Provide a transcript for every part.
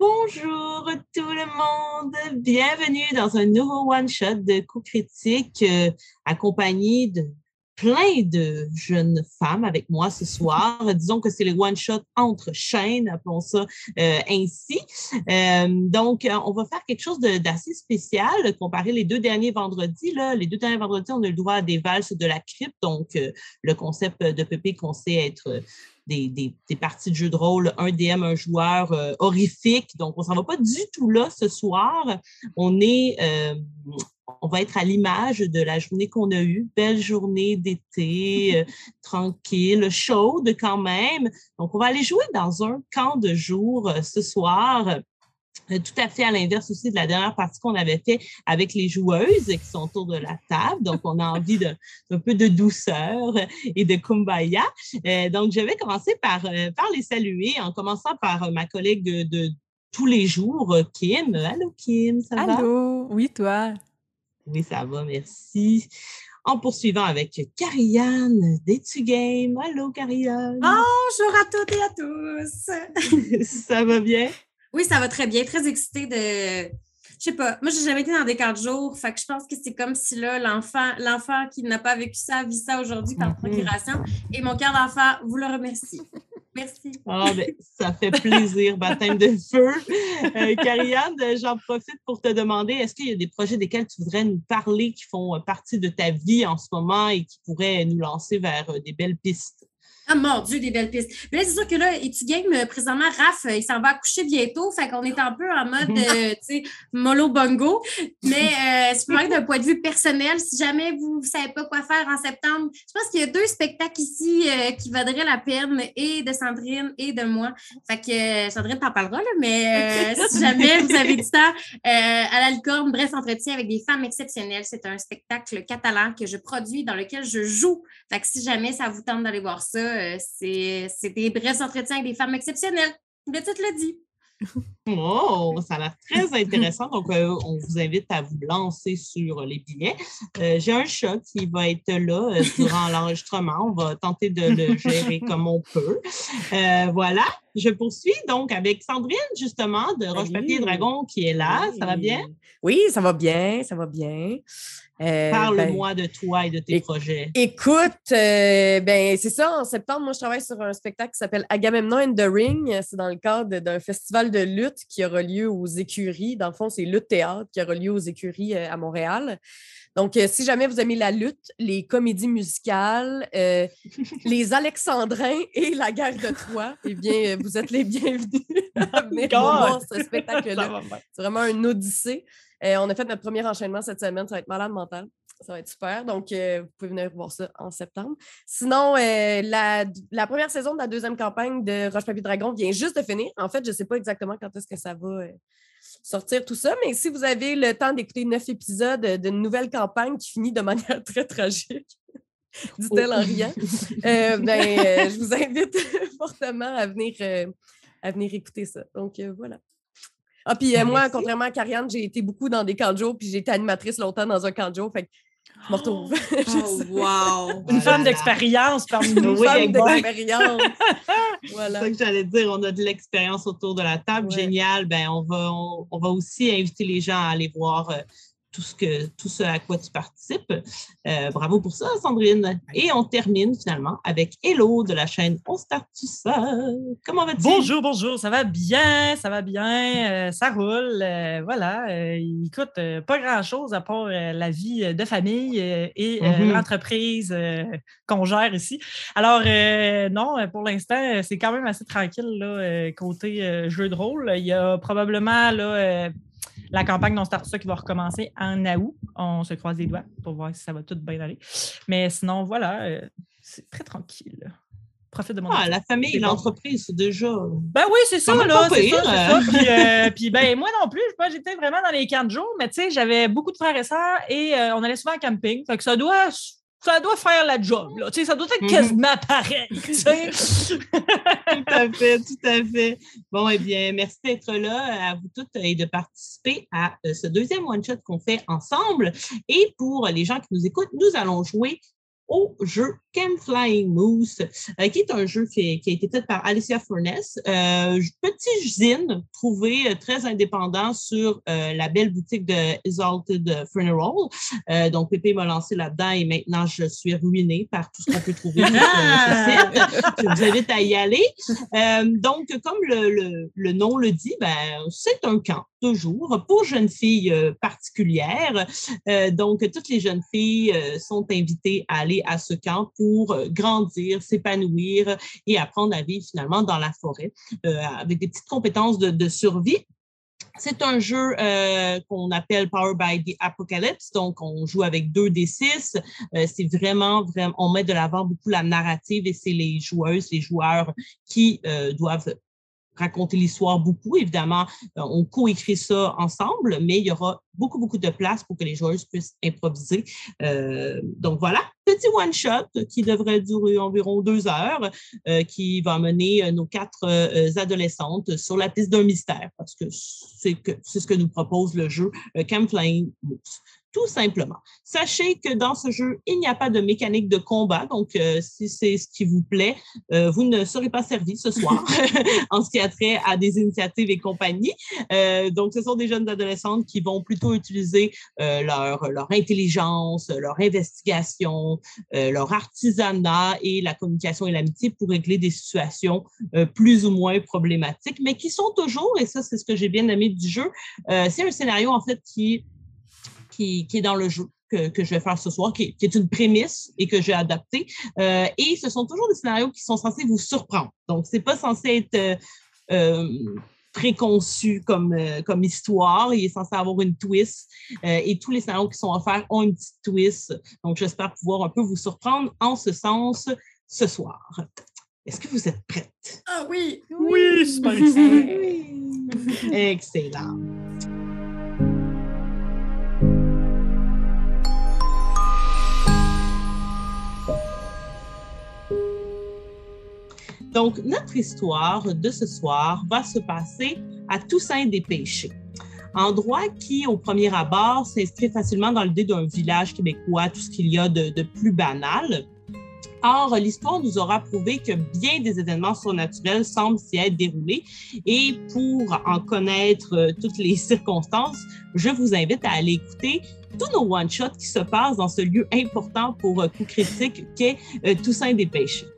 Bonjour tout le monde, bienvenue dans un nouveau one-shot de coups critiques euh, accompagné de plein de jeunes femmes avec moi ce soir. Disons que c'est le one-shot entre chaînes, appelons ça euh, ainsi. Euh, donc, on va faire quelque chose d'assez spécial comparé les deux derniers vendredis. Là. Les deux derniers vendredis, on a le droit à des valses de la crypte, donc le concept de Pépé qu'on sait être des, parties de jeux de rôle, un DM, un joueur euh, horrifique. Donc, on s'en va pas du tout là ce soir. On est, euh, on va être à l'image de la journée qu'on a eue. Belle journée d'été, euh, tranquille, chaude quand même. Donc, on va aller jouer dans un camp de jour ce soir tout à fait à l'inverse aussi de la dernière partie qu'on avait fait avec les joueuses qui sont autour de la table. Donc, on a envie d'un peu de douceur et de kumbaya. Euh, donc, je vais commencer par, euh, par les saluer en commençant par ma collègue de tous les jours, Kim. Allô, Kim, ça va? Allô, oui, toi? Oui, ça va, merci. En poursuivant avec Carianne d'Etu Game. Allô, Carianne. Bonjour à toutes et à tous. ça va bien? Oui, ça va très bien. Très excitée de. Je sais pas. Moi, j'ai jamais été dans des quatre jours. Fait que je pense que c'est comme si là, l'enfant, l'enfant qui n'a pas vécu ça vit ça aujourd'hui par mhm. procuration. Et mon cœur d'enfant vous le remercie. Merci. Ah, ben, ça fait plaisir, baptême de feu. Euh, j'en profite pour te demander, est-ce qu'il y a des projets desquels tu voudrais nous parler qui font partie de ta vie en ce moment et qui pourraient nous lancer vers euh, des belles pistes? Ah mon Dieu, des belles pistes. Mais là, c'est sûr que là, et tu game, euh, présentement, Raph, euh, il s'en va accoucher bientôt. Fait qu'on est un peu en mode, euh, tu sais, mollo bongo. Mais euh, c'est vrai d'un point de vue personnel, si jamais vous ne savez pas quoi faire en septembre, je pense qu'il y a deux spectacles ici qui vaudraient la peine, et de Sandrine et de moi. Fait que Sandrine t'en parlera, là, mais si jamais vous avez du temps, à la licorne, bref, entretien avec des femmes exceptionnelles. C'est un spectacle catalan que je produis dans lequel je joue. Fait que si jamais ça vous tente d'aller voir ça, euh, c'est des brefs entretiens avec des femmes exceptionnelles. Le titre le dit. Oh, ça a l'air très intéressant. Donc, euh, on vous invite à vous lancer sur les billets. Euh, j'ai un chat qui va être là durant l'enregistrement. On va tenter de le gérer comme on peut. voilà, je poursuis donc avec Sandrine, justement, de Roche-Papier Dragon, qui est là. Ça va bien? Oui, ça va bien, ça va bien. Euh, Parle-moi ben, de toi et de tes projets. Écoute, euh, ben, c'est ça. En septembre, moi, je travaille sur un spectacle qui s'appelle Agamemnon and the Ring. C'est dans le cadre d'un festival de lutte qui aura lieu aux écuries. Dans le fond, c'est Lutte Théâtre qui aura lieu aux écuries euh, à Montréal. Donc, si jamais vous aimez la lutte, les comédies musicales, les Alexandrins et la guerre de Troie, eh bien, vous êtes les bienvenus à venir voir ce spectacle-là. C'est vraiment un odyssée. Euh, on a fait notre premier enchaînement cette semaine. Ça va être malade mental. Ça va être super. Donc, euh, vous pouvez venir voir ça en septembre. Sinon, euh, la, première saison de la deuxième campagne de Roche Papier Dragon vient juste de finir. En fait, je ne sais pas exactement quand est-ce que ça va sortir tout ça, mais si vous avez le temps d'écouter neuf épisodes d'une nouvelle campagne qui finit de manière très tragique, dit-elle en riant, ben, je vous invite fortement à venir, à venir écouter ça. Donc, voilà. Ah, puis euh, moi, contrairement à Karianne, j'ai été beaucoup dans des camps de jour, puis j'ai été animatrice longtemps dans un jour. Fait que je me retrouve. Oh, wow! Une femme d'expérience parmi nous. Une femme d'expérience. voilà. C'est ça que j'allais dire. On a de l'expérience autour de la table. Génial. Ben, on va, on, va aussi inviter les gens à aller voir euh, tout ce, que, tout ce à quoi tu participes. Euh, bravo pour ça, Sandrine. Et on termine finalement avec Hello de la chaîne On Start Tout ça. Comment vas-tu? Bonjour, bonjour. Ça va bien, ça va bien. Euh, ça roule. Euh, voilà. écoute, pas grand-chose à part la vie de famille et mm-hmm. l'entreprise qu'on gère ici. Alors, non, pour l'instant, c'est quand même assez tranquille là, côté jeu de rôle. Il y a probablement là, la campagne Non Start Ça qui va recommencer en août. On se croise les doigts pour voir si ça va tout bien aller. Mais sinon, voilà, euh, c'est très tranquille. Profite de mon Ah, la famille et l'entreprise, c'est déjà. Ben oui, c'est ça, là. C'est ça, ça. Puis, euh, puis, ben, moi non plus, j'étais vraiment dans les camps de jour, mais tu sais, j'avais beaucoup de frères et sœurs et euh, on allait souvent en camping. Fait que ça doit ça doit faire la job. Là. ça doit être mhm. quasiment pareil. tout à fait, tout à fait. Bon, eh bien, merci d'être là à vous toutes et de participer à euh, ce deuxième one-shot qu'on fait ensemble. Et pour les gens qui nous écoutent, nous allons jouer au jeu Camp Flying Moose, euh, qui est un jeu qui, a été fait par Alicia Furness. Euh, petit zine trouvé euh, très indépendant sur la belle boutique de Exalted Funeral. donc, Pépé m'a lancé là-dedans et maintenant, je suis ruinée par tout ce qu'on peut trouver sur ce site. Je vous invite à y aller. donc, comme le, le, nom le dit, ben, c'est un camp de jour pour jeunes filles particulières. donc, toutes les jeunes filles sont invitées à aller à ce camp pour euh, grandir, s'épanouir et apprendre à vivre finalement dans la forêt euh, avec des petites compétences de, survie. C'est un jeu euh, qu'on appelle Power by the Apocalypse, donc on joue avec deux des six. c'est vraiment, vraiment, on met de l'avant beaucoup la narrative et c'est les joueuses, les joueurs qui doivent raconter l'histoire beaucoup. Évidemment, euh, on coécrit ça ensemble, mais il y aura beaucoup, beaucoup de place pour que les joueuses puissent improviser. Euh, donc voilà, petit one-shot qui devrait durer environ deux heures, euh, qui va mener nos quatre adolescentes sur la piste d'un mystère, parce que c'est ce que nous propose le jeu Camp Flying Moose tout simplement. Sachez que dans ce jeu, il n'y a pas de mécanique de combat, donc euh, si c'est ce qui vous plaît, euh, vous ne serez pas servi ce soir en ce qui a trait à des initiatives et compagnie. Euh, donc, ce sont des jeunes adolescentes qui vont plutôt utiliser leur, leur intelligence, leur investigation, leur artisanat et la communication et l'amitié pour régler des situations plus ou moins problématiques, mais qui sont toujours, et ça c'est ce que j'ai bien aimé du jeu, c'est un scénario en fait qui qui, est dans le jeu. Que, je vais faire ce soir, qui, est une prémisse et que j'ai adapté. Euh, et ce sont toujours des scénarios qui sont censés vous surprendre. Donc, c'est pas censé être euh, euh, préconçu comme, comme histoire. Il est censé avoir une twist. et tous les scénarios qui sont offerts ont une petite twist. Donc, j'espère pouvoir un peu vous surprendre en ce sens ce soir. Est-ce que vous êtes prête? Ah oui! Oui, c'est Excellent. Donc, notre histoire de ce soir va se passer à Toussaint des Péchés. Endroit qui, au premier abord, s'inscrit facilement dans l'idée d'un village québécois, tout ce qu'il y a de, plus banal. Or, l'histoire nous aura prouvé que bien des événements surnaturels semblent s'y être déroulés. Et pour en connaître euh, toutes les circonstances, je vous invite à aller écouter tous nos one-shots qui se passent dans ce lieu important pour euh, Coup Critique qu'est euh, Toussaint Péchés.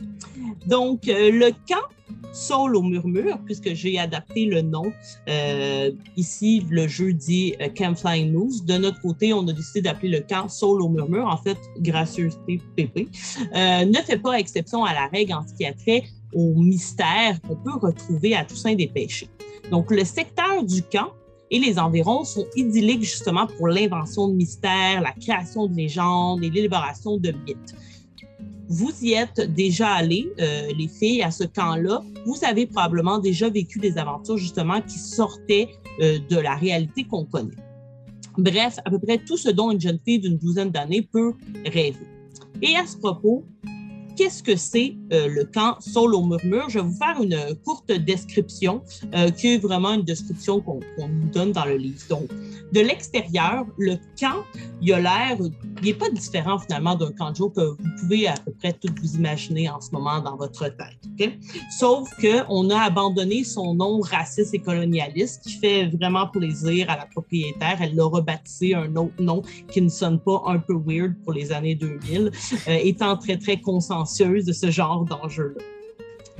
Donc, euh, le camp Soul au murmure, puisque j'ai adapté le nom. Euh, ici, le jeu dit euh, Camp Flying Moose. De notre côté, on a décidé d'appeler le camp Soul au murmure, en fait, gracieuseté PP. ne fait pas exception à la règle en ce qui a trait au mystère qu'on peut retrouver à Toussaint des Péchés. Donc, le secteur du camp et les environs sont idylliques justement pour l'invention de mystères, la création de légendes et l'élaboration de mythes vous y êtes déjà allés, euh, les filles, à ce camp-là. Vous avez probablement déjà vécu des aventures justement qui sortaient euh, de la réalité qu'on connaît. Bref, à peu près tout ce dont une jeune fille d'une douzaine d'années peut rêver. Et à ce propos, qu'est-ce que c'est euh, le camp Soul au murmure? Je vais vous faire une courte description euh, qui est vraiment une description qu'on nous donne dans le livre. Donc, de l'extérieur, le camp, il a l'air, il n'est pas différent finalement d'un camp de jour que vous pouvez à peu près tout vous imaginer en ce moment dans votre tête. Okay? Sauf qu'on a abandonné son nom raciste et colonialiste qui fait vraiment plaisir à la propriétaire. Elle l'a rebaptisé un autre nom qui ne sonne pas un peu weird pour les années 2000, euh, étant très, très consensuel de ce genre d'enjeu-là.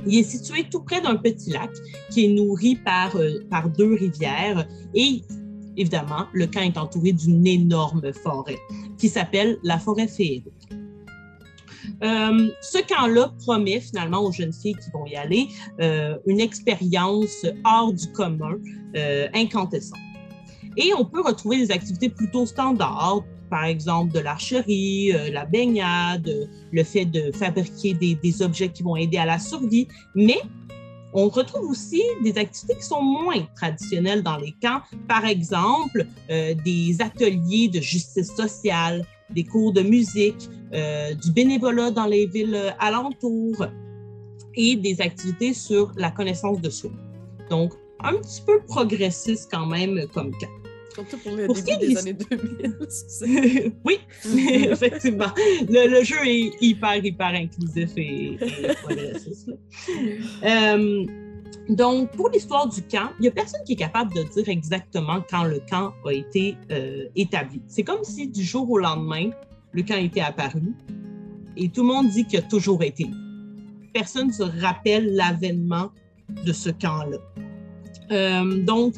Il est situé tout près d'un petit lac qui est nourri par, euh, par deux rivières et évidemment, le camp est entouré d'une énorme forêt qui s'appelle la forêt féerique. Euh, ce camp-là promet finalement aux jeunes filles qui vont y aller euh, une expérience hors du commun, incandescente. Et on peut retrouver des activités plutôt standards, par exemple de l'archerie, euh, la baignade, le fait de fabriquer des, objets qui vont aider à la survie. Mais on retrouve aussi des activités qui sont moins traditionnelles dans les camps, par exemple euh, des ateliers de justice sociale, des cours de musique, euh, du bénévolat dans les villes alentours et des activités sur la connaissance de soi. Donc, un petit peu progressiste quand même comme camp. Surtout pour le Pour début des de années 2000. c'est ça. oui, effectivement. Le, le jeu est hyper, hyper inclusif et, et progressiste. là. Euh, donc, pour l'histoire du camp, il n'y a personne qui est capable de dire exactement quand le camp a été euh, établi. C'est comme si du jour au lendemain, le camp était apparu et tout le monde dit qu'il a toujours été. Personne ne se rappelle l'avènement de ce camp-là. Euh, donc,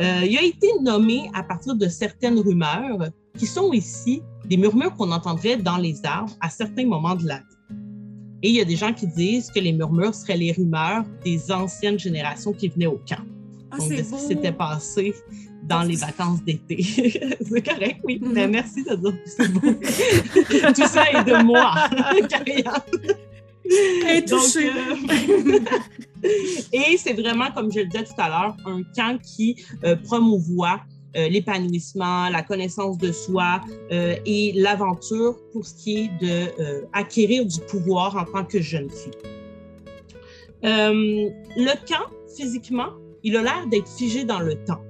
euh, il a été nommé à partir de certaines rumeurs qui sont ici des murmures qu'on entendrait dans les arbres à certains moments de l'année. Et il y a des gens qui disent que les murmures seraient les rumeurs des anciennes générations qui venaient au camp. Ah, Donc, de ce beau. qui s'était passé dans les vacances d'été. c'est correct, oui. Mhm. Ben, merci de dire que c'est beau. Tout ça est de moi, Donc, euh, et c'est vraiment, comme je le disais tout à l'heure, un camp qui euh, promouvoit euh, l'épanouissement, la connaissance de soi et l'aventure pour ce qui est de euh, acquérir du pouvoir en tant que jeune fille. Le camp, physiquement, il a l'air d'être figé dans le temps.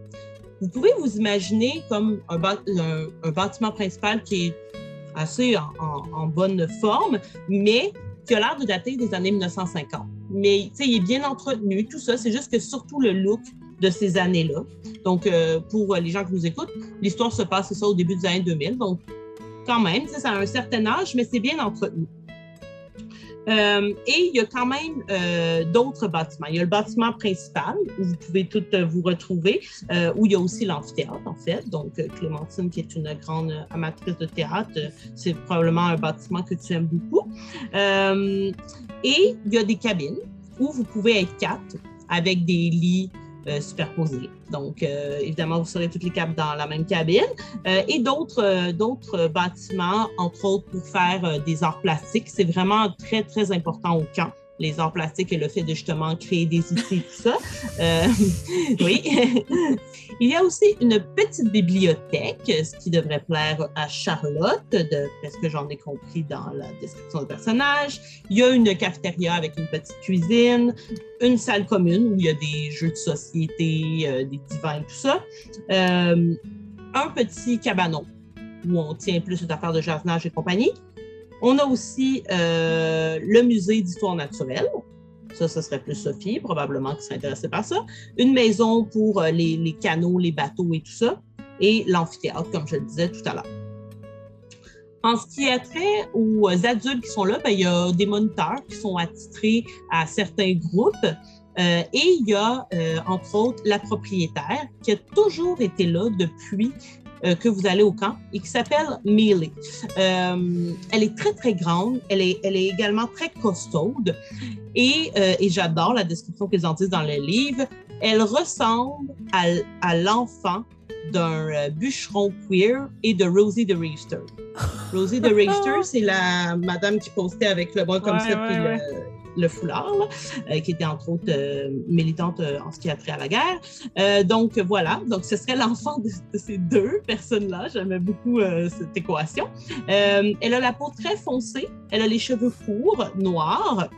Vous pouvez vous imaginer comme un, bâtiment principal qui est assez en bonne forme, mais qui a l'air de dater des années 1950. Mais il est bien entretenu, tout ça. C'est juste que surtout le look de ces années-là. Donc, euh, pour les gens qui nous écoutent, l'histoire se passe, ça, au début des années 2000. Donc, quand même, ça a un certain âge, mais c'est bien entretenu. Euh, et il y a quand même euh, d'autres bâtiments. Il y a le bâtiment principal où vous pouvez toutes euh, vous retrouver, où il y a aussi l'amphithéâtre, en fait. Donc, Clémentine, qui est une grande amatrice de théâtre, c'est probablement un bâtiment que tu aimes beaucoup. Et il y a des cabines où vous pouvez être quatre avec des lits euh. Donc, euh, évidemment, vous serez toutes les quatre dans la même cabine. Euh, et d'autres euh, d'autres bâtiments, entre autres pour faire des arts plastiques. C'est vraiment très, très important au camp, les arts plastiques et le fait de justement créer des outils tout ça. Euh, oui. Il y a aussi une petite bibliothèque, ce qui devrait plaire à Charlotte, de ce que j'en ai compris dans la description du personnage. Il y a une cafétéria avec une petite cuisine, une salle commune où il y a des jeux de société, euh, des divans et tout ça. Euh, un petit cabanon où on tient plus aux affaires de jardinage et compagnie. On a aussi euh, le musée d'histoire naturelle. Ça, ce serait plus Sophie, probablement, qui serait intéressée par ça. Une maison pour euh, les, canaux, les bateaux et tout ça. Et l'amphithéâtre, comme je le disais tout à l'heure. En ce qui a trait aux adultes qui sont là, ben, il y a des moniteurs qui sont attitrés à certains groupes. Euh, et il y a, entre autres, la propriétaire qui a toujours été là depuis euh, que vous allez au camp et qui s'appelle Millie. Euh, elle est très, très grande. Elle est, elle est également très costaude. Et, euh, et j'adore la description qu'ils en disent dans le livre. Elle ressemble à, à l'enfant d'un bûcheron queer et de Rosie the Reefster. Rosie the Reefster, c'est la madame qui postait avec le bras comme Ouais, ça, ouais, puis ouais. le, le foulard, euh, qui était entre autres euh, militante euh, en ce qui a trait à la guerre. Donc voilà, donc ce serait l'enfant de, de ces deux personnes-là. J'aimais beaucoup cette équation. Elle a la peau très foncée, elle a les cheveux courts, noirs.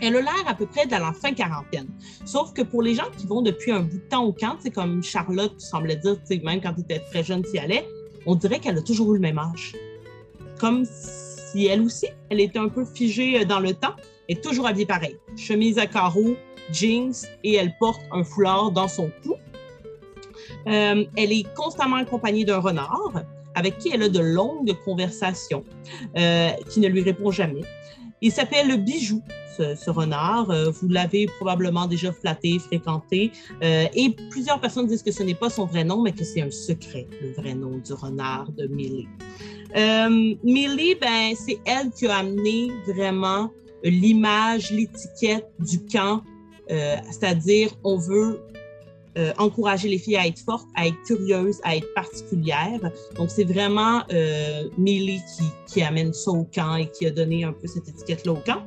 Elle a l'air à peu près dans la fin quarantaine. Sauf que pour les gens qui vont depuis un bout de temps au camp, c'est comme Charlotte semblait dire, même quand tu étais très jeune, tu y allais, on dirait qu'elle a toujours eu le même âge. Comme si elle aussi, elle était un peu figée dans le temps, est toujours habillée pareil. Chemise à carreaux, jeans, et elle porte un foulard dans son cou. Euh, elle est constamment accompagnée d'un renard avec qui elle a de longues conversations, euh, qui ne lui répond jamais. Il s'appelle le Bijou, ce, renard. Euh, vous l'avez probablement déjà flatté, fréquenté. Et plusieurs personnes disent que ce n'est pas son vrai nom, mais que c'est un secret, le vrai nom du renard de Millie. Euh, Millie, ben, c'est elle qui a amené vraiment l'image, l'étiquette du camp, euh, c'est-à-dire on veut euh, encourager les filles à être fortes, à être curieuses, à être particulières. Donc, c'est vraiment euh, Millie qui, qui amène ça au camp et qui a donné un peu cette étiquette-là au camp.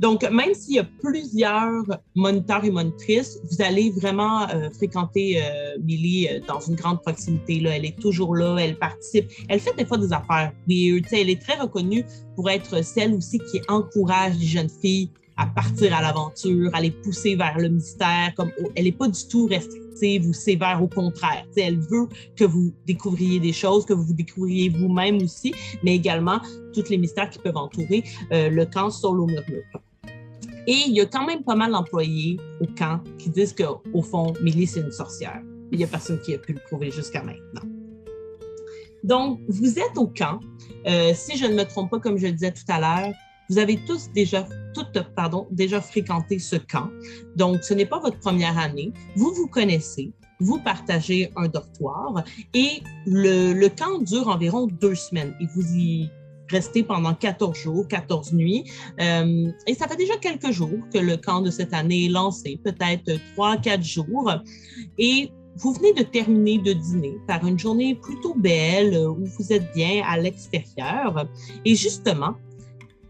Donc, même s'il y a plusieurs moniteurs et monitrices, vous allez vraiment euh, fréquenter euh, Millie euh, dans une grande proximité. Là. Elle est toujours là, elle participe. Elle fait des fois des affaires weird. Elle est très reconnue pour être celle aussi qui encourage les jeunes filles à partir à l'aventure, à les pousser vers le mystère. Comme, elle n'est pas du tout restrictive ou sévère, au contraire. elle veut que vous découvriez des choses, que vous vous découvriez vous-même aussi, mais également tous les mystères qui peuvent entourer euh, le camp Solo Murmure. Et il y a quand même pas mal d'employés au camp qui disent qu'au fond, Millie, c'est une sorcière. Il n'y a personne qui a pu le prouver jusqu'à maintenant. Donc, vous êtes au camp. Euh, si je ne me trompe pas, comme je le disais tout à l'heure, vous avez tous déjà, toutes, pardon, déjà fréquenté ce camp. Donc, ce n'est pas votre première année. Vous vous connaissez, vous partagez un dortoir et le, le camp dure environ deux semaines et vous y restez pendant 14 jours, 14 nuits. Euh, et ça fait déjà quelques jours que le camp de cette année est lancé, peut-être 3 quatre jours. Et vous venez de terminer de dîner par une journée plutôt belle où vous êtes bien à l'extérieur. Et justement,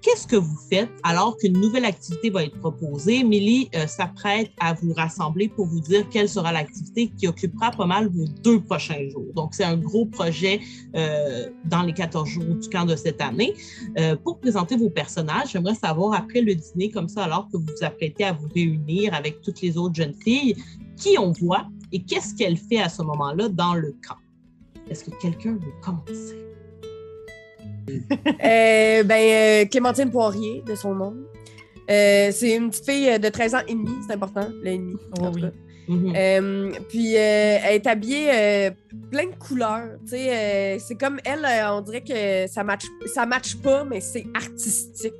qu'est-ce que vous faites alors qu'une nouvelle activité va être proposée? Millie euh, s'apprête à vous rassembler pour vous dire quelle sera l'activité qui occupera pas mal vos deux prochains jours. Donc, c'est un gros projet euh, dans les 14 jours du camp de cette année. Euh, pour présenter vos personnages, j'aimerais savoir après le dîner, comme ça, alors que vous vous apprêtez à vous réunir avec toutes les autres jeunes filles, qui on voit et qu'est-ce qu'elle fait à ce moment-là dans le camp? Est-ce que quelqu'un veut commencer? Euh, ben, euh, Clémentine Poirier, de son nom. Euh, c'est une petite fille de 13 ans et demi, c'est important, l'ennemi. Oh, oui. Mhm. puis elle est habillée plein de couleurs. c'est comme elle, on dirait que ça match, ça match pas, mais c'est artistique.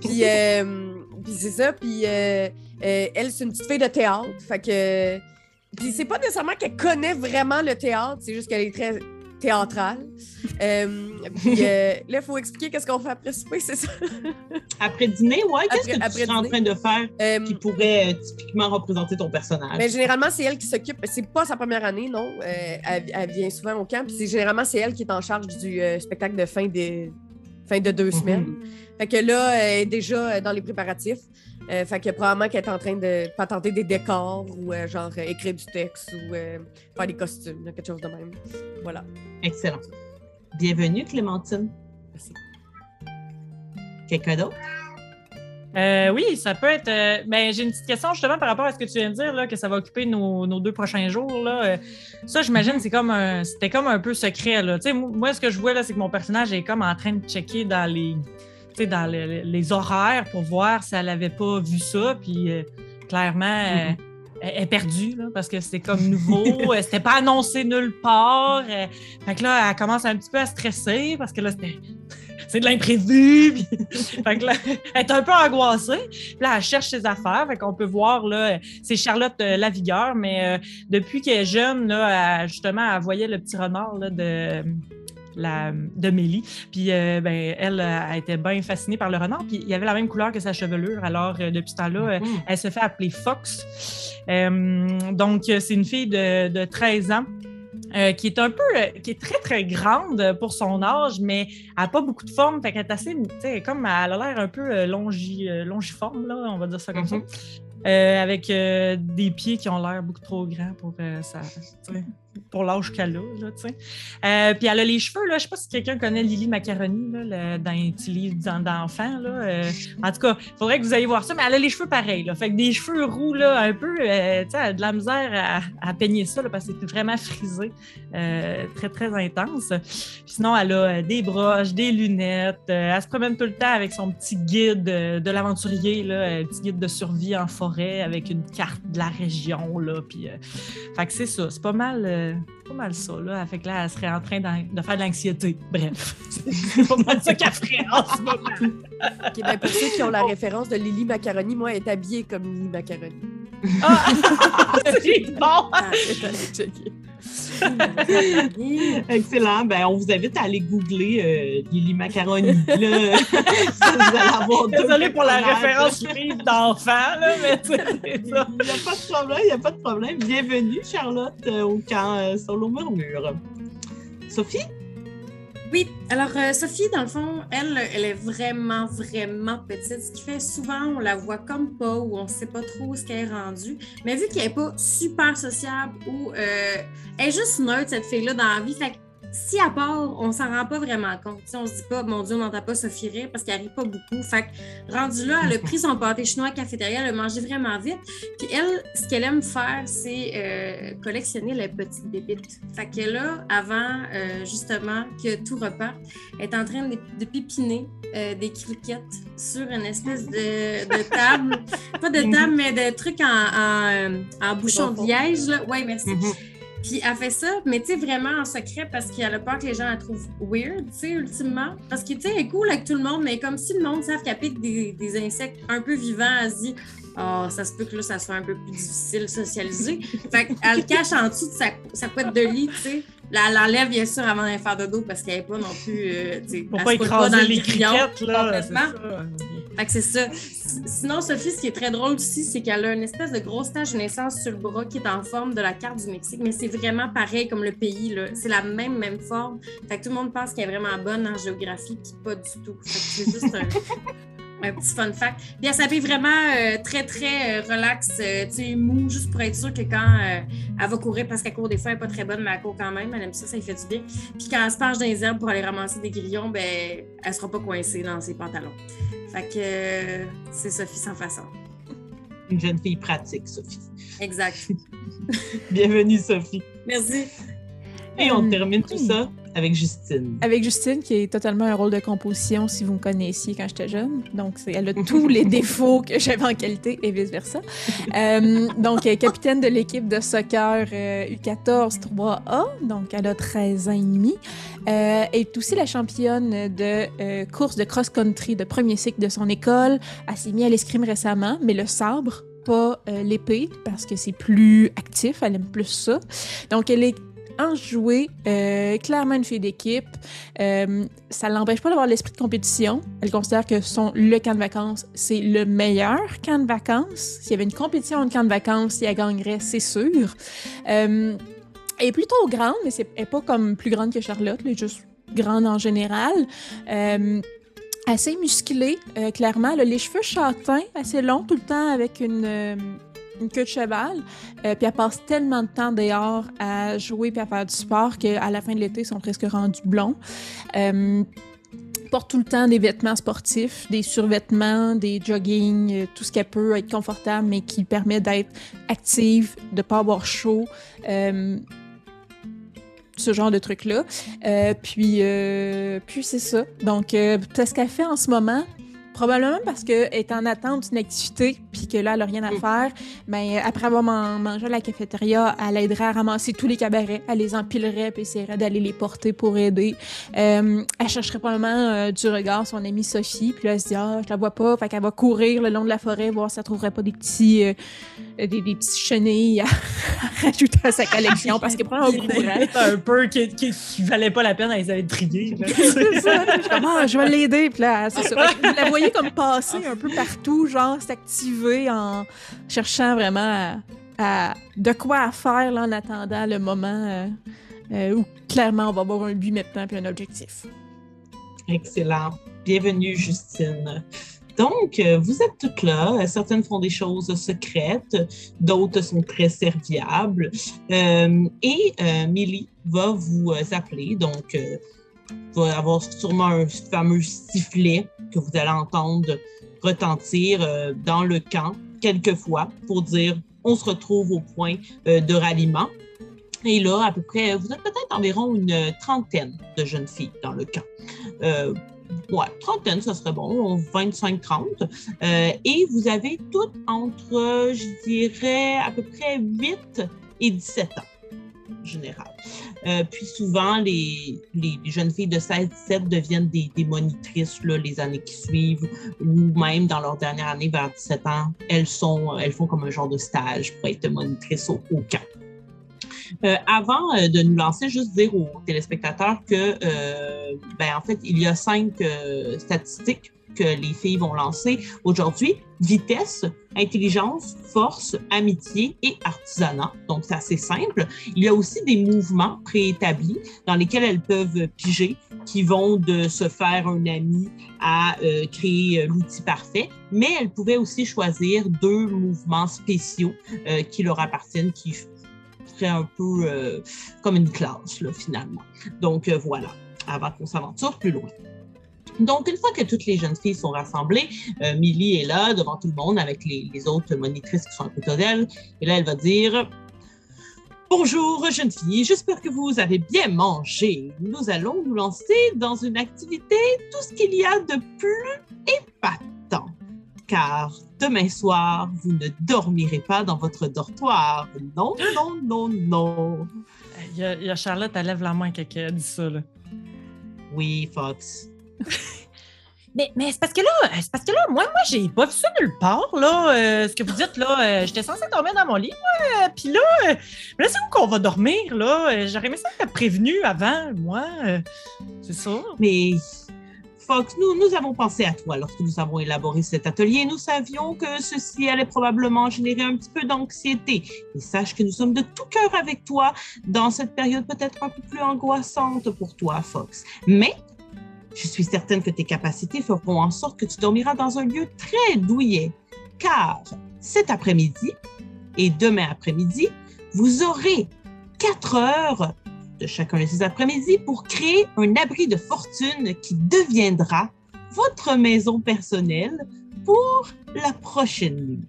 Puis, puis c'est ça. Puis elle, c'est une petite fille de théâtre. Fait que. Puis c'est pas nécessairement qu'elle connaît vraiment le théâtre, c'est juste qu'elle est très théâtrale. Euh, puis euh, là, il faut expliquer qu'est-ce qu'on fait après souper, c'est ça? après dîner, ouais. Qu'est-ce que tu es en train de faire euh, qui pourrait typiquement représenter ton personnage? Mais ben, généralement, c'est elle qui s'occupe. C'est pas sa première année, non. Elle, vient souvent au camp. Puis généralement, c'est elle qui est en charge du spectacle de fin de, fin de deux mhm. semaines. Fait que là, elle est déjà dans les préparatifs. Euh, fait que probablement qu'elle est en train de patenter des décors ou euh, genre euh, écrire du texte ou faire des costumes, quelque chose de même. Voilà. Excellent. Bienvenue, Clémentine. Merci. Quelqu'un d'autre? oui, ça peut être. mais ben, j'ai une petite question justement par rapport à ce que tu viens de dire, là, que ça va occuper nos, deux prochains jours. Là. ça, j'imagine, c'est comme c'était comme un peu secret. Là. Moi, ce que je vois, là, c'est que mon personnage est comme en train de checker dans les dans les horaires pour voir si elle n'avait pas vu ça. Puis euh, clairement, mm-hmm. elle, est perdue parce que c'était comme nouveau. c'était pas annoncé nulle part. Euh, fait que là, elle commence un petit peu à stresser parce que là, c'est de l'imprévu. fait que là, elle est un peu angoissée. Puis là, elle cherche ses affaires. Fait qu'on peut voir, là, c'est Charlotte euh, Lavigueur, mais depuis qu'elle est jeune, là, justement, elle voyait le petit renard de la, de Mélie. Puis euh, ben, elle a été bien fascinée par le renard. Puis il avait la même couleur que sa chevelure. Alors, euh, depuis ce temps-là, euh, mm-hmm. elle se fait appeler Fox. donc, c'est une fille de, de 13 ans. qui est un peu, qui est très, très grande pour son âge, mais elle n'a pas beaucoup de forme. Fait qu'elle est assez, comme elle a l'air un peu longi, longiforme, là, on va dire ça comme ça. Mm-hmm. avec des pieds qui ont l'air beaucoup trop grands pour ça pour l'âge qu'elle a. Là, euh, puis elle a les cheveux, là, je sais pas si quelqu'un connaît Lily Macaroni là, dans un petit livre d'enfant. Là, euh, en tout cas, il faudrait que vous ayez voir ça, mais elle a les cheveux pareils. Là, fait que des cheveux roux, là, un peu, euh, elle de la misère à, peigner ça là, parce que c'est vraiment frisé, très, très intense. sinon, elle a des broches, des lunettes, elle se promène tout le temps avec son petit guide de l'aventurier, un petit guide de survie en forêt avec une carte de la région. Là, puis, fait que c'est ça, c'est pas mal pas mal ça, là. Fait que là, elle serait en train de faire de l'anxiété. Bref. c'est pas mal ça qu'elle ferait en ce moment. OK, ben pour ceux qui ont la référence de Lily Macaroni, moi, elle est habillée comme Lily Macaroni. Ah! c'est bon! Ah, Excellent. Ben, on vous invite à aller googler euh, Lily Macaroni. Vous allez avoir Désolée pour la référence livre d'enfant, mais c'est ça. Il n'y a pas de problème, il n'y a pas de problème. Bienvenue, Charlotte, euh, au camp euh, Solo Murmure. Sophie? Oui, alors euh, Sophie, dans le fond, elle, elle est vraiment, vraiment petite, ce qui fait souvent, on la voit comme pas ou on ne sait pas trop ce qu'elle est rendue. Mais vu qu'elle n'est pas super sociable ou euh, elle est juste neutre, cette fille-là, dans la vie, fait si à part, on s'en rend pas vraiment compte. Si on se dit pas, mon Dieu, on n'entend pas Sophie rire parce qu'elle arrive pas beaucoup. Fait que, rendu là, elle a pris son pâté chinois à la cafétéria, elle a mangé vraiment vite. Puis elle, ce qu'elle aime faire, c'est euh, collectionner les petites bébites. Fait que là, avant euh, justement que tout reparte, elle est en train de, de pipiner euh, des criquettes sur une espèce de, de table. pas de table, mais de trucs en, en, en bouchon de liège. Oui, merci. Puis elle fait ça, mais tu sais, vraiment en secret parce qu'elle a peur que les gens la trouvent weird, tu sais, ultimement. Parce que, tu sais, est cool avec tout le monde, mais comme si le monde savent qu'elle pique des, des insectes un peu vivants, elle se dit Oh, ça se peut que là, ça soit un peu plus difficile socialiser. fait qu'elle le cache en dessous de sa, sa couette de lit, tu sais. Là, elle l'enlève, bien sûr, avant d'aller faire dodo parce qu'elle n'est pas non plus. Euh, Pour pas écraser dans le les criquettes, là. complètement. ça. Fait que c'est ça. Sinon, Sophie, ce qui est très drôle aussi, c'est qu'elle a une espèce de grosse tache de naissance sur le bras qui est en forme de la carte du Mexique, mais c'est vraiment pareil comme le pays. là. C'est la même, même forme. Fait que tout le monde pense qu'elle est vraiment bonne en géographie, puis pas du tout. Fait que c'est juste un, un petit fun fact. Puis elle s'habille vraiment euh, très, très euh, relax, euh, tu sais, mou, juste pour être sûre que quand euh, elle va courir, parce qu'elle court des fois, elle n'est pas très bonne, mais elle court quand même. Elle aime ça, ça lui fait du bien. Puis quand elle se penche dans les herbes pour aller ramasser des grillons, ben, elle sera pas coincée dans ses pantalons. Fait que euh, c'est Sophie sans façon. Une jeune fille pratique, Sophie. Exact. Bienvenue, Sophie. Merci. Et on termine tout ça avec Justine. Avec Justine, qui est totalement un rôle de composition, si vous me connaissiez quand j'étais jeune. Donc, elle a tous les défauts que j'avais en qualité et vice-versa. Euh, donc, elle est capitaine de l'équipe de soccer euh, U14 3A. Donc, elle a 13 ans et demi. Euh, elle est aussi la championne de euh, course de cross-country de premier cycle de son école. Elle s'est mise à l'escrime récemment, mais le sabre, pas euh, l'épée, parce que c'est plus actif. Elle aime plus ça. Donc, elle est enjouée, euh, clairement une fille d'équipe. Euh, ça l'empêche pas d'avoir l'esprit de compétition. Elle considère que son, le camp de vacances, c'est le meilleur camp de vacances. S'il y avait une compétition en camp de vacances, si elle gagnerait, c'est sûr. Euh, elle est plutôt grande, mais c'est, pas comme plus grande que Charlotte, elle est juste grande en général. Euh, assez musclée, euh, clairement. Elle a les cheveux châtains, assez longs tout le temps avec une, une queue de cheval. Euh, puis elle passe tellement de temps dehors à jouer puis à faire du sport qu'à la fin de l'été, ils sont presque rendus blonds. Euh, porte tout le temps des vêtements sportifs, des survêtements, des jogging, euh, tout ce qu'elle peut être confortable, mais qui permet d'être active, de pas avoir chaud. euh, ce genre de trucs-là. Euh, puis, puis c'est ça. Donc, euh, ce qu'elle fait en ce moment, probablement parce qu'elle est en attente d'une activité, puis que là, elle n'a rien à Mm. faire, mais après avoir man- mangé à la cafétéria, elle aiderait à ramasser tous les cabarets, elle les empilerait, puis essaierait d'aller les porter pour aider. Euh, elle chercherait probablement euh, du regard son amie Sophie, puis là, elle se dit « Ah, je la vois pas », fait qu'elle va courir le long de la forêt, voir si elle trouverait pas des petits, euh, des, des petits chenilles à, à rajouter à sa collection, parce qu'elle prend un peu qui, qui, qui valait pas la peine à les. C'est ça. Je Ah, je vais l'aider. Puis là, c'est ça. Que comme passer un peu partout, genre s'activer en cherchant vraiment à, de quoi faire là, en attendant le moment euh, euh, où clairement on va avoir un but maintenant puis un objectif. Excellent. Bienvenue, Justine. Donc, euh, vous êtes toutes là. Certaines font des choses secrètes, d'autres sont très serviables. Et Millie va vous appeler. Donc, va avoir sûrement un fameux sifflet que vous allez entendre retentir euh, dans le camp quelquefois pour dire on se retrouve au point euh, de ralliement. Et là, à peu près, vous êtes peut-être environ une trentaine de jeunes filles dans le camp. Euh, ouais, trentaine, ça serait bon, 25-30. Euh, et vous avez toutes entre, euh, je dirais, à peu près 8 et 17 ans, en général. Euh, puis souvent, les, jeunes filles de 16-17 deviennent des, monitrices là, les années qui suivent, ou même dans leur dernière année, vers 17 ans, elles, sont, elles font comme un genre de stage pour être monitrices au, camp. Euh, avant euh, de nous lancer, juste dire aux téléspectateurs que, euh, ben, en fait, il y a cinq statistiques les filles vont lancer aujourd'hui. Vitesse, intelligence, force, amitié et artisanat. Donc, c'est assez simple. Il y a aussi des mouvements préétablis dans lesquels elles peuvent piger qui vont de se faire un ami à euh, créer euh, l'outil parfait, mais elles pouvaient aussi choisir deux mouvements spéciaux euh, qui leur appartiennent, qui un peu comme une classe, finalement. Donc, voilà, avant qu'on s'aventure plus loin. Donc, une fois que toutes les jeunes filles sont rassemblées, euh, Millie est là devant tout le monde avec les, les autres monitrices qui sont à côté d'elle. Et là, elle va dire Bonjour, jeunes filles, j'espère que vous avez bien mangé. Nous allons nous lancer dans une activité, tout ce qu'il y a de plus épatant. Car demain soir, vous ne dormirez pas dans votre dortoir. Non, non, non, non. Il y, a, il y a Charlotte, elle lève la main quand elle dit ça. Là. Oui, Fox. Mais, mais c'est parce que là, c'est parce que là, moi, moi, j'ai pas vu ça nulle part, là. euh, ce que vous dites, là, euh, j'étais censée dormir dans mon lit, moi. euh, Puis là, euh, c'est où qu'on va dormir, là? J'aurais aimé ça être prévenu avant, moi. c'est ça. Mais Fox, nous, nous avons pensé à toi lorsque nous avons élaboré cet atelier. Nous savions que ceci allait probablement générer un petit peu d'anxiété. Et sache que nous sommes de tout cœur avec toi dans cette période peut-être un peu plus angoissante pour toi, Fox. Mais je suis certaine que tes capacités feront en sorte que tu dormiras dans un lieu très douillet. Car cet après-midi et demain après-midi, vous aurez quatre heures de chacun de ces après-midi pour créer un abri de fortune qui deviendra votre maison personnelle pour la prochaine nuit.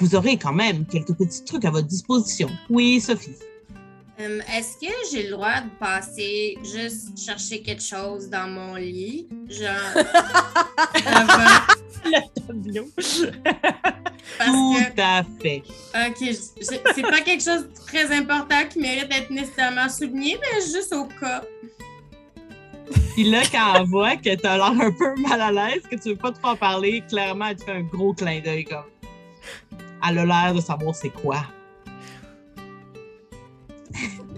Vous aurez quand même quelques petits trucs à votre disposition. Oui, Sophie. Euh, Est-ce que j'ai le droit de passer juste chercher quelque chose dans mon lit? Genre. avant- Le tableau. parce Tout que. à fait. Ok, c'est pas quelque chose de très important qui mérite d'être nécessairement souligné, mais juste au cas. Puis là, quand elle voit que tu as l'air un peu mal à l'aise, que tu veux pas trop en parler, clairement, elle te fait un gros clin d'œil comme. Elle a l'air de savoir c'est quoi.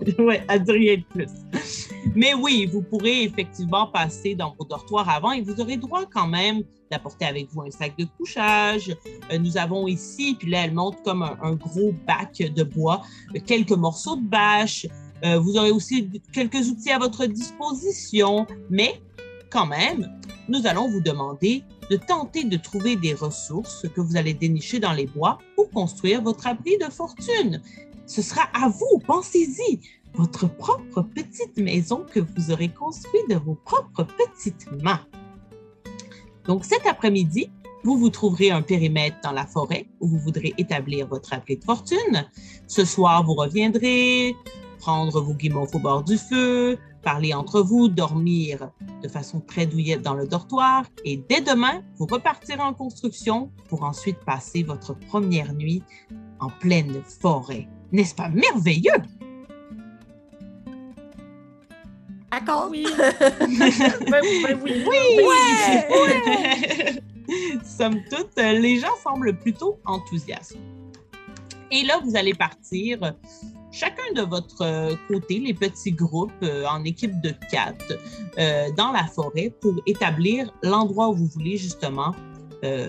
ouais, elle dit rien de plus. Mais oui, vous pourrez effectivement passer dans vos dortoirs avant et vous aurez droit quand même d'apporter avec vous un sac de couchage. Euh, nous avons ici, puis là, elle montre comme un, un gros bac de bois, euh, quelques morceaux de bâche. Euh, vous aurez aussi quelques outils à votre disposition, mais quand même, nous allons vous demander de tenter de trouver des ressources que vous allez dénicher dans les bois pour construire votre abri de fortune. Ce sera à vous, pensez-y, votre propre petite maison que vous aurez construite de vos propres petites mains. Donc cet après-midi, vous vous trouverez un périmètre dans la forêt où vous voudrez établir votre abri de fortune. Ce soir, vous reviendrez, prendre vos guimauves au bord du feu, parler entre vous, dormir de façon très douillette dans le dortoir et dès demain, vous repartirez en construction pour ensuite passer votre première nuit en pleine forêt. N'est-ce pas merveilleux? D'accord. Oui. ben, ben oui. Oui! Somme toute, euh, les gens semblent plutôt enthousiastes. Et là, vous allez partir chacun de votre euh, côté, les petits groupes euh, en équipe de quatre, euh, dans la forêt pour établir l'endroit où vous voulez justement euh,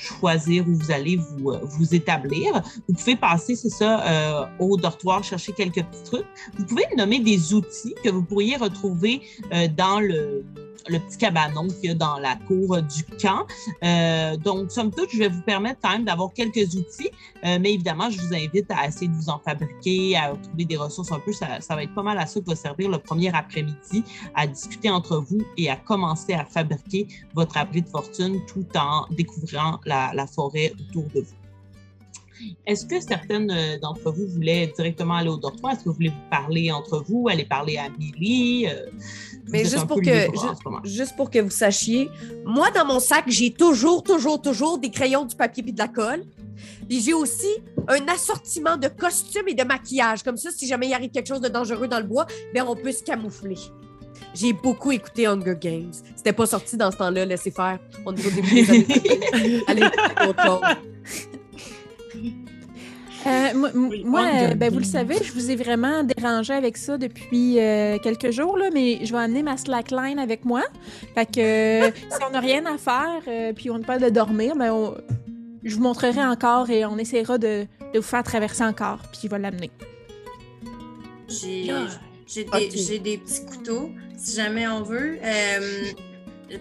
choisir où vous allez vous, euh, vous établir. Vous pouvez passer, c'est ça, euh, au dortoir, chercher quelques petits trucs. Vous pouvez nommer des outils que vous pourriez retrouver euh, dans le, le petit cabanon qu'il y a dans la cour du camp. Euh, donc, somme toute, je vais vous permettre quand même d'avoir quelques outils, euh, mais évidemment, je vous invite à essayer de vous en fabriquer, à trouver des ressources un peu. Ça, va être pas mal à ça qui va servir le premier après-midi, à discuter entre vous et à commencer à fabriquer votre abri de fortune tout en découvrant la, forêt autour de vous. Est-ce que certaines euh, d'entre vous voulaient directement aller au dortoir? Est-ce que vous voulez vous parler entre vous, aller parler à vous Mais juste pour que-. Juste pour que vous sachiez, moi, dans mon sac, j'ai toujours, toujours, toujours des crayons, du papier et de la colle. Puis j'ai aussi un assortiment de costumes et de maquillage. Comme ça, si jamais il arrive quelque chose de dangereux dans le bois, ben on peut se camoufler. J'ai beaucoup écouté Hunger Games. C'était pas sorti dans ce temps-là, laissez faire. On est au début des années. Allez, chose. Euh, moi, Oui, euh, ben, vous le savez, je vous ai vraiment dérangé avec ça depuis euh, quelques jours, là, mais je vais amener ma slackline avec moi. Fait que si on n'a rien à faire, euh, puis on n'a pas de dormir, ben, on- je vous montrerai encore et on essaiera de, de vous faire traverser encore, puis je vais l'amener. J'ai j'ai des, petits couteaux, si jamais on veut. Euh,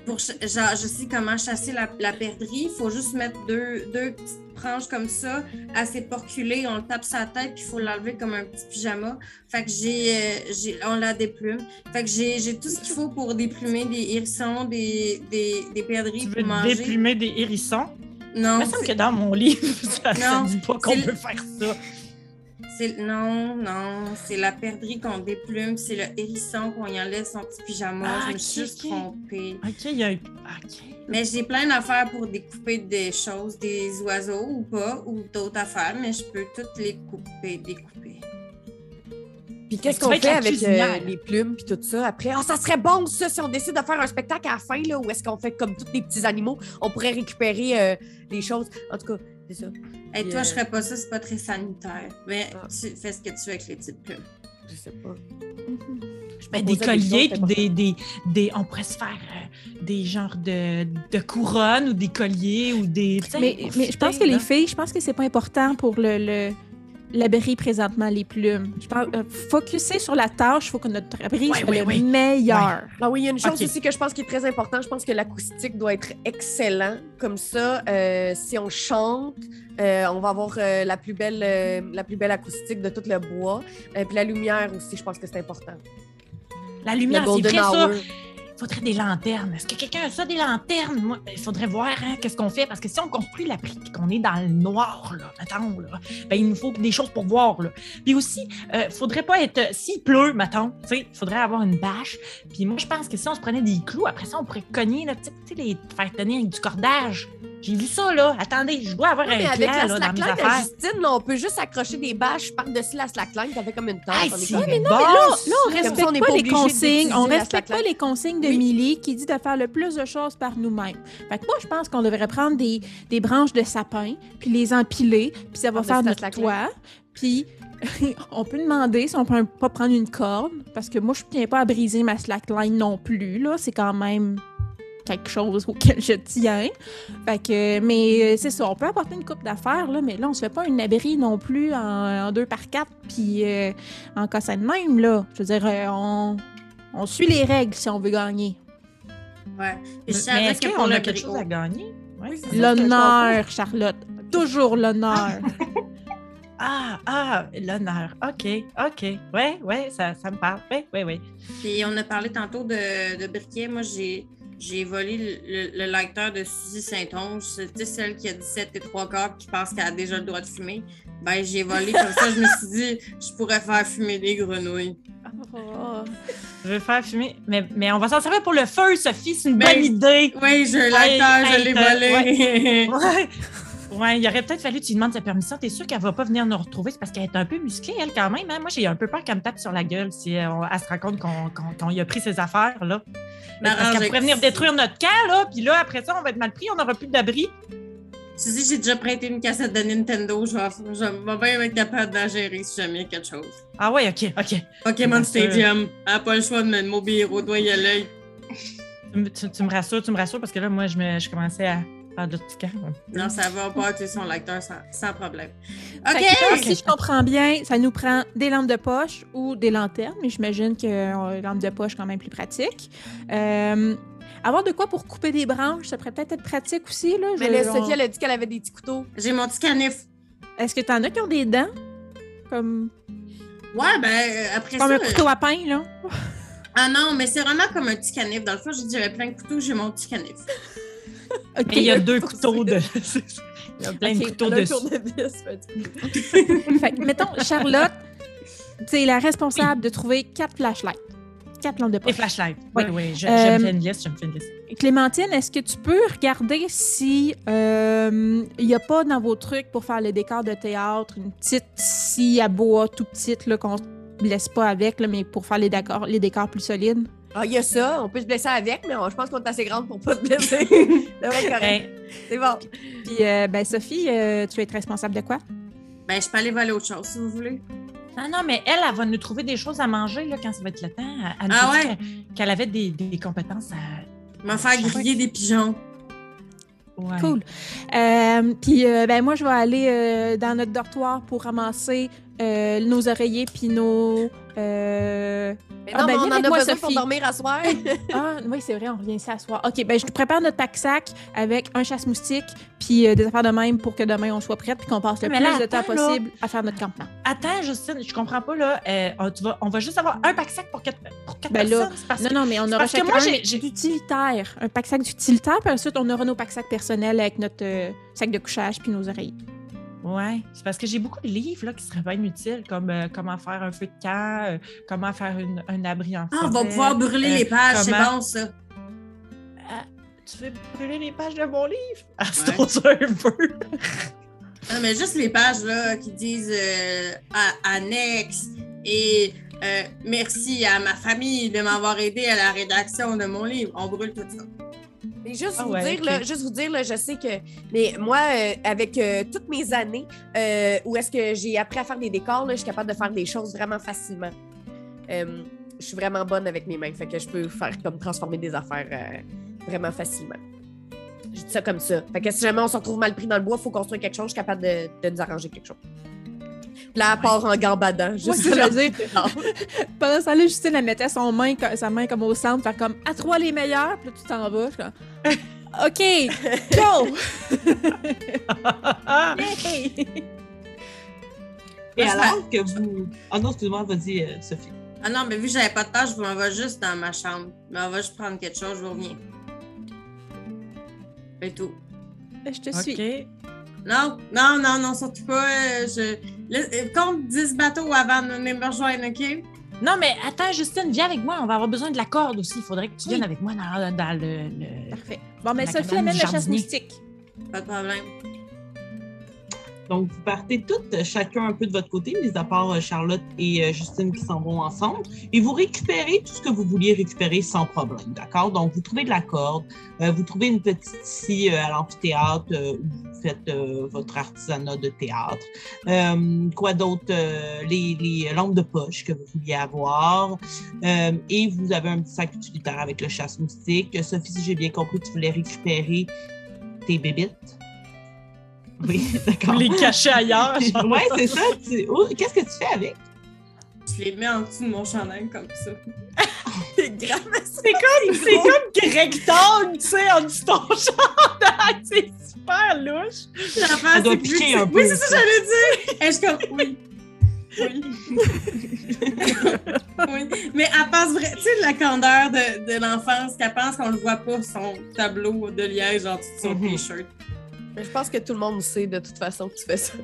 pour, genre, je sais comment chasser la, la perdrix. Il faut juste mettre deux, deux petites frange comme ça, assez porculée, on le tape sa tête, puis il faut l'enlever comme un petit pyjama. Fait que j'ai, euh, j'ai on la déplume. Fait que j'ai, j'ai tout ce qu'il faut pour déplumer des hérissons, des, des, des perdrix Tu pour manger. déplumer des hérissons? Non, Il me semble que dans mon livre, ça ne dit pas qu'on peut faire ça. C'est, non, non, c'est la perdrix qu'on déplume, c'est le hérisson qu'on y enlève son petit pyjama. Ah, je me suis juste trompée. OK, il y a un... OK. Mais j'ai plein d'affaires pour découper des choses, des oiseaux ou pas, ou d'autres affaires, mais je peux toutes les couper, découper. Puis qu'est-ce qu'on fait avec euh, les plumes puis tout ça après? Ah, ça serait bon ça si on décide de faire un spectacle à la fin là, où est-ce qu'on fait comme tous les petits animaux, on pourrait récupérer euh, les choses. En tout cas, c'est ça. Et toi, euh, je ferais pas ça, c'est pas très sanitaire. Mais Ah. tu fais ce que tu veux avec les petites plumes. Je sais pas. Je Ben, des colliers, puis des, des, des... On pourrait se faire euh, des genres de, de couronnes ou des colliers ou des... Mais, mais je pense que les filles, je pense que c'est pas important pour le, le- l'abri présentement, les plumes. Je pense, euh, focuser sur la tâche, il faut que notre abri Ouais, soit ouais, le ouais. meilleur. Ah oui, il y a une chose aussi que je pense qui est très importante. Je pense que l'acoustique doit être excellent. Comme ça, euh, si on chante, euh, on va avoir euh, la, plus belle, la plus belle acoustique de tout le bois. Puis la lumière aussi, je pense que c'est important. La lumière, c'est vrai, ça. Faudrait des lanternes. Est-ce que quelqu'un a ça, des lanternes? Moi, il faudrait voir hein, qu'est-ce qu'on fait. Parce que si on construit l'abri et qu'on est dans le noir, là, mettons, là, ben, il nous faut des choses pour voir. Là. Puis aussi, il faudrait pas être... S'il pleut, mettons, il faudrait avoir une bâche. Puis moi, je pense que si on se prenait des clous, après ça, on pourrait cogner, là, tu sais, tu sais, les faire tenir avec du cordage. J'ai vu ça, là. Attendez, je dois avoir mais un avec plan, la là, dans mes slackline affaires. Justine, là, on peut juste accrocher des bâches par-dessus la slackline, ça fait comme une tente. Hey, on est c'est correct. bon, Là, on ça, respecte on pas pas les consignes. On respecte pas les consignes de Oui. Millie qui dit de faire le plus de choses par nous-mêmes. Fait que moi, je pense qu'on devrait prendre des, des branches de sapin, puis les empiler, puis ça va Par-dessus faire la notre toit. Puis on peut demander si on peut pas prendre une corde, parce que moi, je tiens pas à briser ma slackline non plus. Là, c'est quand même quelque chose auquel je tiens. Fait que, mais euh, c'est ça, on peut apporter une coupe d'affaires, là, mais là, on se fait pas un abri non plus en, en deux par quatre, puis euh, en cassant de même, là. Je veux dire, euh, on, on suit les règles si on veut gagner. Ouais. Je est-ce qu'on a quelque chose à gagner? Ouais. Oui, L'honneur, Charlotte. Toujours l'honneur. Ah, ah, l'honneur. OK, OK. Ouais, ouais, ça, ça me parle. Oui, oui, oui. Puis on a parlé tantôt de, de briquet. Moi, j'ai, j'ai volé le, le, le lecteur de Suzy Saint-Onge. Tu sais, celle qui a 17 et 3 quarts qui pense qu'elle a déjà le droit de fumer. Ben, j'ai volé comme ça. Je me suis dit, je pourrais faire fumer des grenouilles. Oh. Je vais faire fumer. Mais, mais on va s'en servir pour le feu, Sophie. C'est une Ben, bonne idée. Oui, j'ai un Hey, lecteur, je l'ai volé. Ouais. Ouais, il aurait peut-être fallu que tu lui demandes sa permission. T'es sûr qu'elle va pas venir nous retrouver? C'est parce qu'elle est un peu musclée, elle, quand même. hein? Moi, j'ai un peu peur qu'elle me tape sur la gueule si euh, on- elle se rend compte qu'on y a pris ses affaires, là. Parce M'arrange qu'elle pourrait venir détruire notre camp, là. Puis là, après ça, on va être mal pris, on n'aura plus d'abri. Suzy, j'ai déjà prêté une cassette de Nintendo. Je vais, je vais bien être capable d'en gérer si jamais il y a quelque chose. Ah ouais, OK, OK. Pokémon. Stadium. Elle n'a pas le choix de me m'obéir au doigt et à l'œil. Tu, me- tu- tu me rassures, tu me rassures, parce que là, moi, je, me, je commençais à faire camps. Non, ça va pas utiliser son lecteur sans, sans problème. OK! que si je comprends bien, ça nous prend des lampes de poche ou des lanternes, mais j'imagine que euh, les lampes de poche, quand même plus pratique. Euh, avoir de quoi pour couper des branches, ça pourrait peut-être être pratique aussi. Là. Mais Je- là, on- Sophie, elle a dit qu'elle avait des petits couteaux. J'ai mon petit canif. Est-ce que t'en as qui ont des dents? Comme, Ouais, ben, euh, après comme ça. un couteau à pain, là? Ah non, mais c'est vraiment comme un petit canif. Dans le fond, j'ai dit j'avais plein de couteaux, j'ai mon petit canif. Il y a deux couteaux de. il y a plein de couteaux dessus. tournevis, fait mettons, Charlotte, c'est la responsable de trouver quatre flashlights. Quatre lampes de Des poche. flashlights. Oui. Oui, oui. Je, Euh, je me fais une liste, je me fais une liste. Clémentine, est-ce que tu peux regarder si euh, il n'y a pas dans vos trucs pour faire le décor de théâtre une petite scie à bois tout petite là, qu'on ne blesse pas avec, là, mais pour faire les décors, les décors plus solides? Ah, il y a ça. On peut se blesser avec, mais on- je pense qu'on est assez grande pour pas se blesser. C'est vrai, correct. C'est bon. Puis, euh, ben, Sophie, euh, tu vas être responsable de quoi? Ben, je peux aller voler autre chose si vous voulez. Non, non, mais elle, elle va nous trouver des choses à manger là, quand ça va être le temps. Elle, nous Ah ouais? qu'elle- avait des, des compétences à. Me faire griller des pigeons. Ouais. Cool. Euh, puis, euh, ben, moi, je vais aller euh, dans notre dortoir pour ramasser euh, nos oreillers puis nos Euh... Mais Ah, non, ben, mais on en a moi, besoin pour Sophie. dormir à soir. Ah, oui, c'est vrai, on revient ici à soir. OK, ben je te prépare notre pack-sac avec un chasse-moustique puis euh, des affaires de même pour que demain on soit prête puis qu'on passe le Mais plus là, de temps là. possible à faire notre campement. Attends, Justine, je comprends pas, là. Euh, on, tu vas- on va juste avoir un pack-sac pour quatre, pour quatre Ben personnes. parce Non, non, mais on aura chacun moi, d'utilitaire. Un pack-sac d'utilitaire, puis ensuite, on aura nos pack-sacs personnels avec notre euh, sac de couchage puis nos oreilles. Ouais, c'est parce que j'ai beaucoup de livres là, qui seraient bien utiles, comme euh, comment faire un feu de camp, euh, comment faire une- un abri en Ah, on va forêt. pouvoir brûler euh, les pages, c'est comment- bon ça. Tu veux brûler les pages de mon livre? Ah, c'est Ouais. trop un peu. Non, mais juste les pages là, qui disent euh, annexe et euh, merci à ma famille de m'avoir aidé à la rédaction de mon livre. On brûle tout ça. Mais juste Ah vous dire, là, juste vous dire, là, je sais que. Mais moi, euh, avec euh, toutes mes années euh, où est-ce que j'ai appris à faire des décors, là, je suis capable de faire des choses vraiment facilement. Je suis vraiment bonne avec mes mains, fait que je peux faire comme transformer des affaires vraiment facilement. Je dis ça comme ça. Fait que si jamais on se retrouve mal pris dans le bois, il faut construire quelque chose, je suis capable de, de nous arranger quelque chose. Puis là, elle part en gambadant. Juste là. j'allais dire. Pendant ce temps-là, Justine, elle mettait son main, sa main comme au centre, faire comme à trois les meilleurs, puis là, tu t'en vas. Je suis comme, OK, go! Et je alors? que vous. Ah non, excuse-moi, vas-y, euh, Sophie. Ah non, mais vu que j'avais pas de tâche, je m'en vais juste dans ma chambre. Mais on va juste prendre quelque chose, je vous reviens. Et tout. Je te suis. Non, non, non, non, surtout pas. euh, Je... le- euh, Compte 10 bateaux avant de venir me rejoindre, OK? Non, mais attends, Justine, viens avec moi. On va avoir besoin de la corde aussi. Il faudrait que tu viennes avec moi dans, dans le, le- Parfait. Bon, mais La Sophie cabane amène du le jardinier. chasse-moustique. Pas de problème. Donc, vous partez toutes, chacun un peu de votre côté, mis à part euh, Charlotte et euh, Justine qui s'en vont ensemble, et vous récupérez tout ce que vous vouliez récupérer sans problème, d'accord? Donc, vous trouvez de la corde, euh, vous trouvez une petite scie à l'amphithéâtre où vous faites votre artisanat de théâtre. Quoi d'autre? Les, les lampes de poche que vous vouliez avoir. Et vous avez un petit sac utilitaire avec le chasse-moustique. Sophie, si j'ai bien compris, tu voulais récupérer tes bébites. Oui, d'accord. les cacher ailleurs. genre. ouais, c'est ça. Tu- oh, Qu'est-ce que tu fais avec? Je les mets en dessous de mon chandail comme ça. C'est grave. C'est comme, c'est comme rectangle, tu sais, en dessous de ton chandail. C'est super louche. L'affaire, Elle doit piquer un peu, Oui, c'est ça ça. que j'allais dire. Je comme, oui. Oui. oui. Mais elle pense vrai, tu sais, la candeur de, de l'enfance, qu'elle pense qu'on le voit pas, son tableau de liège en dessous de son Mhm. t-shirt. Mais je pense que tout le monde sait de toute façon que tu fais ça.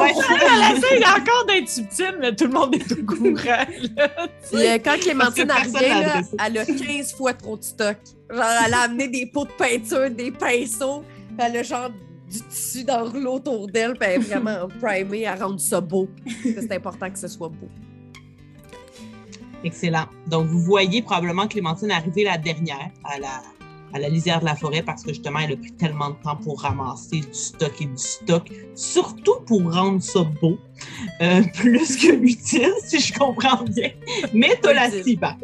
Ouais, Elle essaye encore d'être subtile, mais tout le monde est au courant. là. Puis euh, quand Clémentine arrivait, elle a 15 fois trop de stock. Genre, elle a amené des pots de peinture, des pinceaux. puis Elle a genre du tissu d'enroulé autour d'elle, puis elle est vraiment primée à rendre ça beau. C'est important que ce soit beau. Excellent. Donc, vous voyez probablement Clémentine arriver la dernière à la, à la lisière de la forêt parce que justement, elle a pris tellement de temps pour ramasser du stock et du stock, surtout pour rendre ça beau, euh, plus que utile, si je comprends bien. Mais t'as la scie, par.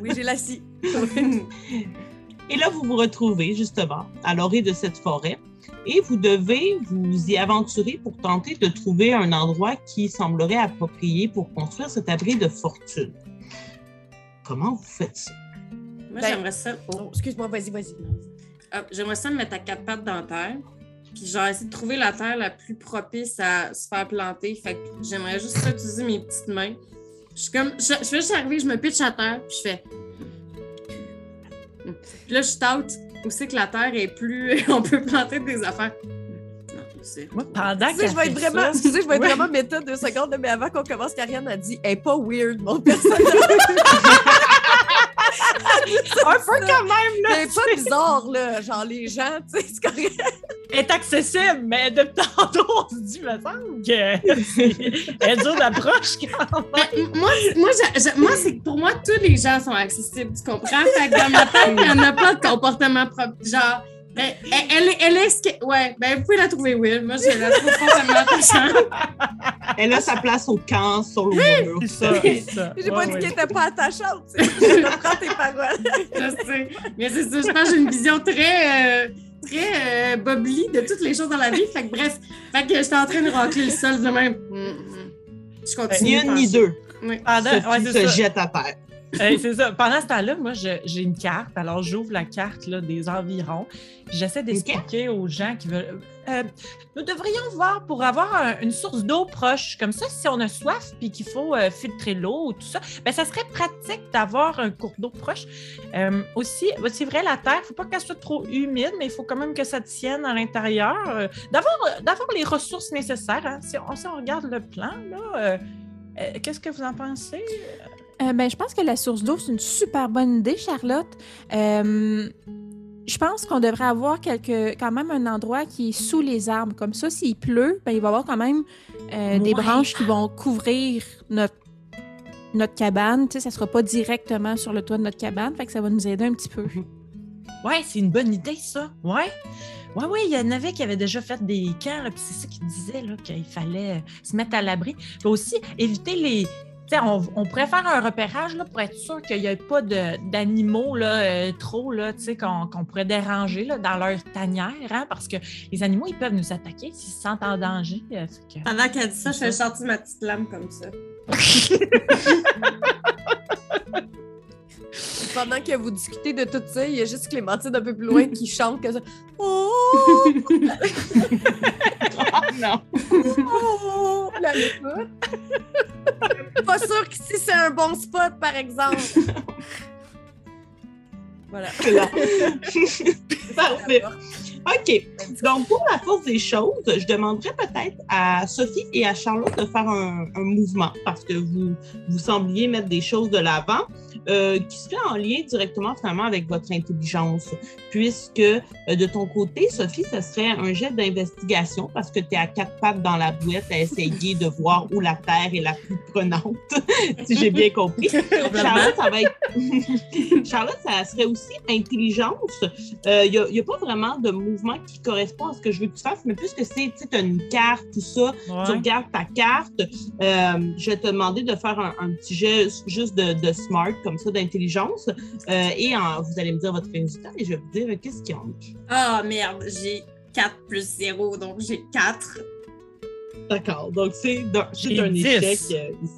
Oui, j'ai la scie. Et là, vous vous retrouvez justement à l'orée de cette forêt et vous devez vous y aventurer pour tenter de trouver un endroit qui semblerait approprié pour construire cet abri de fortune. Comment vous faites ça? Moi, Ben- j'aimerais ça. oh, Oh, excuse-moi, vas-y, vas-y. hop, j'aimerais ça me mettre à quatre pattes dans la terre. Puis genre essayer de trouver la terre la plus propice à se faire planter. Fait que j'aimerais juste ça, utiliser mes petites mains. Je suis comme. Je, je fais juste arriver, je me pitche à terre, puis je fais. Puis là, je tâte où c'est que la terre est plus. On peut planter des affaires. Moi, pendant Excusez, je vais être vraiment, excusez, je vais être Ouais. vraiment méta deux secondes, mais avant qu'on commence, Karianne a dit Elle est pas weird, mon personnage. un peu quand même, là. Elle est pas bizarre, là. Genre, les gens, tu sais, c'est correct. Elle est accessible, mais de tantôt, on se dit, me semble que c'est- elle est dure d'approche quand même. Ben, moi, c'est- moi, j'a- moi, c'est que pour moi, tous les gens sont accessibles, tu comprends? Fait que dans ma tête, il n'y en a pas de comportement propre. Genre, ben, elle, elle, est- elle est. ce que- Ouais, ben, vous pouvez la trouver, Will. Moi, je la trouve fortement attachante. Elle a sa place au camp, sur le mur. C'est ça, c'est ça. J'ai Ouais, pas dit ouais. qu'elle était pas attachante. Je reprends tes paroles. Je sais. Mais c'est ça, je pense que j'ai une vision très. euh, très euh, de toutes les choses dans la vie. Fait que bref, fait que j'étais en train de racler le sol de même. Mm, mm. Je Ni continue. une ni deux. Oui. Sophie ouais, se ça. jette à terre. C'est ça. Pendant ce temps-là, moi, j'ai une carte. Alors, j'ouvre la carte là, des environs. J'essaie d'expliquer aux gens qui veulent. Euh, nous devrions voir pour avoir un- une source d'eau proche. Comme ça, si on a soif puis qu'il faut euh, filtrer l'eau ou tout ça, ben, ça serait pratique d'avoir un cours d'eau proche. Euh, aussi, c'est vrai, la terre, il ne faut pas qu'elle soit trop humide, mais il faut quand même que ça tienne à l'intérieur. D'avoir, les ressources nécessaires. hein. Si, on, si on regarde le plan, là, qu'est-ce que vous en pensez? Euh, ben, je pense que la source d'eau, c'est une super bonne idée, Charlotte. Euh, je pense qu'on devrait avoir quelque, quand même un endroit qui est sous les arbres. Comme ça, s'il pleut, ben, il va y avoir quand même euh, des Ouais. branches qui vont couvrir notre, notre cabane. Tu sais, ça ne sera pas directement sur le toit de notre cabane, fait que ça va nous aider un petit peu. Ouais, c'est une bonne idée, ça. Ouais. Ouais, ouais, il y en avait qui avaient déjà fait des camps, puis c'est ça qu'ils disaient, qu'il fallait se mettre à l'abri. Puis aussi, éviter les. On, on pourrait faire un repérage, là, pour être sûr qu'il n'y ait pas d'animaux, là, euh, trop, qu'on pourrait déranger, là, dans leur tanière, hein, parce que les animaux, ils peuvent nous attaquer s'ils se sentent en danger. euh, que- Pendant qu'elle dit ça, je fais sortir ma petite lame comme ça. Pendant que vous discutez de tout ça, il y a juste Clémentine un peu plus loin qui chante que ça. Oh! Oh non! Oh! Là. Pas sûr que si c'est un bon spot, par exemple. Voilà. Là. Parfait. OK. Donc, pour la force des choses, je demanderais peut-être à Sophie et à Charlotte de faire un, un mouvement parce que vous, vous sembliez mettre des choses de l'avant euh, qui seraient en lien directement finalement avec votre intelligence. Puisque euh, de ton côté, Sophie, ce serait un jet d'investigation parce que tu es à quatre pattes dans la bouette à essayer de voir où la terre est la plus prenante, si j'ai bien compris. Charlotte, ça va être. Charlotte, ça serait aussi intelligence. Il n'y a, pas vraiment de mouvement qui correspond à ce que je veux que tu fasses, mais puisque c'est, tu as une carte, tout ça, tu Ouais. regardes ta carte, euh, je vais te demander de faire un, un petit jet juste de, de smart, comme ça, d'intelligence. Euh, et en- vous allez me dire votre résultat et je vais vous dire euh, qu'est-ce qu'il y en a. Ah merde, j'ai 4 plus 0, donc j'ai 4. D'accord. Donc, c'est un 10. échec. euh, ici.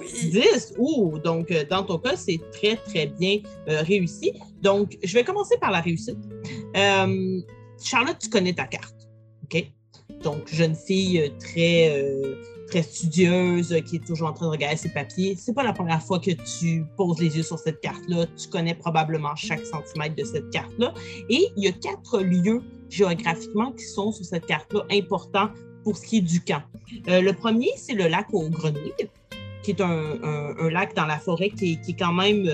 Oui. 10. Ouh, donc euh, dans ton cas, c'est très, très bien euh, réussi. Donc, je vais commencer par la réussite. Euh, Charlotte, tu connais ta carte. OK? Donc, jeune fille euh, très, euh, très studieuse, euh, qui est toujours en train de regarder ses papiers. C'est pas la première fois que tu poses les yeux sur cette carte-là. Tu connais probablement chaque centimètre de cette carte-là. Et il y a quatre lieux géographiquement qui sont sur cette carte-là importants pour ce qui est du camp. Le premier, c'est le lac aux grenouilles qui est un, lac dans la forêt qui est, quand même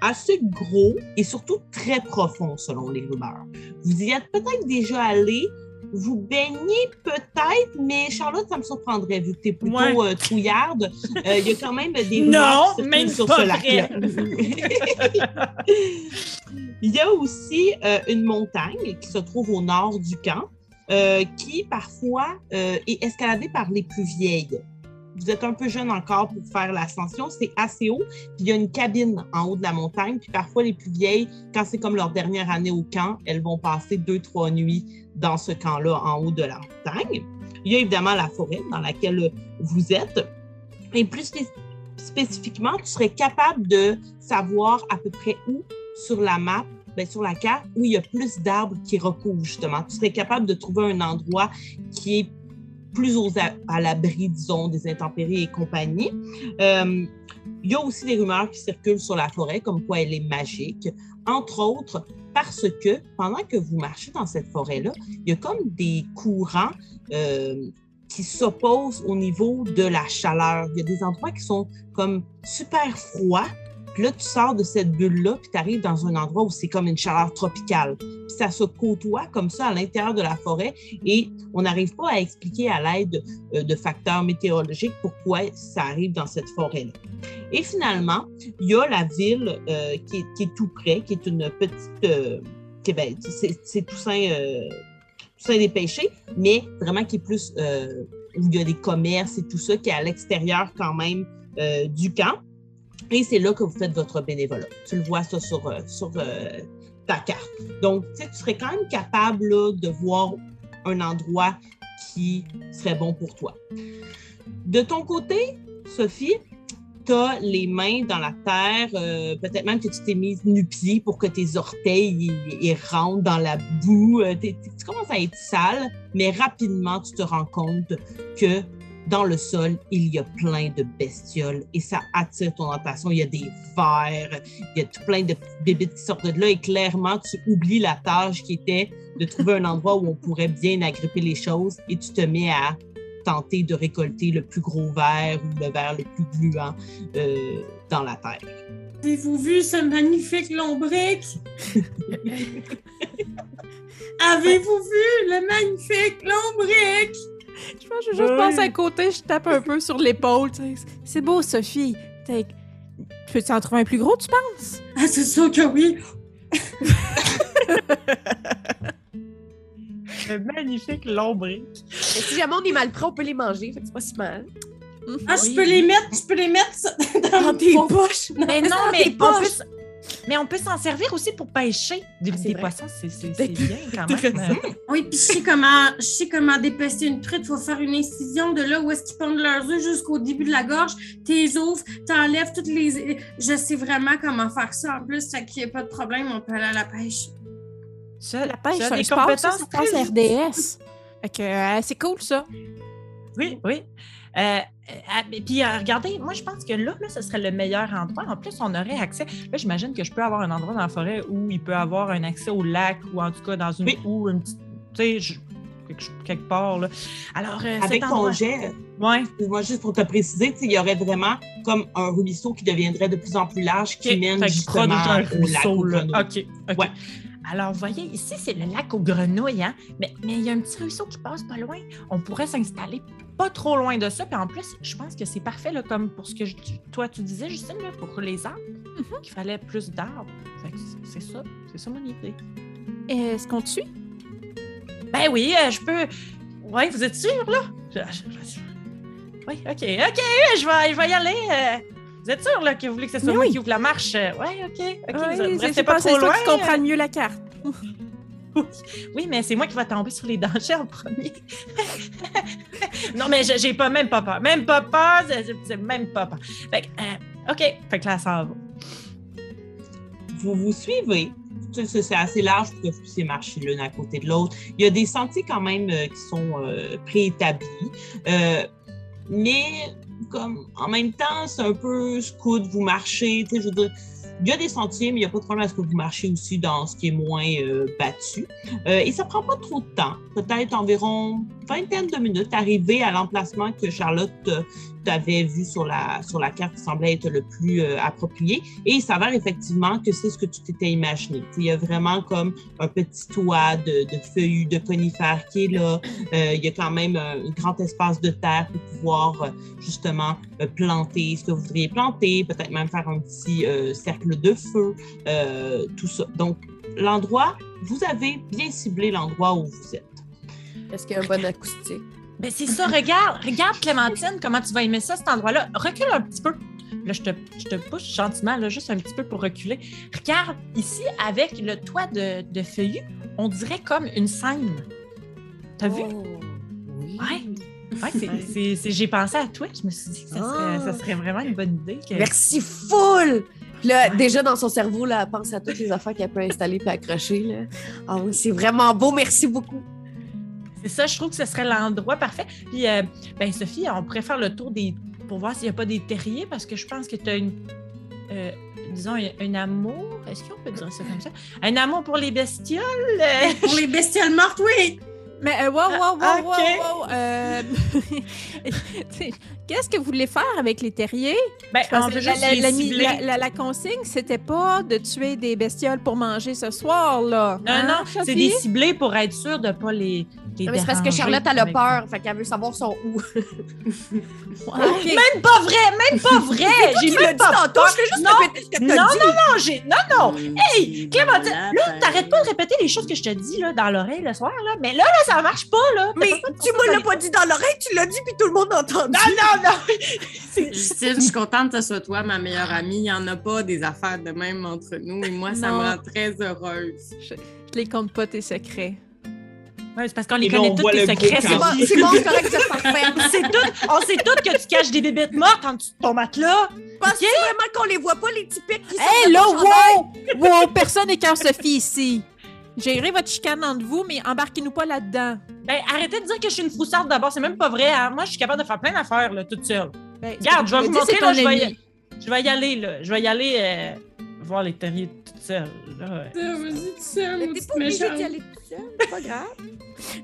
assez gros et surtout très profond selon les rumeurs. Vous y êtes peut-être déjà allé, vous baignez peut-être, mais Charlotte, ça me surprendrait vu que tu es plutôt Ouais. euh, trouillarde. Euh, Il y a quand même des Non, rumeurs circulent même sur ce lac-là. Il y a aussi euh, une montagne qui se trouve au nord du camp, qui parfois est escaladée par les plus vieilles. Vous êtes un peu jeune encore pour faire l'ascension, c'est assez haut. Puis il y a une cabine en haut de la montagne. Puis parfois, les plus vieilles, quand c'est comme leur dernière année au camp, elles vont passer deux, trois nuits dans ce camp-là en haut de la montagne. Il y a évidemment la forêt dans laquelle vous êtes. Et plus spé- spécifiquement, tu serais capable de savoir à peu près où sur la map, ben, sur la carte, où il y a plus d'arbres qui recouvrent justement. Tu serais capable de trouver un endroit qui est plus aux à l'abri, disons, des intempéries et compagnie. Euh, il y a aussi des rumeurs qui circulent sur la forêt, comme quoi elle est magique, entre autres parce que pendant que vous marchez dans cette forêt-là, il y a comme des courants euh, qui s'opposent au niveau de la chaleur. Il y a des endroits qui sont comme super froids. Là, tu sors de cette bulle-là, puis tu arrives dans un endroit où c'est comme une chaleur tropicale. Puis ça se côtoie comme ça à l'intérieur de la forêt et on n'arrive pas à expliquer à l'aide euh, de facteurs météorologiques pourquoi ça arrive dans cette forêt-là. Et finalement, il y a la ville euh, qui, est, tout près, qui est une petite... euh, ben, c'est Toussaint, euh, des mais vraiment qui est plus... où il y a des commerces et tout ça, qui est à l'extérieur quand même du camp. Et c'est là que vous faites votre bénévolat. Tu le vois ça sur, euh, sur euh, ta carte. Donc, tu tu serais quand même capable de voir un endroit qui serait bon pour toi. De ton côté, Sophie, as les mains dans la terre, euh, peut-être même que tu t'es mise nu-pied pour que tes orteils ils- ils rentrent dans la boue. Tu commences à être sale, mais rapidement, tu te rends compte que dans le sol, il y a plein de bestioles et ça attire ton attention. Il y a des vers, il y a tout plein de bébites qui sortent de là et clairement, tu oublies la tâche qui était de trouver un endroit où on pourrait bien agripper les choses et tu te mets à tenter de récolter le plus gros verre ou le verre le plus gluant euh, dans la terre. Avez-vous vu ce magnifique lombric? Avez-vous vu le magnifique lombric? Je pense que je juste pense à côté, je tape un peu sur l'épaule. C'est beau, Sophie. T'as- Peux-tu en trouver un plus gros, tu penses? Ah, c'est sûr que oui. Un magnifique lombric. Mais si jamais on est mal pris, on peut les manger, fait que c'est pas si mal. Ah, je peux les mettre, je peux les mettre dans Dans tes poches! Mais non, mais tes on, poches. peut, s- mais on peut s'en servir aussi pour pêcher des, Ah, poissons. C'est bien quand même. Oui, puis je sais comment, je sais comment dépester une truite. Faut faire une incision de là où est-ce qu'ils pondent leurs œufs jusqu'au début de la gorge. T'es ouvres, t'enlèves toutes les. Je sais vraiment comment faire ça en plus. Fait qu'il n'y a pas de problème, on peut aller à la pêche. As- La pêche, c'est un des sport, ça, ça passe RDS. Fait que euh, c'est cool, ça. Oui, oui. Euh, euh, ah, puis euh, regardez, moi je pense que là, là, ce serait le meilleur endroit. En plus, on aurait accès. Là, j'imagine que je peux avoir un endroit dans la forêt où il peut avoir un accès au lac ou en tout cas dans une Oui. ou une petite. Tu sais, quelque, part. Là. Alors, euh, Avec ton endroit- jet, Ouais. moi juste pour te préciser, il y aurait vraiment comme un ruisseau qui deviendrait de plus en plus large qui mène justement un au lac ruisseau, là. grenouilles. OK. Ouais. Alors, voyez, ici, c'est le lac aux grenouilles, hein? Mais mais il y a un petit ruisseau qui passe pas loin. On pourrait s'installer pas trop loin de ça. Puis en plus, je pense que c'est parfait, là, comme pour ce que je- toi, tu disais, Justine, là, pour les arbres, Mm-hmm. qu'il fallait plus d'arbres. C'est- ça. C'est ça mon idée. Est-ce qu'on te suit? Ben oui, euh, je peux... Oui, vous êtes sûr, là? Je- je- Oui, OK, OK, je vais, je vais y aller. euh. Vous êtes sûr, là, que vous voulez que ce soit moi oui. qui ouvre la marche? Euh, Ouais, OK, OK. Oui, vous restez pas trop c'est toi loin. qui comprends mieux la carte. Oui, mais c'est moi qui va tomber sur les dangers en premier. non, mais j'ai pas même pas peur. Même pas peur, c'est- même pas peur. Fait que, euh, OK. Fait que là, ça va. vous vous suivez. C'est assez large pour que vous puissiez marcher l'un à côté de l'autre. Il y a des sentiers quand même euh, qui sont euh, préétablis. Mais comme en même temps, c'est un peu scout, vous marchez. Il y a des sentiers, mais il n'y a pas de problème à ce que vous marchez aussi dans ce qui est moins euh, battu. Euh, et ça prend pas trop de temps, peut-être environ vingtaine de minutes, arriver à l'emplacement que Charlotte euh, t'avait vu sur la, sur la carte qui semblait être le plus euh, approprié. Et il s'avère effectivement que c'est ce que tu t'étais imaginé. Il y a vraiment comme un petit toit de, feuilles, de conifères qui est là. Euh, il y a quand même un grand espace de terre pour pouvoir euh, justement euh, planter ce que vous voudriez planter, peut-être même faire un petit euh, cercle de feu, euh, tout ça. Donc, l'endroit, vous avez bien ciblé l'endroit où vous êtes. Est-ce qu'il y a un bon acoustique? Ben, c'est ça. Regarde, regarde, Clémentine, comment tu vas aimer ça, cet endroit-là. Recule un petit peu. Là, je te, je te pousse gentiment, là, juste un petit peu pour reculer. Regarde, ici, avec le toit de, de feuillus, on dirait comme une scène. T'as vu? Oh, oui. Ouais. Ouais, c'est- c'est- c'est- j'ai pensé à toi. Je me suis dit que ça serait, ça serait vraiment une bonne idée. que- Merci full! Là, déjà dans son cerveau, là, elle pense à toutes les affaires qu'elle peut installer puis accrocher. Là. Oui, c'est vraiment beau, merci beaucoup. C'est ça, je trouve que ce serait l'endroit parfait. Puis, euh, ben Sophie, on pourrait faire le tour des. pour voir s'il n'y a pas des terriers, parce que je pense que tu as une. euh, disons, un, un amour. Est-ce qu'on peut dire ça comme ça? Un amour pour les bestioles? Pour les bestioles mortes, oui! Mais euh, wow, wow, wow, Ah, wow, wow, euh, Qu'est-ce que vous voulez faire avec les terriers? Ben, on veut la, juste la- la la- la- la consigne, c'était pas de tuer des bestioles pour manger ce soir, là. Non, Hein, non, c'est des ciblés pour être sûr de ne pas les, les Non, mais c'est parce que Charlotte, elle a peur, fait qu'elle veut savoir son où. Ah, ok. Même pas vrai, même pas vrai! J'ai même pas tantôt, peur. je fais juste Non, répéter ce que non, non, dit. non, j'ai... Non, non! Hey, Clémentine, là, t'arrêtes pas de répéter les choses que je te dis là, dans l'oreille le soir, là. Mais là, là, ça marche pas, là. Mais tu me l'as pas dit dans l'oreille, tu l'as dit, puis tout le monde a entendu. Non, non, non! Justine, je suis contente que ce soit toi, ma meilleure amie. Il n'y en a pas des affaires de même entre nous et moi, ça me rend très heureuse. Je les compte pas, tes secrets. Ouais, c'est parce qu'on les Et connaît on tous tes secrets. C'est bon. c'est bon, c'est correct, c'est parfait. On sait tout, on sait tout que tu caches des bébites mortes en dessous de ton matelas. Penses-tu vraiment qu'on les voit pas, les petits pics qui sont Hé, là, wow! Wow, personne n'écœure Sophie ici. Gérez votre chicane entre vous, mais embarquez-nous pas là-dedans. Ben, arrêtez de dire que je suis une froussarde d'abord. C'est même pas vrai. hein. Moi, je suis capable de faire plein d'affaires, là, toute seule. Ben, Regarde, je vais vous montrer, là, je vais, y... je vais y aller, là. Je vais y aller euh, voir les terriers toute seule. Là. Vas-y, Mais mon t'es pas obligé méchant. d'y aller toute seule, c'est pas grave.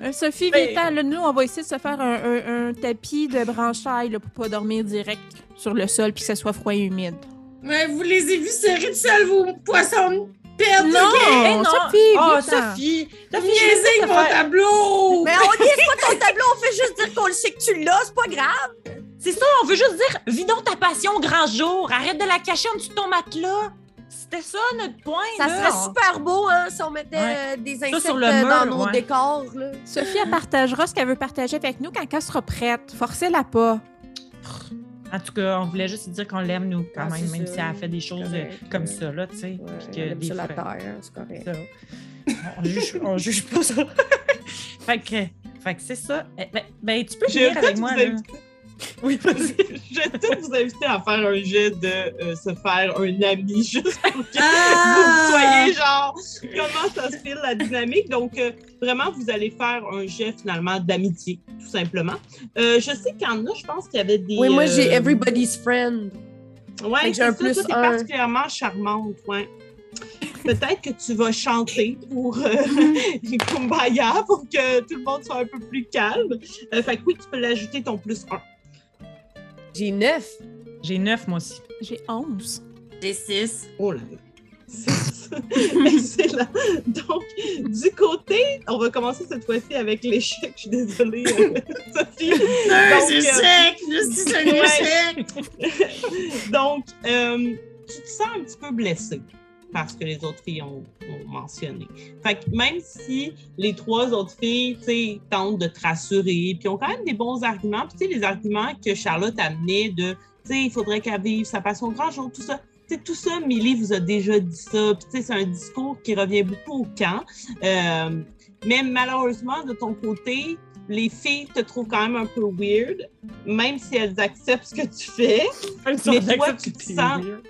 Euh, Sophie, Ben- viens là, nous, on va essayer de se faire un, un- un tapis de branchailles là, pour pas dormir direct sur le sol puis que ça soit froid et humide. Ouais, vous les avez vus serrer de seul, vos poissons perte. Non, Eh non! Sophie, Oh. Sophie! Sophie, Niaisez mon tableau! Mais on dit pas ton tableau, on fait juste dire qu'on le sait que tu l'as, c'est pas grave. C'est ça, on veut juste dire, vis donc ta passion au grand jour. Arrête de la cacher en dessous de ton matelas. C'était ça notre point. Ça là. serait super beau, hein, si on mettait Ouais. euh, des insectes sur le euh, mur, dans nos ouais. décors, là. Sophie, elle partagera ce qu'elle veut partager avec nous quand elle sera prête. Forcez-la pas. En tout cas, on voulait juste dire qu'on l'aime, nous, quand Ah, même, même ça. si elle a fait des choses euh, Correct, comme ça, là, tu sais. Ouais, que des la fois- terre, c'est correct. ça. On juge, on juge pas ça. fait que, fait que c'est ça. Eh, Ben, ben, tu peux venir avec moi, là. Oui, je vais peut-être vous inviter à faire un jet de euh, se faire un ami juste pour que Ah! vous soyez genre comment ça se file la dynamique? Donc euh, vraiment, vous allez faire un jet finalement d'amitié, tout simplement. Euh, je sais qu'il y en a, je pense qu'il y avait des. Oui, moi, j'ai everybody's friend. Que j'ai c'est un ça, plus toi, t'es un. particulièrement charmante, ouais. Peut-être que tu vas chanter pour euh, Kumbaya pour que tout le monde soit un peu plus calme. Euh, fait que oui, tu peux l'ajouter ton plus 1. J'ai neuf. J'ai neuf, moi aussi. J'ai 11. J'ai 6. Oh là là. C'est ça. Excellent. Donc, du côté, on va commencer cette fois-ci avec l'échec. Je suis désolée, euh, Sophie. Un Donc, euh, échec! Juste un Ouais. échec! Donc, euh, tu te sens un petit peu blessé parce que les autres filles ont, ont mentionné. Fait que même si les trois autres filles, tu sais, tentent de te rassurer, puis ont quand même des bons arguments, puis tu sais, les arguments que Charlotte amenait de, tu sais, il faudrait qu'elle vive sa passion grand jour, tout ça. Tu sais, tout ça, Millie vous a déjà dit ça. Puis, tu sais, c'est un discours qui revient beaucoup au camp. Euh, mais malheureusement, de ton côté, les filles te trouvent quand même un peu weird, même si elles acceptent ce que tu fais. Si Mais toi, tu te sens- weird.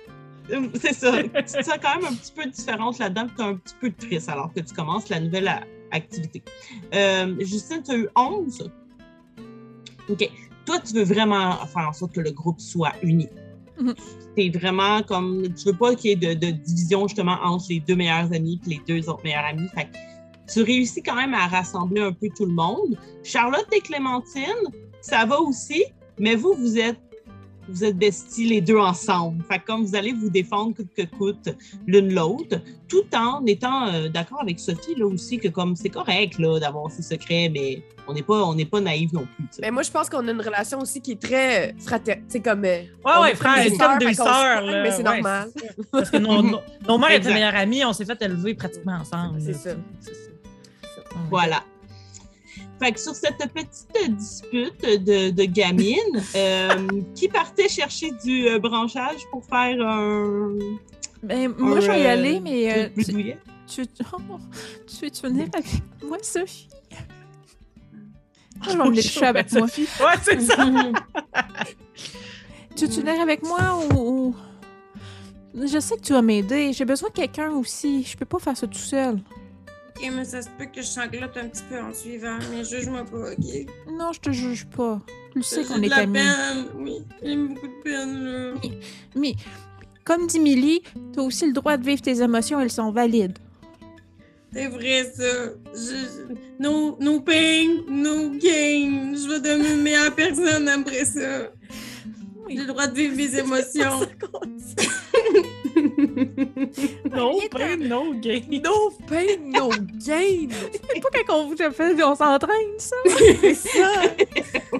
Euh, C'est ça. tu te sens quand même un petit peu différente là-dedans, tu es un petit peu triste alors que tu commences la nouvelle a- activité. Euh, Justine, tu as eu 11. OK. Toi, tu veux vraiment faire en sorte que le groupe soit uni. Tu es vraiment comme. Tu veux pas qu'il y ait de, de division justement entre les deux meilleurs amis et les deux autres meilleurs amis. Fait que tu réussis quand même à rassembler un peu tout le monde. Charlotte et Clémentine, ça va aussi, mais vous, vous êtes vous êtes besties les deux ensemble. Fait que comme vous allez vous défendre coûte que coûte l'une l'autre, tout en étant euh, d'accord avec Sophie là aussi que comme c'est correct là d'avoir ses secrets, mais on n'est pas on n'est pas naïf non plus. Mais moi, je pense qu'on a une relation aussi qui est très fraternelle. C'est comme. euh, Ouais, ouais, frère, c'est comme deux sœurs. là. Mais c'est Ouais, normal. Parce que nos, nos, nos mères étaient meilleures amies, on s'est fait élever pratiquement ensemble. C'est ça. ça. Voilà. Fait que sur cette petite dispute de, de gamine, euh, qui partait chercher du euh, branchage pour faire un. Ben, moi, un, je vais y aller, mais euh, plus tu, tu, oh, tu veux-tu venir avec moi, Sophie? Je vais emmener le chat avec moi. Sophie. Ouais, c'est ça. Tu veux-tu venir avec moi ou, ou- Je sais que tu vas m'aider. J'ai besoin de quelqu'un aussi. Je peux pas faire ça tout seul. Ok, mais ça se peut que je sanglote un petit peu en suivant, mais juge-moi pas, ok? Non, je te juge pas. Tu sais qu'on de est la amis. peine, oui. J'ai beaucoup de peine, là. Mais, comme dit Millie, tu as aussi le droit de vivre tes émotions, elles sont valides. C'est vrai, ça. Je... No, no pain, no gain. Je vais devenir une meilleure personne après ça. J'ai le droit de vivre mes émotions. No pain, no gain. No pain, no gain. C'est pas quand on vous fait, on s'entraîne, ça? C'est ça.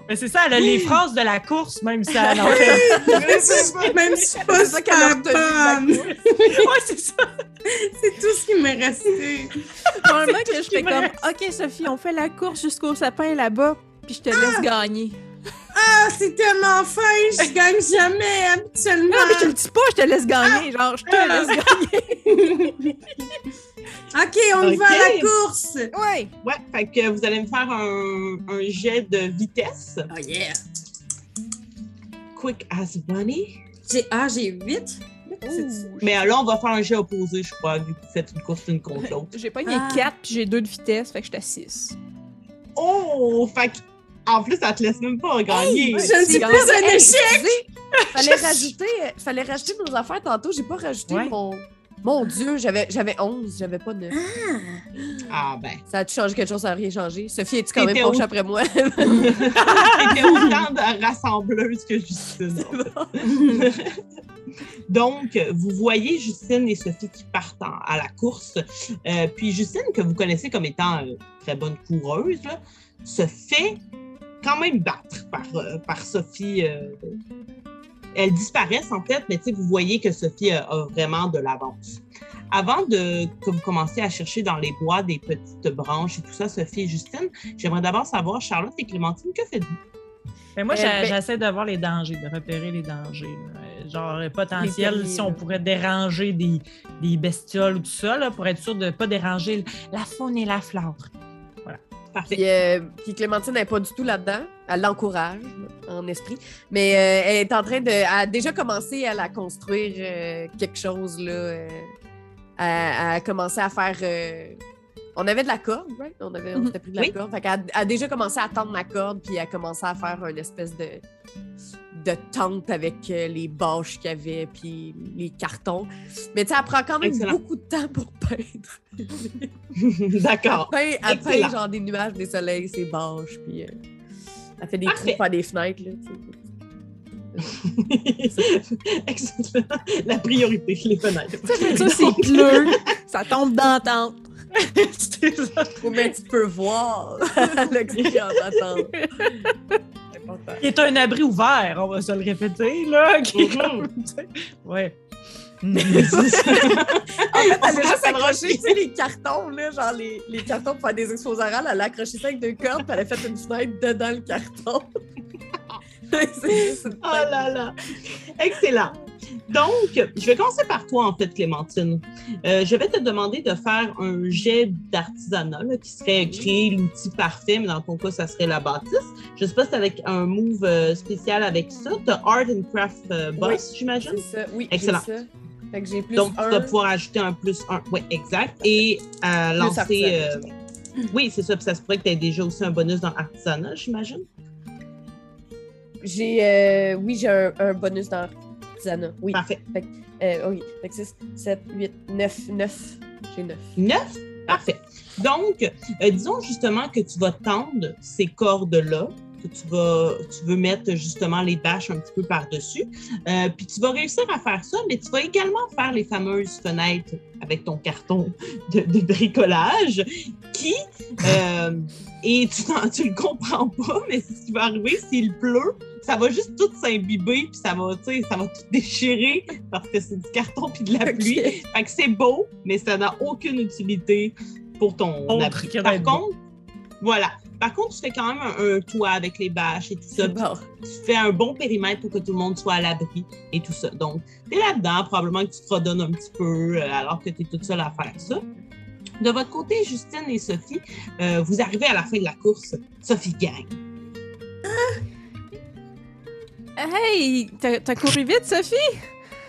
Mais c'est ça, elle a les phrases de la course, même si elle en fait. Même si suis pas C'est ça qu'elle a bonne. Ouais, c'est ça. C'est tout ce qui m'est resté. Normalement que je fais me comme. OK, Sophie, on fait la course jusqu'au sapin là-bas, puis je te laisse gagner. Ah, c'est tellement fin, je gagne jamais habituellement. Non, mais je te le dis pas, je te laisse gagner. Genre, je te Ah. laisse gagner. ok, on y va à la course. Ouais. Ouais, fait que vous allez me faire un, un jet de vitesse. Oh yeah. Quick as bunny. J'ai ah, j'ai 8. Mais là, on va faire un jet opposé, je crois, vu que vous faites une course l'une contre l'autre. J'ai pas gagné Ah. 4 puis j'ai 2 de vitesse, fait que j'étais à 6. Oh! Fait que, en plus, ça te laisse même pas gagner. je ne C'est suis plus un Hey, échec! Fallait rajouter, fallait rajouter nos affaires tantôt. J'ai pas rajouté Ouais. mon. Mon Dieu, j'avais j'avais 11, j'avais pas 9. Ah ben. Ça a-tu changé quelque chose? Ça n'a rien changé? Sophie, es-tu quand même où? après moi? T'étais autant de rassembleuse que Justine. Donc, vous voyez Justine et Sophie qui partent en- à la course. Euh, puis Justine, que vous connaissez comme étant euh, très bonne coureuse, là, se fait quand même battre par, euh, par Sophie. euh, elles disparaissent en fait, mais tu sais, vous voyez que Sophie a, a vraiment de l'avance. Avant de que vous commenciez à chercher dans les bois des petites branches et tout ça, Sophie et Justine, j'aimerais d'abord savoir, Charlotte et Clémentine, que faites-vous? Mais moi, Euh, j'a- ben- j'essaie de voir les dangers, de repérer les dangers. Euh, Genre, le potentiel, si on pourrait déranger des, des bestioles ou tout ça, là, pour être sûr de ne pas déranger la faune et la flore. Parfait. Puis, euh, puis Clémentine n'est pas du tout là-dedans. Elle l'encourage en esprit. Mais euh, elle est en train de. Elle a déjà commencé à la construire euh, quelque chose. Là, elle, elle a commencé à faire. on avait de la corde, right? On, avait, on Mhm. s'était pris de la Oui. corde. Fait qu'elle a, a déjà commencé à tendre la corde, puis elle a commencé à faire une espèce de, de tente avec euh, les bâches qu'il y avait, puis les cartons. Mais tu sais, elle prend quand même Excellent. beaucoup de temps pour peindre. D'accord. peint, elle peint Excellent. genre des nuages, des soleils, ses bâches, puis euh, elle fait des Parfait. trous par des fenêtres. Là. Excellent. La priorité, les fenêtres. Ça, c'est pleu. ça tombe dans la tente. Mais tu peux voir le client t'attend. C'est important. Qui est un abri ouvert, on va se le répéter, là. Qui est Mhm. comme, ouais. En fait, elle a juste accroché tu sais, les cartons, là, genre les, les cartons pour faire des expos orales. Elle a accroché ça avec deux cordes, puis elle a fait une fenêtre dedans le carton. Oh là là. Excellent. Donc, je vais commencer par toi, en fait, Clémentine. Euh, je vais te demander de faire un jet d'artisanat qui serait créer l'outil parfait, mais dans ton cas, ça serait la bâtisse. Je ne sais pas si avec un move euh, spécial avec ça. Tu as Art and Craft euh, Boss, j'imagine? C'est ça, oui. Excellent. j'ai ça. Fait que j'ai plus Donc, tu vas pouvoir ajouter un plus un. Oui, exact. Et euh, lancer. artisanat. euh, Oui, c'est ça. Puis ça se pourrait que tu aies déjà aussi un bonus dans artisanat, j'imagine. J'ai, oui, j'ai un, un bonus dans l'artisanat. Oui. Parfait. Euh, oui. Fait que 6, 7, 8, 9, 9. J'ai 9. Neuf? Parfait. Donc, euh, disons justement que tu vas tendre ces cordes-là, que tu vas, tu veux mettre justement les bâches un petit peu par-dessus. Euh, puis tu vas réussir à faire ça, mais tu vas également faire les fameuses fenêtres avec ton carton de, de bricolage qui, euh, et tu, tu le comprends pas, mais ce qui va arriver s'il pleut, ça va juste tout s'imbiber, puis ça va, ça va tout déchirer parce que c'est du carton puis de la pluie. Fait que c'est beau, mais ça n'a aucune utilité pour ton que Par contre, voilà. Par contre, tu fais quand même un, un toit avec les bâches et tout ça. Bon. Tu fais un bon périmètre pour que tout le monde soit à l'abri et tout ça. Donc, tu es là-dedans. Probablement que tu te redonnes un petit peu euh, alors que tu es toute seule à faire ça. De votre côté, Justine et Sophie, euh, vous arrivez à la fin de la course. Sophie gagne. Hey, t'as couru vite, Sophie?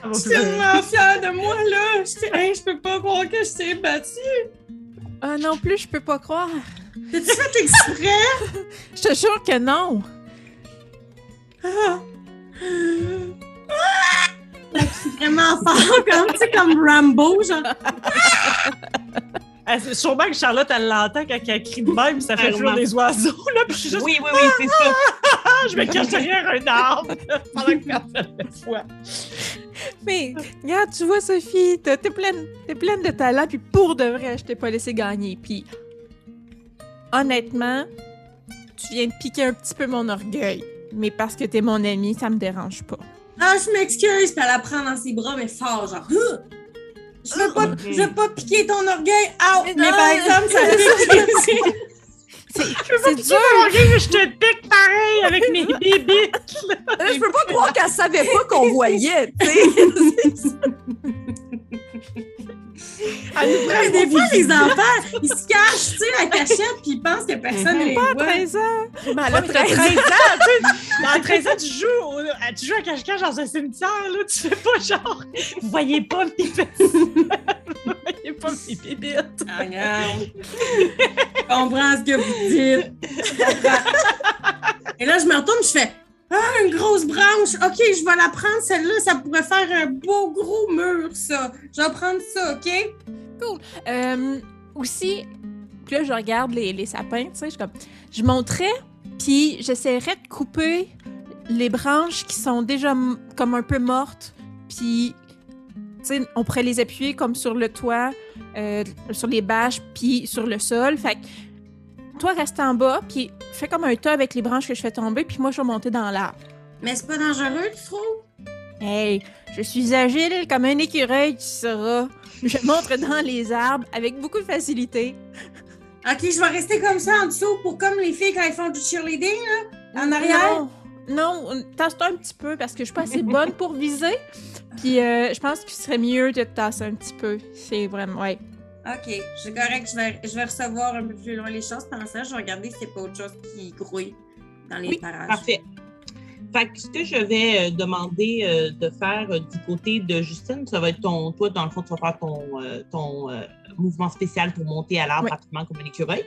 Je suis tellement fière de moi, là! Je hey, je peux pas croire que je t'ai battue! Ah non plus, je peux pas croire. T'as-tu fait exprès? Je te jure que non. Ah! C'est vraiment fort, comme, tu sais, comme Rambo, genre. Ah, c'est sûrement que Charlotte, elle l'entend quand elle crie de même, ça fait fuir les oiseaux, là, puis je suis juste, Oui, oui, oui, c'est ça. ah, je me cache derrière un arbre pendant que personne ne voit. Mais, regarde, tu vois, Sophie, t'es pleine, pleine de talent, puis pour de vrai, je t'ai pas laissé gagner. Puis, honnêtement, tu viens de piquer un petit peu mon orgueil. Mais parce que t'es mon ami, ça me dérange pas. Ah, je m'excuse, puis elle la prend dans ses bras, mais fort, genre. Je veux pas, je veux pas piquer ton orgueil, out! Mais Mais, par exemple, ça pique aussi. C'est dur! je te pique pareil avec mes bébés. Je peux pas croire qu'elle savait pas qu'on voyait, tu sais. Elle des fois, les enfants, ils se cachent, tu sais, la cachette, puis ils pensent que personne ne les Pas à voit. 13 ans. Mais elle a mais t'as 13 13 ans, tu sais. Dans 13 ans, tu joues, à- tu joues à cache-cache dans un cimetière, là. Tu fais pas genre, vous voyez pas mes fesses. vous voyez pas mes bébites. Ah, regarde. Je comprends ce que vous dites. Et là, je me retourne, je fais Ah, une grosse branche. OK, je vais la prendre, celle-là. Ça pourrait faire un beau gros mur, ça. Je vais prendre ça, OK? Euh, aussi, là, je regarde les, les sapins, tu sais, je, suis comme, je puis j'essaierais de couper les branches qui sont déjà comme un peu mortes, puis, tu sais, on pourrait les appuyer comme sur le toit, euh, sur les bâches, puis sur le sol. Fait que, toi, reste en bas, puis fais comme un tas avec les branches que je fais tomber, puis moi, je vais monter dans l'arbre. Mais c'est pas dangereux, tu trouves? Hey, je suis agile comme un écureuil, tu sauras. Je montre dans les arbres avec beaucoup de facilité. OK, je vais rester comme ça en dessous pour comme les filles quand elles font du cheerleading, là, en arrière. Non, non tasse-toi un petit peu parce que je suis pas assez bonne pour viser. Puis euh, je pense qu'il serait mieux de te tasser un petit peu. C'est vraiment, ouais. OK, c'est correct. Je vais, je vais recevoir un peu plus loin les choses. Pendant ça, je vais regarder si c'est pas autre chose qui grouille dans les Oui, parages. Parfait. Fait que ce que je vais euh, demander euh, de faire euh, du côté de Justine, ça va être ton. Toi, dans le fond, tu vas faire ton, euh, ton euh, mouvement spécial pour monter à l'arbre Oui. rapidement comme un écureuil,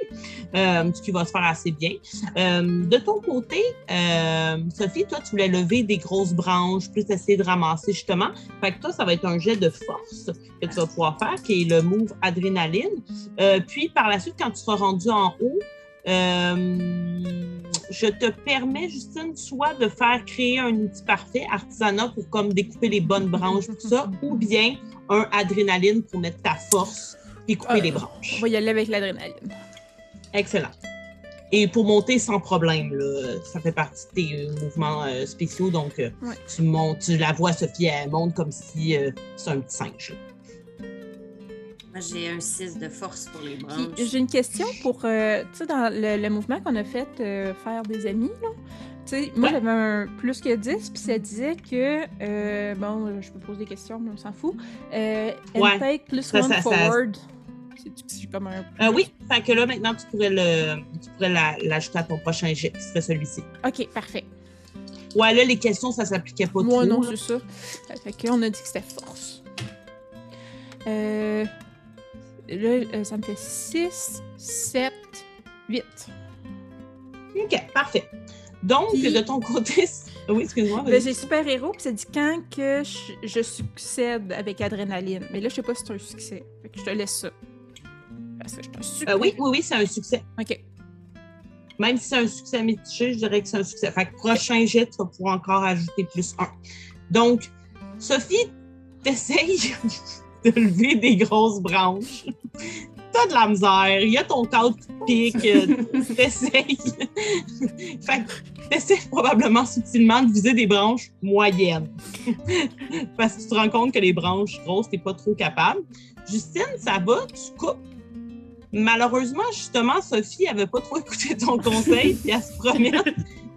euh, ce qui va se faire assez bien. Euh, de ton côté, euh, Sophie, toi, tu voulais lever des grosses branches, plus essayer de ramasser justement. Fait que toi, ça va être un jet de force que tu vas pouvoir faire, qui est le move adrénaline. Euh, puis par la suite, quand tu seras rendu en haut, euh, je te permets, Justine, soit de faire créer un outil parfait, artisanat, pour comme découper les bonnes branches, tout ça, ou bien un adrénaline pour mettre ta force et couper Euh, les On branches. va y aller avec l'adrénaline. Excellent. Et pour monter sans problème, là, ça fait partie de tes euh, mouvements euh, spéciaux. Donc, Ouais. tu montes, tu la vois, Sophie, elle monte comme si c'est un petit singe. Moi, j'ai un 6 de force pour les branches. Puis j'ai une question pour, euh, tu sais, dans le, le mouvement qu'on a fait, euh, faire des amis, là. Tu sais, moi Ouais. j'avais un plus que 10, puis ça disait que, euh, bon, je peux poser des questions, mais on s'en fout. Euh, Ouais. Intake plus Ça, one ça- ça- forward. C'est- C'est comme un. Euh, oui, fait que là, maintenant, tu pourrais le, tu pourrais la- l'ajouter à ton prochain jet, qui serait celui-ci. Ok, parfait. Ouais, là, les questions, ça s'appliquait pas Moi, trop. non, c'est ça. Fait que là, on a dit que c'était force. Euh, là, euh, ça me fait 6, 7, 8. OK, parfait. Donc, Puis- de ton côté... Oui, excuse-moi. Ben, j'ai super héros, puis ça dit quand que je, je succède avec adrénaline. Mais là, je sais pas si c'est un succès. Fait que je te laisse ça. Parce que je suis un. Euh, oui, oui, oui, c'est un succès. Ok. Même si c'est un succès mitigé, je dirais que c'est un succès. Fait que prochain jet, tu vas pouvoir encore ajouter plus un. Donc, Sophie, t'essayes de lever des grosses branches. T'as de la misère, il y a ton cadre qui pique, euh, t'essayes. fait t'essayes probablement subtilement de viser des branches moyennes. Parce que tu te rends compte que les branches grosses, t'es pas trop capable. Justine, ça va, tu coupes? Malheureusement, justement, Sophie avait pas trop écouté ton conseil, puis elle se promène,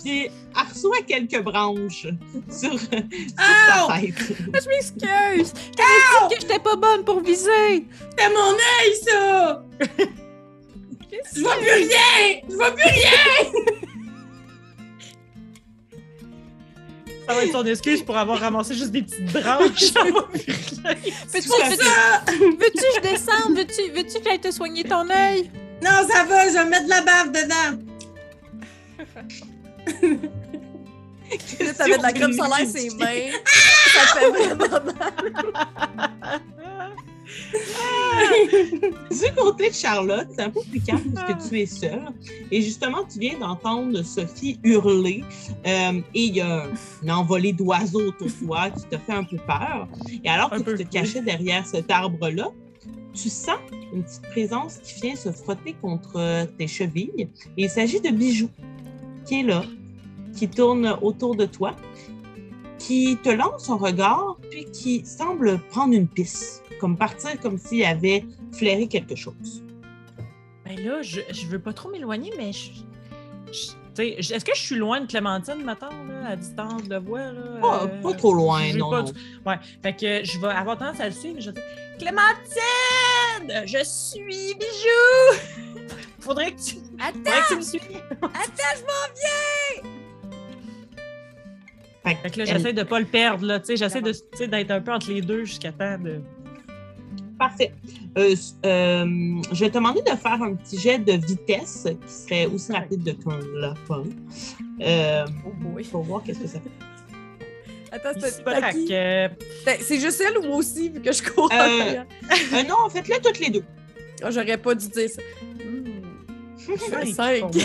puis elle reçoit quelques branches sur, sur sa tête. Je m'excuse! Je dit que j'étais pas bonne pour viser! C'est mon œil, ça! Je vois plus rien! Je vois plus rien! Ça va être son excuse pour avoir ramassé juste des petites branches. Ça va plus rien. Peux-tu Pour veux-tu- ça! veux-tu que je descende? Veux-tu veux-tu que j'aille te soigner ton œil? Non, ça va, je vais mettre de la bave dedans. Là, t'avais de la crème solaire sur les mains. ça fait vraiment mal. Du côté de Charlotte, c'est un peu plus calme parce que tu es seule. Et justement, tu viens d'entendre Sophie hurler euh, et il y a une envolée d'oiseaux autour de toi qui te fait un peu peur. Et alors que tu te cachais derrière cet arbre-là, tu sens une petite présence qui vient se frotter contre tes chevilles. Et il s'agit de Bijou qui est là, qui tourne autour de toi, qui te lance un regard, puis qui semble prendre une piste, comme partir comme s'il avait flairé quelque chose. Ben là, je, je veux pas trop m'éloigner, mais je, je, est-ce que je suis loin de Clémentine, maintenant, à distance de voix? Là, Pas, Euh, pas trop loin, non. pas non. du- Ouais, fait que je vais avoir tendance à le suivre. Je vais dire Clémentine, je suis Bijou. Faudrait que tu, Attends, faudrait que tu me suives. attends, je m'en Fait, Fait que là, j'essaie de pas le perdre, là. Tu sais, j'essaie de, tu sais, d'être un peu entre les deux jusqu'à temps de. Parfait. Euh, euh, je vais te demander de faire un petit jet de vitesse qui serait aussi rapide qu'un lapin. Euh, Oh boy. pour voir qu'est-ce que ça fait. Attends, c'est euh, Ben, C'est juste elle ou moi aussi, vu que je cours? En Euh, arrière? Euh, non, faites-le toutes les deux. Ah, J'aurais pas dû dire ça. Hmm. cinq Cinq. pour moi.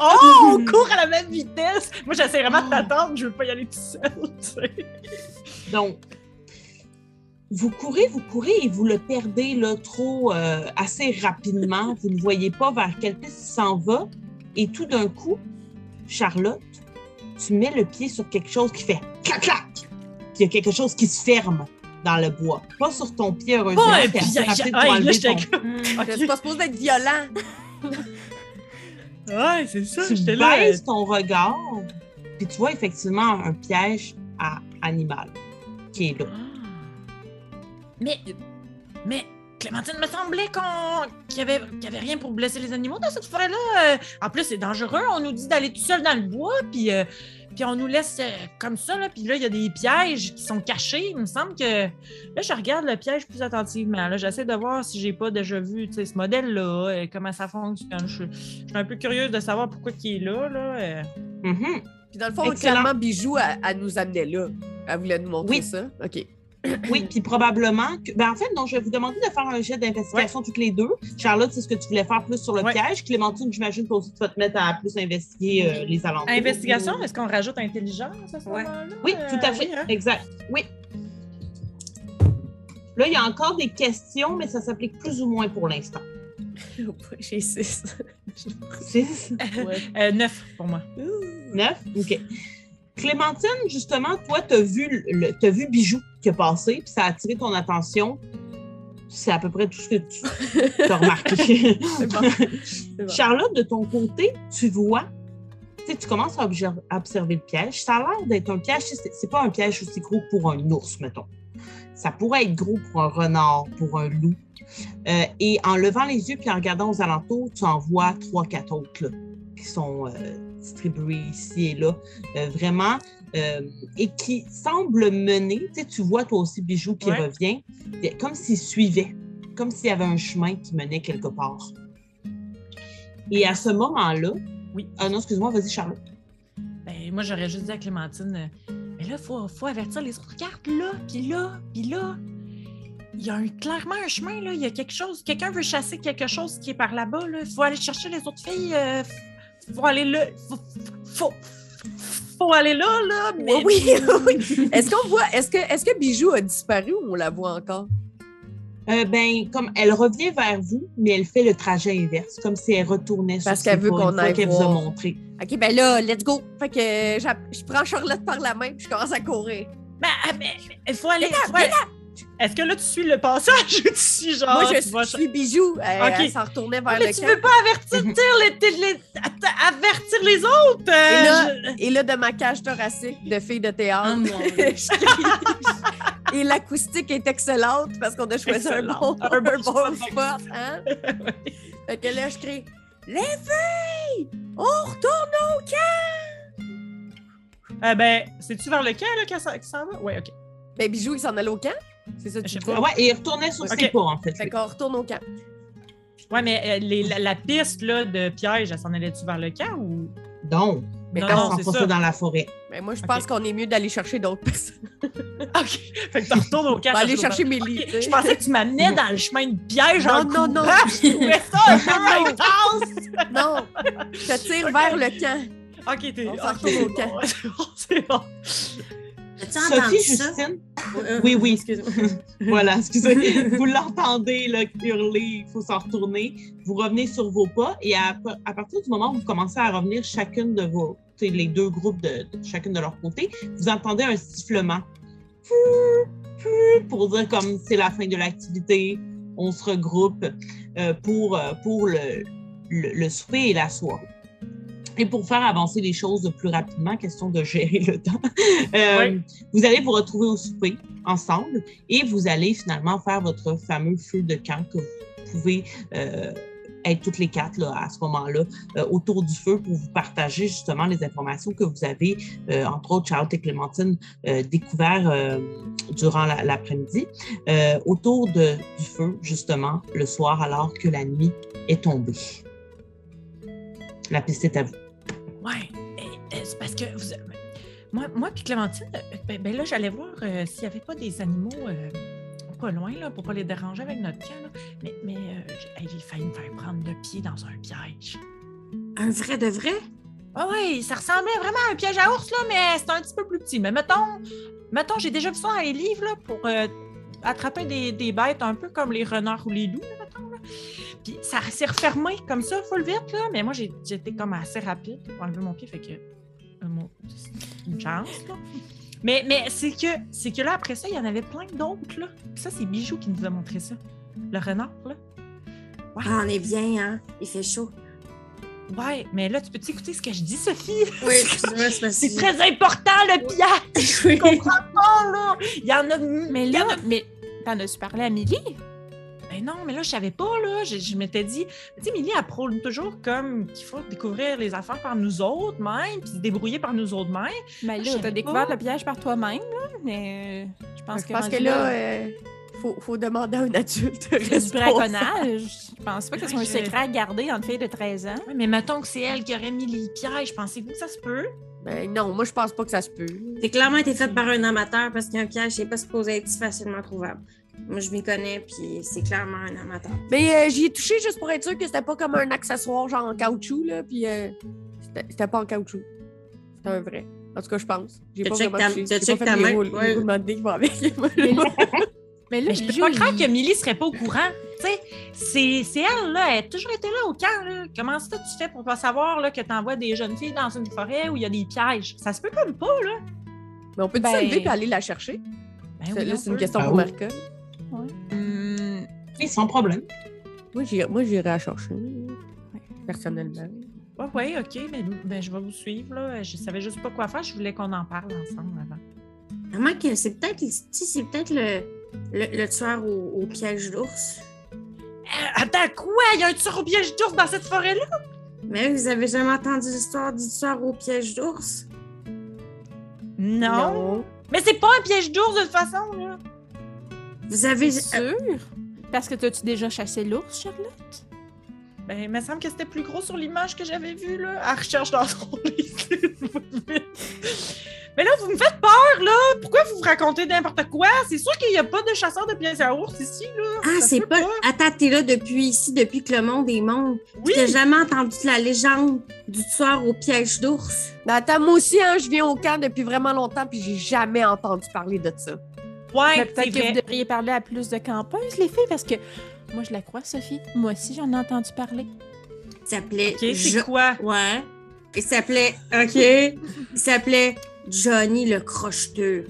oh, on court à la même vitesse! Moi, j'essaie vraiment de t'attendre, je veux pas y aller tout seul. tu sais. Donc, vous courez, vous courez et vous le perdez là, trop euh, assez rapidement. Vous ne voyez pas vers quelle piste il s'en va. Et tout d'un coup, Charlotte, tu mets le pied sur quelque chose qui fait clac clac. Puis il y a quelque chose qui se ferme dans le bois. Pas sur ton pied, heureusement. Oh, un piège! Hey, là, ton- comme- C'est pas supposé être violent. Ouais, c'est ça, tu j'étais là. baisses ton regard, puis tu vois effectivement un piège à animal qui est là. Mais, mais Clémentine me semblait qu'on qu'il y avait, qu'il y avait rien pour blesser les animaux dans cette forêt-là. Euh, En plus, c'est dangereux. On nous dit d'aller tout seul dans le bois, puis, euh, puis on nous laisse euh, comme ça. Là, puis là, il y a des pièges qui sont cachés. Il me semble que là, je regarde le piège plus attentivement. Là, j'essaie de voir si j'ai pas déjà vu ce modèle-là, euh, comment ça fonctionne. Je, je suis un peu curieuse de savoir pourquoi il est là. là. Mhm. Puis dans le fond, Excellent. clairement, Bijou, elle, elle nous amenait là. Elle voulait nous montrer Oui. ça. OK. Oui, puis probablement que. Ben en fait, non, je vais vous demander de faire un jet d'investigation toutes les deux. Charlotte, c'est ce que tu voulais faire plus sur le Ouais. piège. Clémentine, j'imagine que aussi tu vas te mettre à plus investiguer euh, les alentours. Investigation, est-ce qu'on rajoute intelligence à ce Ouais. moment-là? Oui, tout à Euh, fait. oui, hein? Exact. Oui. Là, il y a encore des questions, mais ça s'applique plus ou moins pour l'instant. Oh J'ai six. Six, Ouais. Euh, neuf pour moi. neuf, OK. Clémentine, justement, toi, tu as vu, le, vu Bijou qui a passé, puis ça a attiré ton attention. C'est à peu près tout ce que tu as remarqué. Bon. Bon. Charlotte, de ton côté, tu vois, tu sais, tu commences à observer le piège. Ça a l'air d'être un piège, c'est pas un piège aussi gros pour un ours, mettons. Ça pourrait être gros pour un renard, pour un loup. Euh, et en levant les yeux puis en regardant aux alentours, tu en vois trois, quatre autres là, qui sont euh, distribués ici et là, euh, vraiment, euh, et qui semblent mener. Tu sais, tu vois toi aussi Bijou qui Ouais. revient, comme s'il suivait, comme s'il y avait un chemin qui menait quelque part. Et à ce moment-là, Oui. ah non, excuse-moi, vas-y Charlotte. Ben, moi, j'aurais juste dit à Clémentine, euh, mais là, il faut, faut avertir les autres. Regarde là, puis là, puis là. Il y a un- clairement un chemin, là. Il y a quelque chose. Quelqu'un veut chasser quelque chose qui est par là-bas, là. Il faut aller chercher les autres filles. euh, faut aller là. Faut, faut, faut aller là, là. Mais... Oui, oui, oui. Est-ce qu'on voit, est-ce que, est-ce que Bijou a disparu ou on la voit encore? Euh, ben, comme elle revient vers vous, mais elle fait le trajet inverse, comme si elle retournait sur Parce qu'elle veut qu'on aille qu'elle vous a montré. OK, ben là, let's go. Fait que je prends Charlotte par la main puis je commence à courir. Ben, ah, ben, il faut aller. faut aller- Est-ce que là, tu suis le passage ou tu suis genre. Moi, je suis, Bijou. Elle, Ok. elle s'en retournait vers Ah, mais le tu camp. veux pas avertir les, avertir les autres? euh, Et là- je- Et là, de ma cage thoracique de fille de théâtre, Oh crie. Et l'acoustique est excellente parce qu'on a choisi un bon. Un bon bon spot. Hein? Fait que là, je crie Les filles, on retourne au camp! Eh ben, c'est-tu vers le camp là, qu'elle s'en- va? Ouais, ok. Ben, Bijou, il s'en allait au camp. C'est ça, tu. Ouais, et il retournait sur Ok. ses pas, en fait. Fait qu'on retourne au camp. Ouais, mais euh, les- la, la piste là, de piège, elle s'en allait-tu vers le camp ou? Donc, Mais Non, quand- non, s'enfonçait ça? dans la forêt. Ben, moi, je pense qu'on est mieux d'aller chercher d'autres personnes. Ok. Fait que tu retournes au camp. On aller je- chercher tu sais. Je pensais que tu m'amenais dans le chemin de piège en Non, non, non. Je trouvais ça un peu intense. Non, je te tire vers le camp. Ok, t'es. On retourne au camp. c'est bon, Sophie? Justine, Euh, Oui, oui. Excuse-moi. voilà, excusez. vous l'entendez là, hurler, il faut s'en retourner. Vous revenez sur vos pas et à, à partir du moment où vous commencez à revenir chacune de vos, tu sais, les deux groupes de, de chacune de leur côté, vous entendez un sifflement. Pour dire comme c'est la fin de l'activité, on se regroupe euh, pour, euh, pour le, le, le souper et la soirée. Et pour faire avancer les choses plus rapidement, question de gérer le temps, euh, vous allez vous retrouver au souper ensemble et vous allez finalement faire votre fameux feu de camp que vous pouvez euh, être toutes les quatre là, à ce moment-là euh, autour du feu pour vous partager justement les informations que vous avez, entre autres Charlotte et Clémentine, découvert durant la- l'après-midi, autour de, du feu justement le soir alors que la nuit est tombée. La piste est à vous. Ouais, c'est parce que vous- moi, moi puis Clémentine, euh, ben, ben là, j'allais voir euh, s'il n'y avait pas des animaux euh, pas loin, là, pour pas les déranger avec notre camp. là. Mais, mais euh, j'ai failli me faire prendre le pied dans un piège. Un vrai de vrai? Ah oui, ça ressemblait vraiment à un piège à ours, là, mais c'était un petit peu plus petit. Mais mettons, mettons j'ai déjà vu ça dans les livres là, pour attraper des, des bêtes un peu comme les renards ou les loups, là, mettons. Là. Puis ça s'est refermé comme ça, full vite, là, mais moi j'étais comme assez rapide pour enlever mon pied, fait que une chance. Là. Mais, mais c'est que c'est que là, après ça, il y en avait plein d'autres. là. Puis ça, c'est Bijou qui nous a montré ça. Le renard, là. Ah, on est bien, hein? Il fait chaud. Ouais, mais là, tu peux écouter ce que je dis, Sophie? Oui, excuse-moi, c'est C'est que- très important, le piège! Oui. Je comprends pas, là! Il y en a... Mais là, a- mais t'en as-tu parlé à Millie? Ben non, mais là, je savais pas, là. Je, je m'étais dit... Tu sais, Milly, elle prône toujours comme qu'il faut découvrir les affaires par nous autres, même, puis se débrouiller par nous autres, même. Ben je là, t'as découvert le piège par toi-même, là, mais euh, je pense Je que pense que là, euh, faut, faut demander à un adulte c'est du responsable. braconnage. Je pense pas que ce soit un secret à garder entre filles de 13 ans. Ouais, mais mettons que c'est elle qui aurait mis les pièges. Pensez-vous que ça se peut? Ben non, moi je pense pas que ça se peut. C'est clairement été fait par un amateur parce qu'un piège, c'est pas supposé être si facilement trouvable. Moi, je m'y connais, puis c'est clairement un amateur. Mais euh, j'y ai touché juste pour être sûr que c'était pas comme un accessoire genre en caoutchouc, là, puis euh, c'était c'était pas en caoutchouc. C'était un vrai. En tout cas, je pense. J'ai Tu pas vraiment ta- touché. tu J'ai pas ta fait les main, ouais. qui vont avec. Mais là, mais là Mais je peux pas croire que Milly serait pas au courant. Tu sais, c'est c'est elle, là. Elle a toujours été là au camp, là. Comment ça tu fais pour pas savoir, là, que t'envoies des jeunes filles dans une forêt où il y a des pièges? Ça se peut comme pas, là. Mais on peut Ben- se lever et aller la chercher? Ben oui, là, c'est une peut. question Ah pour oui. Hmm, Oui, sans problème. Moi, j'irais la chercher. Personnellement. Ouais, ouais, OK, mais ben, je vais vous suivre, là. Je savais juste pas quoi faire. Je voulais qu'on en parle ensemble avant. Que c'est peut-être c'est peut-être le, le, le tueur au, au piège d'ours. Euh, attends, quoi? Il y a un tueur au piège d'ours dans cette forêt-là? Mais vous avez jamais entendu l'histoire du tueur au piège d'ours? Non. Mais c'est pas un piège d'ours, de toute façon, là. Vous avez. C'est sûr? Parce que t'as-tu déjà chassé l'ours, Charlotte? Ben, il me semble que c'était plus gros sur l'image que j'avais vue, là. À recherche dans son. Mais là, vous me faites peur, là! Pourquoi vous vous racontez n'importe quoi? C'est sûr qu'il n'y a pas de chasseur de pièces à ours ici, là! Ah, c'est pas. Attends, t'es là depuis ici, depuis que le monde est monde. Oui! T'as jamais entendu la légende du tueur au piège d'ours? Ben, attends, moi aussi, hein, je viens au camp depuis vraiment longtemps, puis j'ai jamais entendu parler de ça. Ouais, peut-être que vrai. vous devriez parler à plus de campeuses, les filles, parce que moi, je la crois, Sophie. Moi aussi, j'en ai entendu parler. Il s'appelait. OK, c'est Jo- quoi? Ouais. Il s'appelait. OK. Il s'appelait Johnny le crocheteux.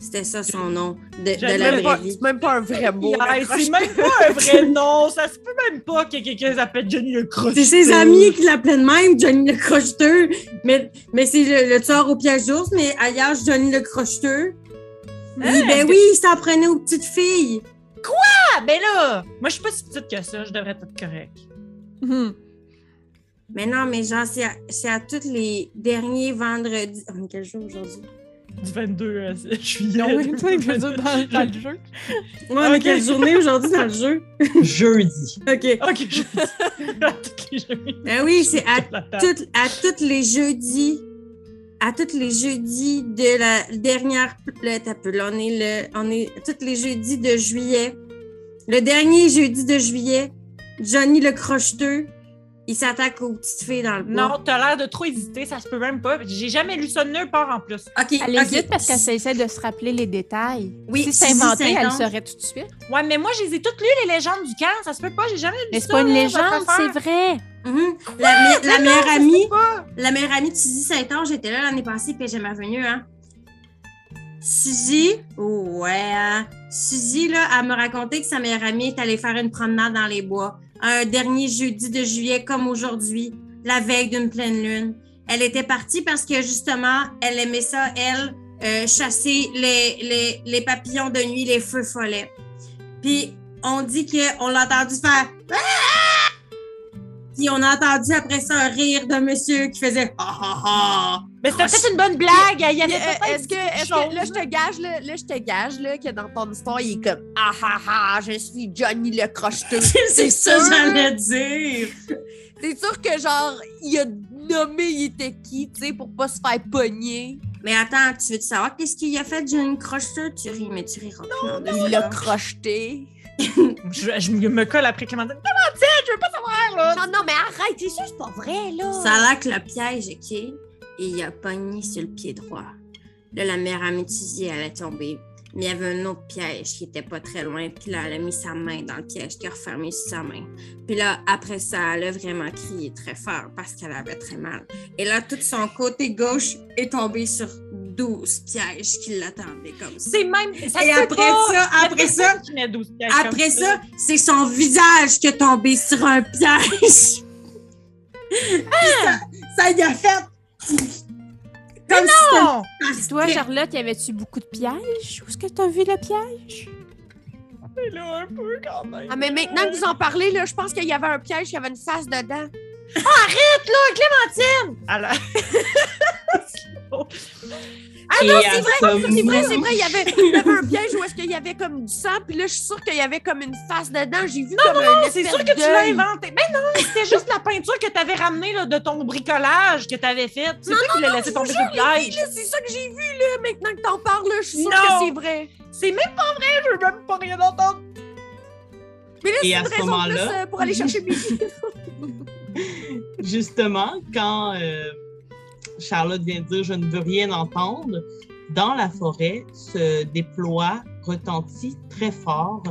C'était ça son nom de, la Même vraie pas- vie. C'est même pas un vrai mot. Yeah, c'est même pas un vrai nom! Ça se peut même pas que quelqu'un s'appelle Johnny le crochet. C'est ses amis qui l'appelaient de même, Johnny le crocheteux. Mais, mais c'est le, le tueur au piège d'ours, mais ailleurs, Johnny le crocheteux. Oui, Hein, ben oui, il s'en prenait aux petites filles. Ah, ben là! Moi, je suis pas si petite que ça. Je devrais être correct. Hum. Mais non, mais genre, c'est à, tous les derniers vendredis. On est quel jour aujourd'hui? Du 22 euh, juillet. Non, oui, toi, je veux dire, dans, dans le jeu. Ouais, on est Ok. quelle journée aujourd'hui dans le jeu? Jeudi. OK. Ok, je à toutes les jeux. Ben oui, c'est à à tous les jeudis. À tous les jeudis de la dernière. Là, t'as peu, là, on est le. On est tous les jeudis de juillet. Le dernier jeudi de juillet, Johnny le crocheteux, il s'attaque aux petites filles dans le bois. Non, t'as l'air de trop hésiter, ça se peut même pas. J'ai jamais lu ça de nulle part en plus. OK. Elle hésite parce qu'elle essaie de se rappeler les détails. Oui, si c'est inventé, elle Saint-Onge. saurait tout de suite. Ouais, mais moi, je les ai toutes lues, les légendes du camp. Ça se peut pas, j'ai jamais lu Mais ça. c'est pas une là, légende, c'est vrai. Mhm. La, meilleure amie, la meilleure amie de Suzy Saint-Onge était là l'année passée, puis elle est jamais revenue, hein. Suzy, ouais, hein. Suzy, là, elle me racontait que sa meilleure amie est allée faire une promenade dans les bois. Un dernier jeudi de juillet, comme aujourd'hui. la veille d'une pleine lune. Elle était partie parce que justement, elle aimait ça, elle, euh, chasser les, les, les papillons de nuit, les feux follets. Puis on dit qu'on l'a entendu faire Ah! Puis on a entendu après ça un rire d'un monsieur qui faisait Ah ah ah. Mais c'était peut-être une bonne blague. Il y avait Euh, Est-ce que, là, je te gage, là, là, je te gage là, que dans ton histoire, il est comme Ah ah ah, je suis Johnny le crocheteux. C'est ça, j'allais dire. C'est sûr que, genre, il a nommé il était qui, tu sais, pour pas se faire pogner. Mais attends, tu veux savoir qu'est-ce qu'il a fait, Johnny Crocheteux? Tu ris, mais tu riras plus. en Il l'a crocheté. Je, je me colle après Clémentine. Clémentine, je veux pas savoir, là. Non, non, mais arrête, c'est sûr, c'est pas vrai, là. Ça a l'air que le piège, OK? Et il a pogné sur le pied droit. Là, la mère à métisier allait tomber. Mais il y avait un autre piège qui était pas très loin. Puis là, elle a mis sa main dans le piège qui a refermé sur sa main. Puis là, après ça, elle a vraiment crié très fort parce qu'elle avait très mal. Et là, tout son côté gauche est tombé sur 12 pièges qui l'attendaient comme ça. C'est même. Ça Et après pas. ça, après ça, personne qui met 12 pièges comme Après ça, c'est son visage qui est tombé sur un piège. Puis ça, ça y a fait. Comme Non! si Toi, Charlotte, y avait-tu beaucoup de pièges? Où est-ce que t'as vu le piège? C'est là un peu quand même. Ah, mais maintenant que vous en parlez, là, je pense qu'il y avait un piège, il y avait une face dedans. Alors... Ah non, c'est vrai, ce c'est vrai, c'est vrai, il y avait, il y avait un piège où est-ce qu'il y avait comme du sang, puis là, je suis sûre qu'il y avait comme une face dedans. J'ai vu comme un C'est sûr que tu l'as inventé. Mais non, c'était juste la peinture que tu avais ramenée là, de ton bricolage que tu avais faite. C'est toi qui l'as laissé tomber sur le C'est ça que j'ai vu, là, maintenant que t'en parles, je suis sûre Non. que c'est vrai. C'est même pas vrai, je veux même pas rien entendre. Mais là, c'est une ce raison plus euh, pour aller chercher Billy. Justement, quand euh, Charlotte vient de dire je ne veux rien entendre, dans la forêt se déploient, retentit très fort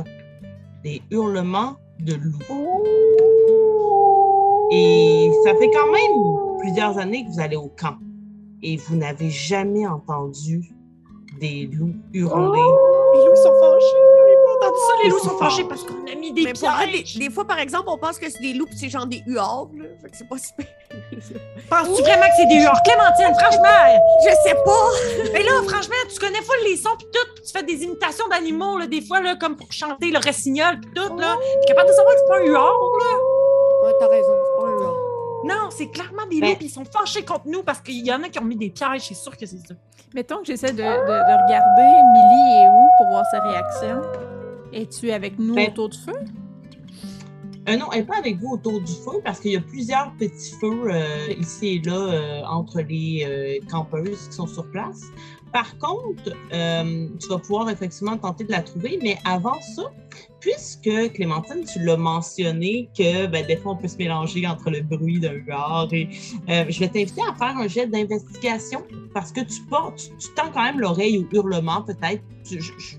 des hurlements de loups. Et ça fait quand même plusieurs années que vous allez au camp et vous n'avez jamais entendu des loups hurler. Les loups sont fâchés. Avez-vous entendu ça? Les loups sont fâchés parce qu'on a mis des Mais pour vrai, des, pièges. des fois, par exemple, on pense que c'est des loups, puis c'est genre des huards, là. Fait que c'est pas si pire. Penses-tu vraiment que c'est des huards? Clémentine, franchement! Je sais pas! Mais là, franchement, tu connais pas les sons pis tout, pis tu fais des imitations d'animaux, là, des fois, là, comme pour chanter le rossignol pis tout, là. T'es capable de savoir que c'est pas un huard, là? Ouais, t'as raison, c'est pas un huard. Non, c'est clairement des Ben- loups, pis ils sont fâchés contre nous parce qu'il y en a qui ont mis des pièges, c'est sûr que c'est ça. Mettons que j'essaie de, de- de regarder Millie est où pour voir sa réaction. Es-tu avec nous Ben- autour du feu? Euh, non, elle n'est pas avec vous autour du feu parce qu'il y a plusieurs petits feux euh, ici et là euh, entre les campeuses qui sont sur place. Par contre, tu vas pouvoir effectivement tenter de la trouver, mais avant ça, puisque Clémentine, tu l'as mentionné que ben, des fois on peut se mélanger entre le bruit d'un huard et je vais t'inviter à faire un jet d'investigation parce que tu portes, tu, tu tends quand même l'oreille au hurlement peut-être. Je- je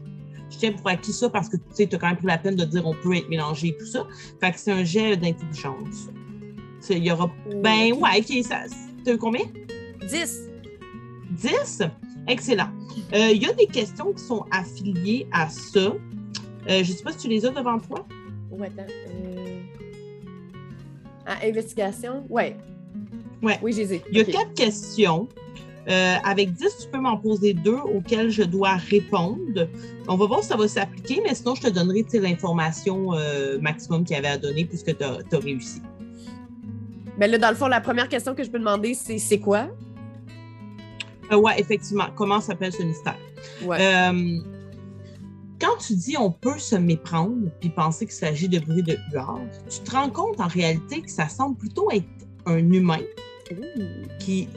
tiens pour acquis ça parce que tu sais, as quand même pris la peine de dire on peut être mélangé et tout ça. Fait que c'est un jet d'intelligence. Il y aura. Ben ouais, ok, ça. T'as eu combien? 10. 10? Excellent. Euh, Il y a des questions qui sont affiliées à ça. Euh, je ne sais pas si tu les as devant toi. Ouais, attends. Euh... Investigation? Ouais. Ouais. Oui, j'ai. Il y a quatre questions. Euh, avec 10, tu peux m'en poser deux auxquelles je dois répondre. On va voir si ça va s'appliquer, mais sinon, je te donnerai l'information euh, maximum qu'il y avait à donner puisque tu as, réussi. Ben là, dans le fond, la première question que je peux demander, c'est c'est quoi? Euh, ouais, effectivement. Comment s'appelle ce mystère? Ouais. Euh, quand tu dis on peut se méprendre puis penser qu'il s'agit de bruit de huard, tu te rends compte en réalité que ça semble plutôt être un humain qui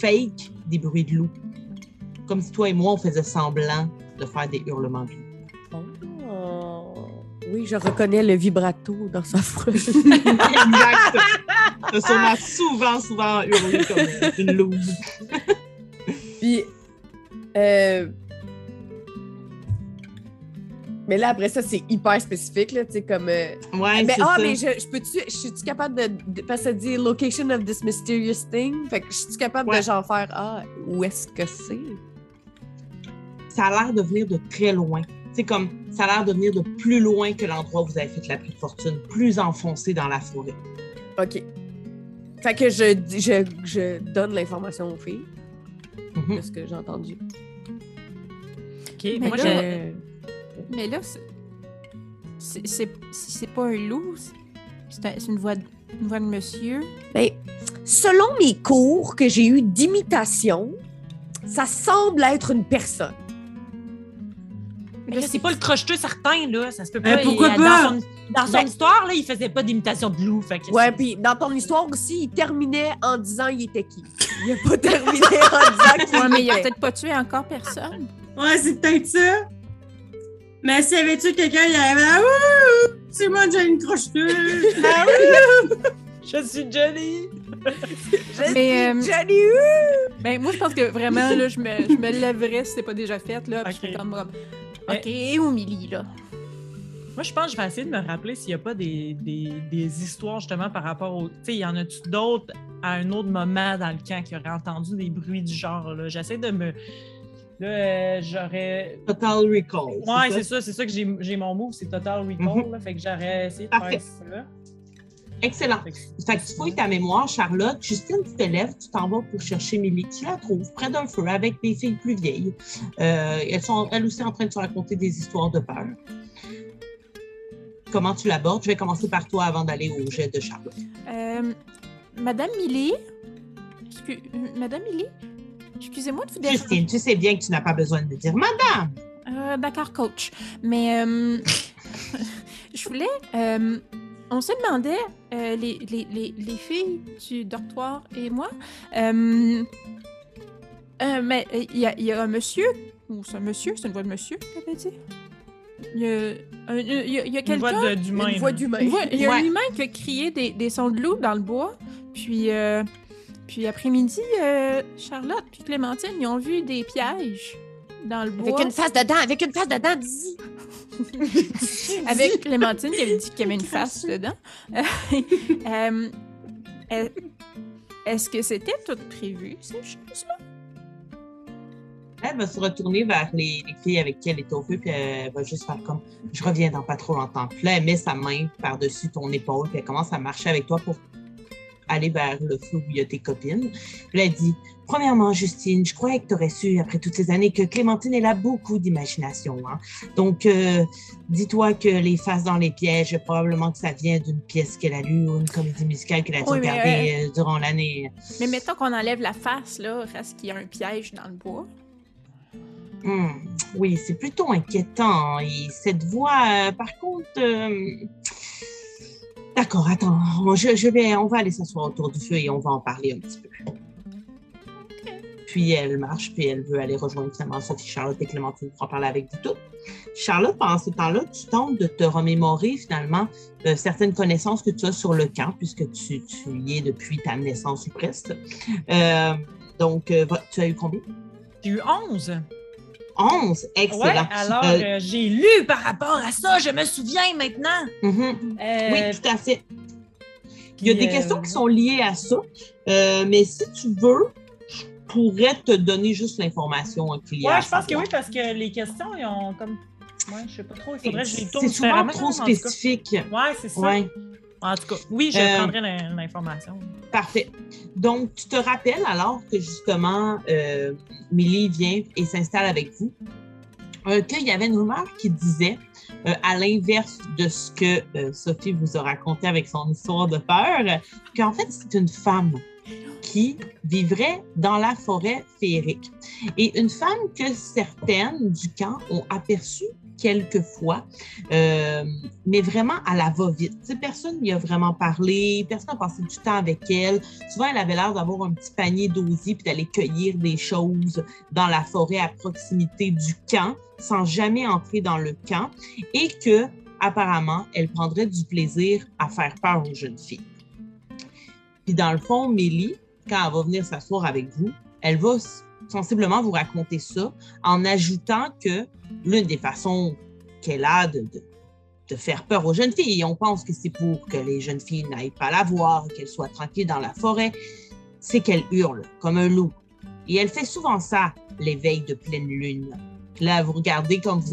fake des bruits de loup. Comme si toi et moi, on faisait semblant de faire des hurlements de loup. Oh. Oui, je reconnais le vibrato dans sa phrase. exact. T'as sûrement souvent, souvent hurlé comme une louve. Puis, euh... mais là, après ça, c'est hyper spécifique, là, tu sais, comme... euh, Ouais, mais, c'est ah, ça. mais je, je peux-tu... Je suis-tu capable de, de... Parce que ça dit « location of this mysterious thing », fait que je suis capable Ouais. de genre faire « Ah, où est-ce que c'est? ça a l'air de venir de très loin. C'est comme ça a l'air de venir de plus loin que l'endroit où vous avez fait la pluie de fortune, plus enfoncé dans la forêt. » OK. Fait que je, je, je donne l'information aux filles Mhm. de ce que j'ai entendu. OK. Mais Moi, là- je- Euh, Mais là, c'est- c'est c'est- c'est pas un loup, c'est- c'est un- c'est une voix, de- une voix de monsieur. Ben, selon mes cours que j'ai eus d'imitation, ça semble être une personne. Mais c'est pas le crocheteux certain, là. Ça se peut Euh, pas. pourquoi Il- pas? Dans son, dans son Ben- histoire, là, il faisait pas d'imitation de loup. Fait que Ouais, puis dans ton histoire aussi, il terminait en disant il était qui? Il a pas terminé en disant qui Ouais, mais il a peut-être pas tué encore personne. Ouais, c'est peut-être ça. Mais s'il y avait tué quelqu'un, il y avait Ah, ouh, c'est moi, Johnny Crocheteuse. Ah, oui. Je suis Johnny. Je Mais, suis euh, Johnny Woo! Ben, moi, je pense que vraiment, là, je me, je me lèverais si c'est pas déjà fait, là. Puis je Ok. serais comme, OK, où Millie, là? Moi, je pense que je vais essayer de me rappeler s'il n'y a pas des, des, des histoires justement par rapport au. Tu sais, y en a-tu d'autres à un autre moment dans le camp qui auraient entendu des bruits du genre? là? J'essaie de me. Là, euh, j'aurais. Total Recall. Ouais, c'est ça, c'est ça que j'ai j'ai mon move, c'est Total Recall. Là, fait que j'aurais essayé de Parfait. faire ça. Excellent. Fait que- tu fouilles ta mémoire, Charlotte. Justine, tu te lèves, tu t'en vas pour chercher Millie. Tu la trouves près d'un feu avec des filles plus vieilles. Euh, elles sont elles aussi en train de se raconter des histoires de peur. Comment tu l'abordes? Je vais commencer par toi avant d'aller au jet de Charlotte. Euh, Madame Millie? Excu- euh, Madame Millie? Excusez-moi de vous déranger. Justine, tu sais bien que tu n'as pas besoin de me dire Madame. Euh, D'accord, coach. Mais euh, je voulais. euh, on se demandait, euh, les, les, les, les filles du dortoir et moi, euh, euh, mais il y, a- il y a un monsieur, ou c'est un monsieur, c'est une voix de monsieur, t'avais dit? Il y a, un- il y a, il y a Une voix quelqu'un. Une voix d'humain. Il y a Ouais. un humain qui a crié des, des sons de loup dans le bois. Puis, euh, puis après-midi, euh, Charlotte puis Clémentine, ils ont vu des pièges dans le bois. Avec une face dedans, avec une face dedans, dis Avec Clémentine qui avait dit qu'il y avait une face dedans. Euh, euh, Est-ce que c'était tout prévu, ces choses-là? Elle va se retourner vers les, les filles avec qui elle est au feu, puis elle va juste faire comme Je reviens dans pas trop longtemps. Puis là, elle met sa main par-dessus ton épaule, puis elle commence à marcher avec toi pour aller vers le feu où il y a tes copines. Elle dit Premièrement, Justine, je croyais que tu aurais su, après toutes ces années, que Clémentine, elle a beaucoup d'imagination. hein. Donc, euh, dis-toi que les faces dans les pièges, probablement que ça vient d'une pièce qu'elle a lue ou une comédie musicale qu'elle a Oui, mais, regarder euh, durant l'année. Mais mettons qu'on enlève la face, là, reste qu'il y a un piège dans le bois. Hmm, oui, c'est plutôt inquiétant. Et cette voix, euh, par contre. D'accord, attends. on- Je, je vais, on va aller s'asseoir autour du feu et on va en parler un petit peu. Puis elle marche, puis elle veut aller rejoindre finalement Sophie, Charlotte et Clémentine pour en parler avec vous toutes. Charlotte, pendant ce temps-là, tu tentes de te remémorer finalement euh, certaines connaissances que tu as sur le camp, puisque tu, tu y es depuis ta naissance ou presque. Euh, donc, euh, tu as eu combien? J'ai eu 11. 11! Excellent. Ouais, alors Euh, euh, j'ai lu par rapport à ça, je me souviens maintenant. Mhm. Euh, Oui, tout à fait. Il y a des questions qui sont liées à ça, mais si tu veux, je pourrais te donner juste l'information qu'il y a. Ouais, à je pense que oui, parce que les questions, ils ont comme. Ouais, je sais pas trop. Il faudrait que je les tourne C'est souvent trop spécifique. Ouais, c'est ça. Ouais, En tout cas, oui, je Euh, prendrai l'in- l'information. parfait. Donc, tu te rappelles alors que justement, euh, Millie vient et s'installe avec vous, euh, qu'il y avait une rumeur qui disait, euh, à l'inverse de ce que euh, Sophie vous a raconté avec son histoire de peur, qu'en fait, c'est une femme qui vivrait dans la forêt féerique. Et une femme que certaines du camp ont aperçue quelques fois, euh, mais vraiment à la va-vite. Personne n'y a vraiment parlé, personne n'a passé du temps avec elle. Souvent, elle avait l'air d'avoir un petit panier d'osier puis d'aller cueillir des choses dans la forêt à proximité du camp sans jamais entrer dans le camp et que, apparemment, elle prendrait du plaisir à faire peur aux jeunes filles. Puis dans le fond, Mélie, quand elle va venir s'asseoir avec vous, elle va sensiblement vous raconter ça en ajoutant que l'une des façons qu'elle a de, faire peur aux jeunes filles, et on pense que c'est pour que les jeunes filles n'aillent pas la voir, qu'elles soient tranquilles dans la forêt, c'est qu'elle hurle comme un loup. Et elle fait souvent ça l'éveil de pleine lune. Là, vous regardez comme vous,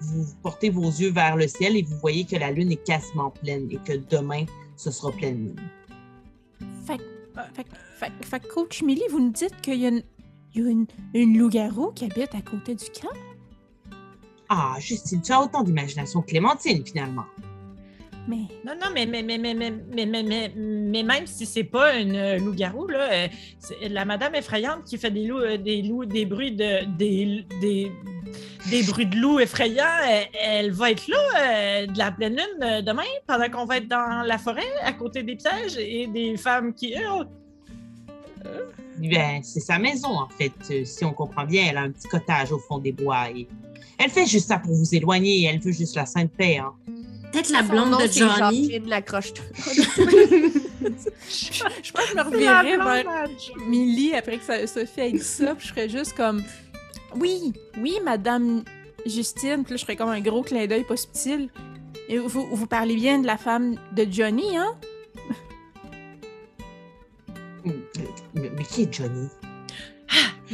vous portez vos yeux vers le ciel et vous voyez que la lune est quasiment pleine et que demain, ce sera pleine lune. Fait, Fait, Coach Millie, vous nous dites qu'il y a une, il y a une, une loup-garou qui habite à côté du camp? Ah, Justine, tu as autant d'imagination que Clémentine, finalement. Mais Non, non, mais, mais, mais, mais, mais, mais, mais, mais, mais même si c'est pas une euh, loup-garou, là, euh, c'est la madame effrayante qui fait des loups, euh, des loups, des bruits de. des, des, des bruits de loups effrayants, elle, elle va être là euh, de la pleine lune demain, pendant qu'on va être dans la forêt, à côté des pièges et des femmes qui hurlent. Ben, c'est sa maison, en fait. Euh, Si on comprend bien, elle a un petit cottage au fond des bois. Et elle fait juste ça pour vous éloigner. Elle veut juste la sainte paix. Hein. Peut-être la blonde nom, de Johnny. Jacqueline Lacroche. je pense que je me reverrais vers Millie après que ça- Sophie ait dit ça, puis je serais juste comme Oui, oui, Madame Justine, puis là, je ferais comme un gros clin d'œil pas subtil. Et vous, vous parlez bien de la femme de Johnny, hein? Mais qui est Johnny?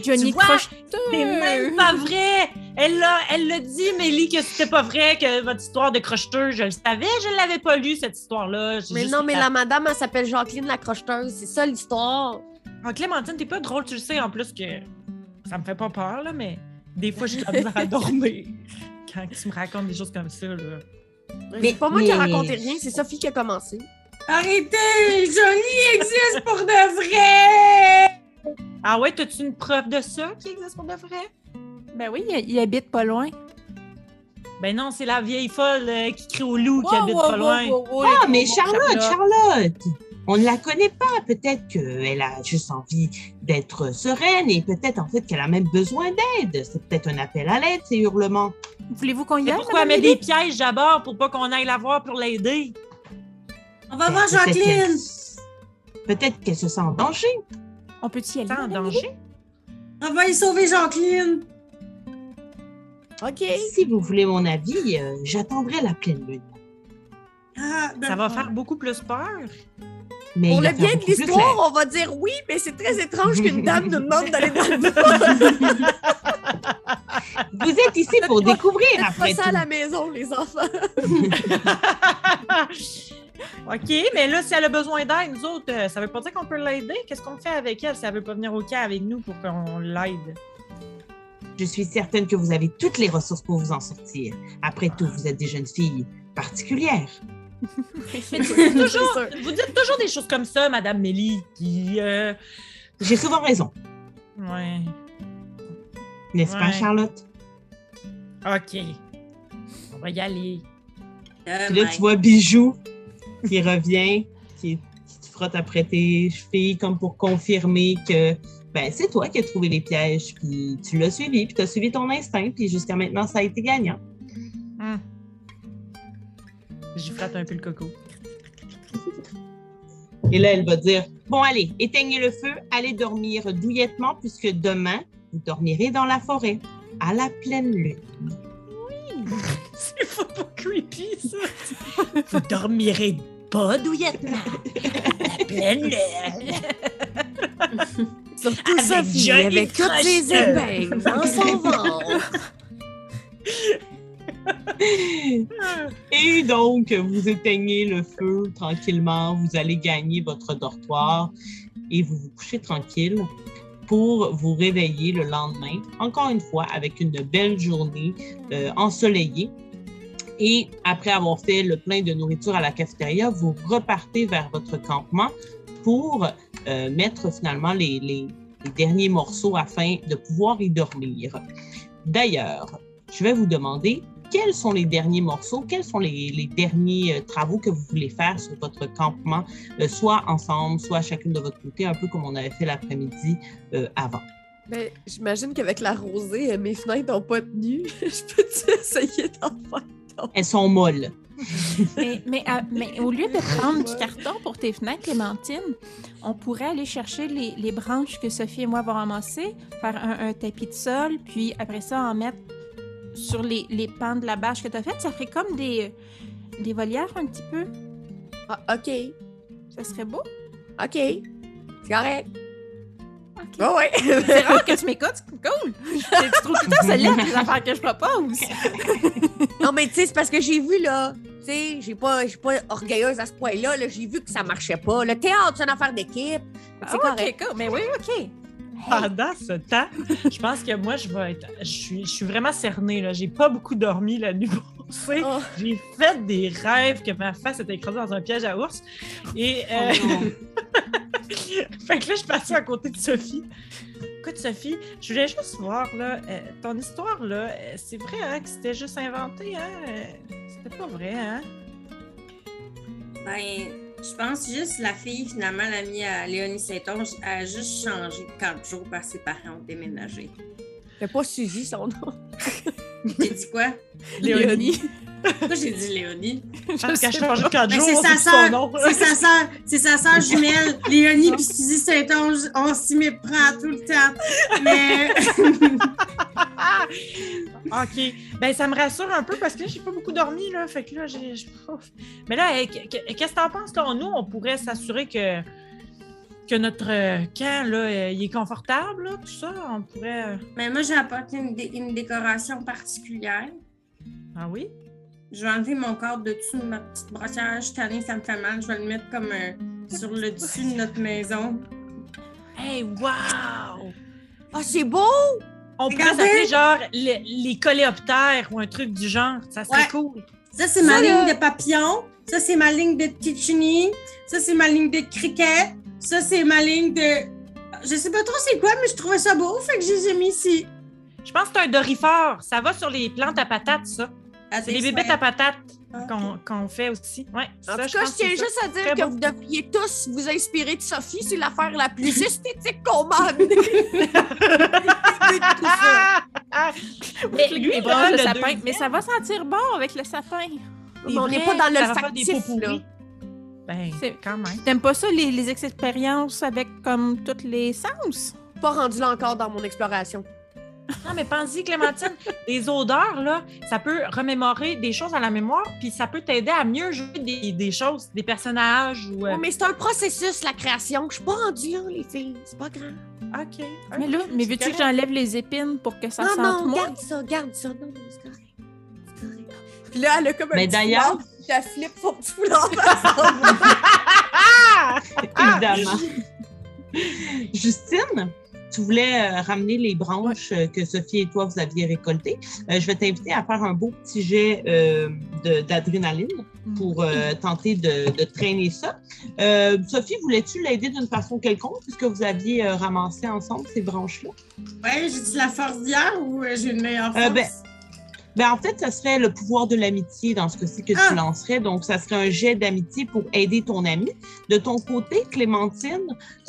Johnny vois, Crocheteur! C'est même pas vrai! Elle l'a elle l'a dit, Mélie, que c'était pas vrai, que votre histoire de crocheteur, je le savais, je l'avais pas lu, cette histoire-là. J'ai Mais juste- non, mais la madame, elle s'appelle Jacqueline Lacrocheteuse. C'est ça l'histoire. Ah, Clémentine, t'es pas drôle, tu le sais, en plus que ça me fait pas peur, là, mais des fois, je suis la misère à dormir quand tu me racontes des choses comme ça, là. Mais- C'est pas moi qui ai mais- raconté rien, c'est Sophie qui a commencé. Arrêtez! Johnny existe pour de vrai! Ah ouais, t'as-tu une preuve de ça qui existe pour de vrai? Ben oui, il, il habite pas loin. Ben non, c'est la vieille folle euh, qui crie au loup qui habite wow, pas loin. wow, Ah, mais Charlotte, Charlotte! On ne la connaît pas. Peut-être qu'elle a juste envie d'être sereine et peut-être en fait qu'elle a même besoin d'aide. C'est peut-être un appel à l'aide, ces hurlements. Voulez-vous qu'on y Mais aille? pourquoi elle met des pièges d'abord pour pas qu'on aille la voir pour l'aider? On va voir Jacqueline! Peut-être qu'elle se sent en danger. On peut-y aller? En danger? On va y sauver Jacqueline! OK. Si vous voulez mon avis, euh, j'attendrai la pleine lune. Ah, ben, Ça va faire beaucoup plus peur. Mais Pour le bien de l'histoire, on va dire oui, mais c'est très étrange qu'une dame nous demande d'aller dans le. Vous êtes ici pour découvrir après pas ça à la maison, les enfants. OK, mais là, si elle a besoin d'aide, nous autres, euh, ça veut pas dire qu'on peut l'aider? Qu'est-ce qu'on fait avec elle si elle veut pas venir au camp avec nous pour qu'on l'aide? Je suis certaine que vous avez toutes les ressources pour vous en sortir. Après tout, vous êtes des jeunes filles particulières. Mais tu dites toujours, vous dites toujours des choses comme ça, Madame Mélie, qui... euh, J'ai souvent raison, Ouais, n'est-ce pas. Charlotte? OK. On va y aller. Oh Puis là, my tu vois Bijou qui revient, qui, qui te frotte après tes chevilles comme pour confirmer que ben, c'est toi qui as trouvé les pièges, puis tu l'as suivi, puis tu as suivi ton instinct, puis jusqu'à maintenant, ça a été gagnant. Hum. J'y flatte un peu le coco. Et là, elle va dire Bon, allez, éteignez le feu, allez dormir douillettement, puisque demain, vous dormirez dans la forêt, à la pleine lune. C'est pas creepy, ça. Vous dormirez pas douillettement. La pleine lune. Surtout Avec Sophie, Johnny avec toutes ses épingles dans son ventre. Et donc, vous éteignez le feu tranquillement, vous allez gagner votre dortoir et vous vous couchez tranquille pour vous réveiller le lendemain, encore une fois, avec une belle journée euh, ensoleillée. Et après avoir fait le plein de nourriture à la cafétéria, vous repartez vers votre campement pour euh, mettre finalement les, derniers morceaux afin de pouvoir y dormir. D'ailleurs, je vais vous demander quels sont les derniers morceaux, quels sont les, derniers euh, travaux que vous voulez faire sur votre campement, euh, soit ensemble, soit chacune de votre côté, un peu comme on avait fait l'après-midi avant? Ben, j'imagine qu'avec la rosée, mes fenêtres n'ont pas tenu. Je peux-tu essayer d'en faire? Elles sont molles. Mais, mais, à- mais au lieu de prendre du carton pour tes fenêtres, Clémentine, on pourrait aller chercher les, les branches que Sophie et moi avons ramassées, faire un, un tapis de sol, puis après ça, en mettre sur les, les pans de la bâche que tu as faite. Ça ferait comme des, des volières un petit peu. Ah, OK. Ça serait beau. OK. C'est correct. Ouais, ouais. C'est rare que tu m'écoutes, c'est cool. Tu trouves tout le temps solide les affaires que je propose. non, mais tu sais, c'est parce que j'ai vu, là, tu sais, j'ai pas, j'ai pas orgueilleuse à ce point-là, là, j'ai vu que ça marchait pas. Le théâtre, c'est une affaire d'équipe. C'est Ah, correct. cool. Mais oui, OK. Pendant ce temps, je pense que moi, je vais être. Je suis, je suis vraiment cernée. Là. J'ai pas beaucoup dormi la nuit passée. Oh. J'ai fait des rêves que ma face était écrasée dans un piège à ours. Et. euh, Oh fait que là, je suis passée à côté de Sophie. Écoute, Sophie, je voulais juste voir, là, euh, ton histoire, là, euh, c'est vrai hein, que c'était juste inventé, hein? Euh, C'était pas vrai, hein? Ben, je pense juste la fille, finalement, l'amie à Léonie Saint-Onge, a juste changé de quatre jours parce que ses parents ont déménagé. J'ai pas suivi son nom. J'ai dit quoi? Léonie. Pourquoi j'ai dit Léonie? Parce qu'elle a changé de 4 Ben, jours, c'est sa c'est son sœur, nom. c'est sa sœur, c'est sa sœur jumelle, Léonie puis Suzy Saint-Onge, on s'y méprend tout le temps. Mais OK. Ben, ça me rassure un peu parce que là, j'ai pas beaucoup dormi, là. Fait que là, j'ai. Mais là, qu'est-ce que t'en penses, là? Nous, on pourrait s'assurer que, que notre euh, camp, là, euh, il est confortable, là, tout ça. On pourrait. euh, Mais moi, j'ai apporté une, dé- une décoration particulière. Ah oui? Je vais enlever mon corps de dessous de ma petite brossière. Je ça me fait mal. Je vais le mettre comme euh, sur le dessus de notre maison. Hey, wow! Ah, c'est beau! On pourrait s'appeler genre les, les coléoptères ou un truc du genre. Ça serait Ouais. cool. Ça, c'est ma ligne de papillon. Ça, c'est ma ligne de Ticini. Ça, c'est ma ligne de cricket. Ça, c'est ma ligne de. Je sais pas trop c'est quoi, mais je trouvais ça beau, fait que je les ai mis ici. Je pense que c'est un dorifort. Ça va sur les plantes à patates, ça. C'est les bébêtes à patates qu'on qu'on fait aussi. Ouais, En ça, tout je cas, je tiens juste à dire que beau. vous devriez tous vous inspirer de Sophie. C'est l'affaire la plus esthétique qu'on m'a amenée. Tout ça. Mais lui, de le sapin. Mais ça va sentir bon avec le sapin. Mais on n'est pas dans l'olfactif, pots là. Ben, C'est- quand même. T'aimes pas ça, les, les expériences avec comme tous les sens? Pas rendu là encore dans mon exploration. Non, mais pense-y, Clémentine, les odeurs, là, ça peut remémorer des choses à la mémoire, puis ça peut t'aider à mieux jouer des, des choses, des personnages ou. euh, Ouais, mais c'est un processus, la création. Je suis pas rendue là, les filles. C'est pas grave. OK. Mais là, mais veux-tu que j'enlève les épines pour que ça non, sente non, moins? garde ça, garde ça. Non, non, c'est correct. C'est correct. Puis là, elle a comme un Mais petit d'ailleurs- elle flippe son petit foulard. évidemment. Justine, tu voulais euh, ramener les branches euh, que Sophie et toi, vous aviez récoltées. Euh, je vais t'inviter à faire un beau petit jet euh, de- d'adrénaline pour euh, tenter de, de traîner ça. Euh, Sophie, voulais-tu l'aider d'une façon quelconque? Puisque vous aviez euh, ramassé ensemble ces branches-là? Ouais, j'ai-tu la force d'hier ou euh, j'ai une meilleure Euh, force? ben, Ben, en fait, ça serait le pouvoir de l'amitié dans ce cas-ci que Ah! tu lancerais. Donc, ça serait un jet d'amitié pour aider ton ami. De ton côté, Clémentine,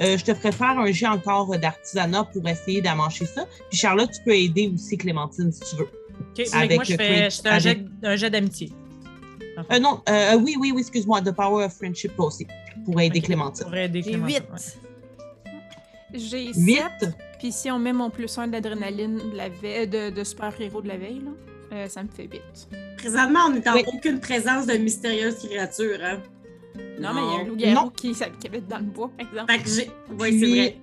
euh, je te ferais faire un jet encore d'artisanat pour essayer d'amancher ça. Puis Charlotte, tu peux aider aussi Clémentine si tu veux. OK, Avec moi, je le fais, crit- je fais un, avec- jet, un jet d'amitié. Euh, non, euh, oui, oui, oui, excuse-moi, The Power of Friendship aussi, pour aider. Clémentine. Pour aider J'ai Clémentine. J'ai 8. 7. Puis si on met mon plus 1 d'adrénaline de, la veille- de, de super-héros de la veille, là, euh, ça me fait 8. Présentement, on n'est en Oui. aucune présence de mystérieuse créature. Hein? Non, mais il y a un loup-garou Non. qui, qui habite dans le bois, par exemple. Fait que j'ai. Oui, c'est vrai.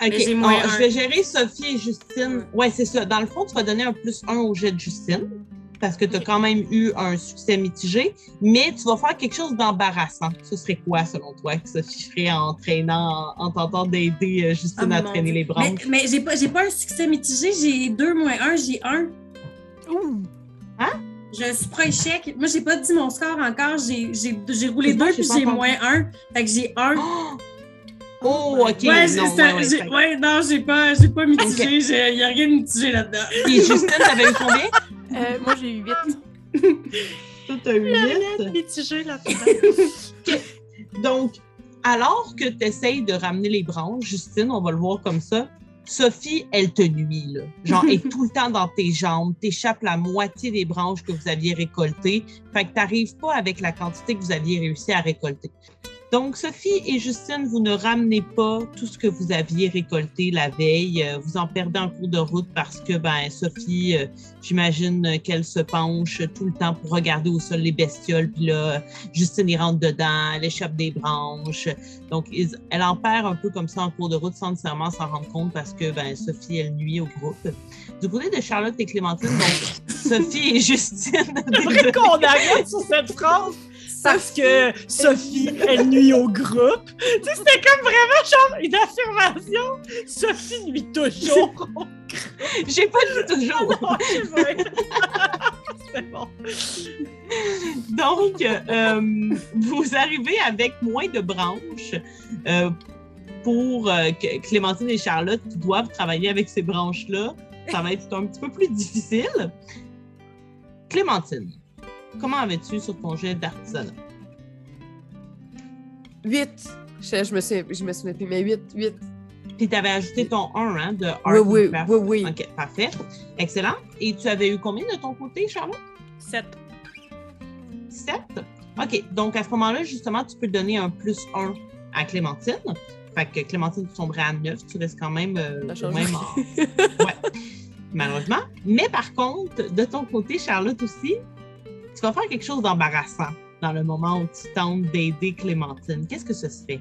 Un. je vais gérer Sophie et Justine. Ouais, c'est ça. Dans le fond, tu vas donner un plus 1 au jet de Justine parce que tu as quand même eu un succès mitigé, mais tu vas faire quelque chose d'embarrassant. Ce serait quoi, selon toi, que Sophie ferait en traînant, en, en tentant d'aider euh, Justine Ah, à traîner Dieu. les branches? Mais, mais j'ai pas, j'ai pas un succès mitigé, j'ai 2 moins 1, j'ai 1. Ouh! J'ai un super échec. Moi, j'ai pas dit mon score encore. J'ai, j'ai, j'ai roulé C'est bon, 2 j'ai puis j'ai moins 1. Fait que j'ai 1. Oh, OK. ouais, j'ai, non, c'est- ouais, ouais, j'ai- fait- ouais, non, j'ai pas, j'ai pas mitigé. J'ai, y a rien de mitigé là-dedans. Puis Justine, t'avais eu combien? Euh, moi, j'ai eu 8. Toi, t'as eu huit? Mitigé là-dedans. Donc, alors que tu essayes de ramener les branches, Justine, on va le voir comme ça, Sophie, elle te nuit, là. Genre, est tout le temps dans tes jambes, t'échappes la moitié des branches que vous aviez récoltées. Fait que t'arrives pas avec la quantité que vous aviez réussi à récolter. Donc, Sophie et Justine, vous ne ramenez pas tout ce que vous aviez récolté la veille. Euh, Vous en perdez en cours de route parce que, ben, Sophie, euh, j'imagine qu'elle se penche tout le temps pour regarder au sol les bestioles. Puis là, Justine y rentre dedans, elle échappe des branches. Donc, ils- elle en perd un peu comme ça en cours de route sans nécessairement s'en rendre compte parce que, ben, Sophie, elle nuit au groupe. Du côté de Charlotte et Clémentine, donc, Sophie et Justine. J'aimerais qu'on arrête sur cette phrase parce que Sophie, elle nuit au groupe. Tu sais, c'était comme vraiment genre une affirmation. Sophie nuit toujours. J'ai pas dit toujours. C'est bon. Donc, euh, vous arrivez avec moins de branches euh, pour euh, que Clémentine et Charlotte doivent travailler avec ces branches-là. Ça va être un petit peu plus difficile. Clémentine, comment avais-tu sur ton jet d'artisanat? 8. Je, je me suis, je me souviens plus, mais 8, 8. Puis tu avais ajouté ton 1 hein, de Art Oui, oui, Craft. oui, oui. OK, parfait. Excellent. Et tu avais eu combien de ton côté, Charlotte? Sept. 7. OK, donc à ce moment-là, justement, tu peux donner un plus 1 à Clémentine. Fait que Clémentine, tu tomberais à 9, tu restes quand même euh, Ça même en- ouais, malheureusement. Mais par contre, de ton côté, Charlotte aussi, vas faire quelque chose d'embarrassant dans le moment où tu tentes d'aider Clémentine. Qu'est-ce que ce serait?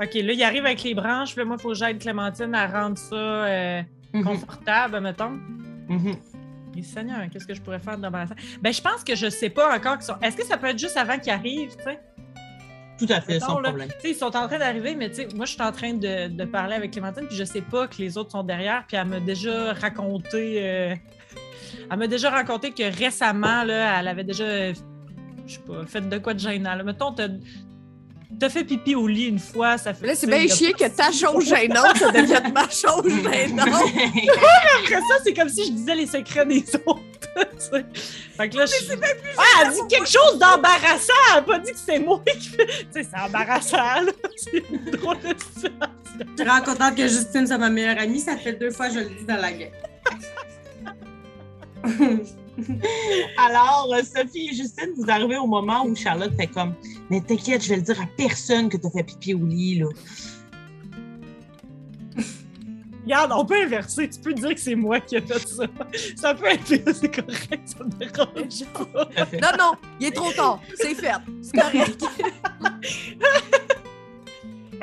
OK, là, il arrive avec les branches. Là, moi, il faut que j'aide Clémentine à rendre ça euh, Mhm, confortable, mettons. Et Seigneur, qu'est-ce que je pourrais faire d'embarrassant? Ben, je pense que je sais pas encore. qu'ils sont- Est-ce que ça peut être juste avant qu'ils arrivent, tu sais? Tout à fait, Mettons, sans là, problème. Ils sont en train d'arriver, mais tu sais, moi, je suis en train de, de parler avec Clémentine, puis je sais pas que les autres sont derrière, puis elle m'a déjà raconté. euh, Elle m'a déjà raconté que récemment, là, elle avait déjà, je sais pas, fait de quoi de gênant. Là. Mettons, t'as t'as fait pipi au lit une fois, ça fait. Là, c'est bien chier que ta chose gênante, ça devienne ma chose gênante. Après ça, c'est comme si je disais les secrets des autres. fait que là, je... Ah, elle dit quelque chose d'embarrassant. Elle a pas dit que c'est moi qui fais. Tu sais, c'est embarrassant, là. C'est une drôle de situation. Je suis contente que Justine soit ma meilleure amie. Ça fait deux fois que je le dis dans la gueule. Alors, euh, Sophie et Justine, vous arrivez au moment où Charlotte fait comme Mais t'inquiète, je vais le dire à personne que t'as fait pipi au lit, là. Regarde, on peut inverser. Tu peux dire que c'est moi qui ai fait ça. Ça peut être c'est correct, ça me dérange pas. Non, non, il est trop tard. C'est fait. C'est correct.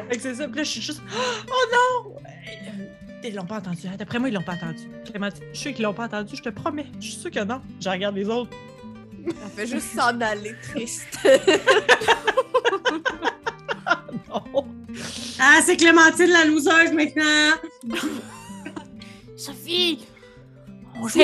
Fait que c'est ça. Puis là, je suis juste Oh non! Ils l'ont pas entendu. hein. D'après moi, ils l'ont pas entendu. Clémentine, je suis sûr qu'ils l'ont pas entendu, je te promets. Je suis sûr que non. Je regarde les autres. Ça fait juste s'en aller triste. Non. Ah, c'est Clémentine la loseuse maintenant. Sophie! On joue.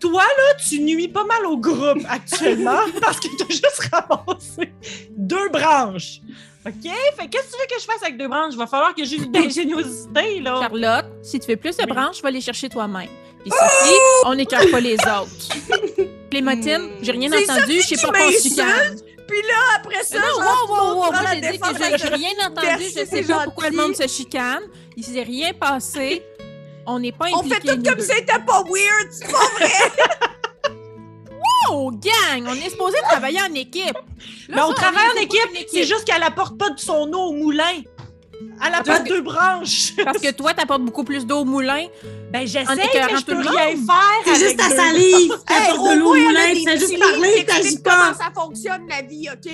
Toi, là, tu nuis pas mal au groupe actuellement parce que t'as juste ramassé deux branches. OK? Fait que qu'est-ce que tu veux que je fasse avec deux branches? Il va falloir que j'ai une ingéniosité, là. Charlotte, si tu fais plus de branches, va les chercher toi-même. Puis Sophie, on n'écarte pas les autres. Clémentine, j'ai rien entendu, je sais pas chicane. Puis là, après ça, Non, genre, wow, wow, wow, moi j'ai dit que j'ai rien entendu, je sais pas pourquoi le monde se chicane. Il s'est rien passé. On n'est pas On impliqués. fait tout comme si c'était pas weird. c'est pas Oh, gang! On est supposé travailler en équipe. Là, Mais on ça, travaille en équipe, une c'est juste qu'elle apporte pas de son eau au moulin. Elle apporte deux branches. Parce que toi, t'apportes beaucoup plus d'eau au moulin. Ben, En j'essaie, mais je peux rien monde. faire. C'est juste ta salive apporte de l'eau au moulin. Tu fais juste parler, t'agis pas. Comment ça fonctionne, la vie, OK?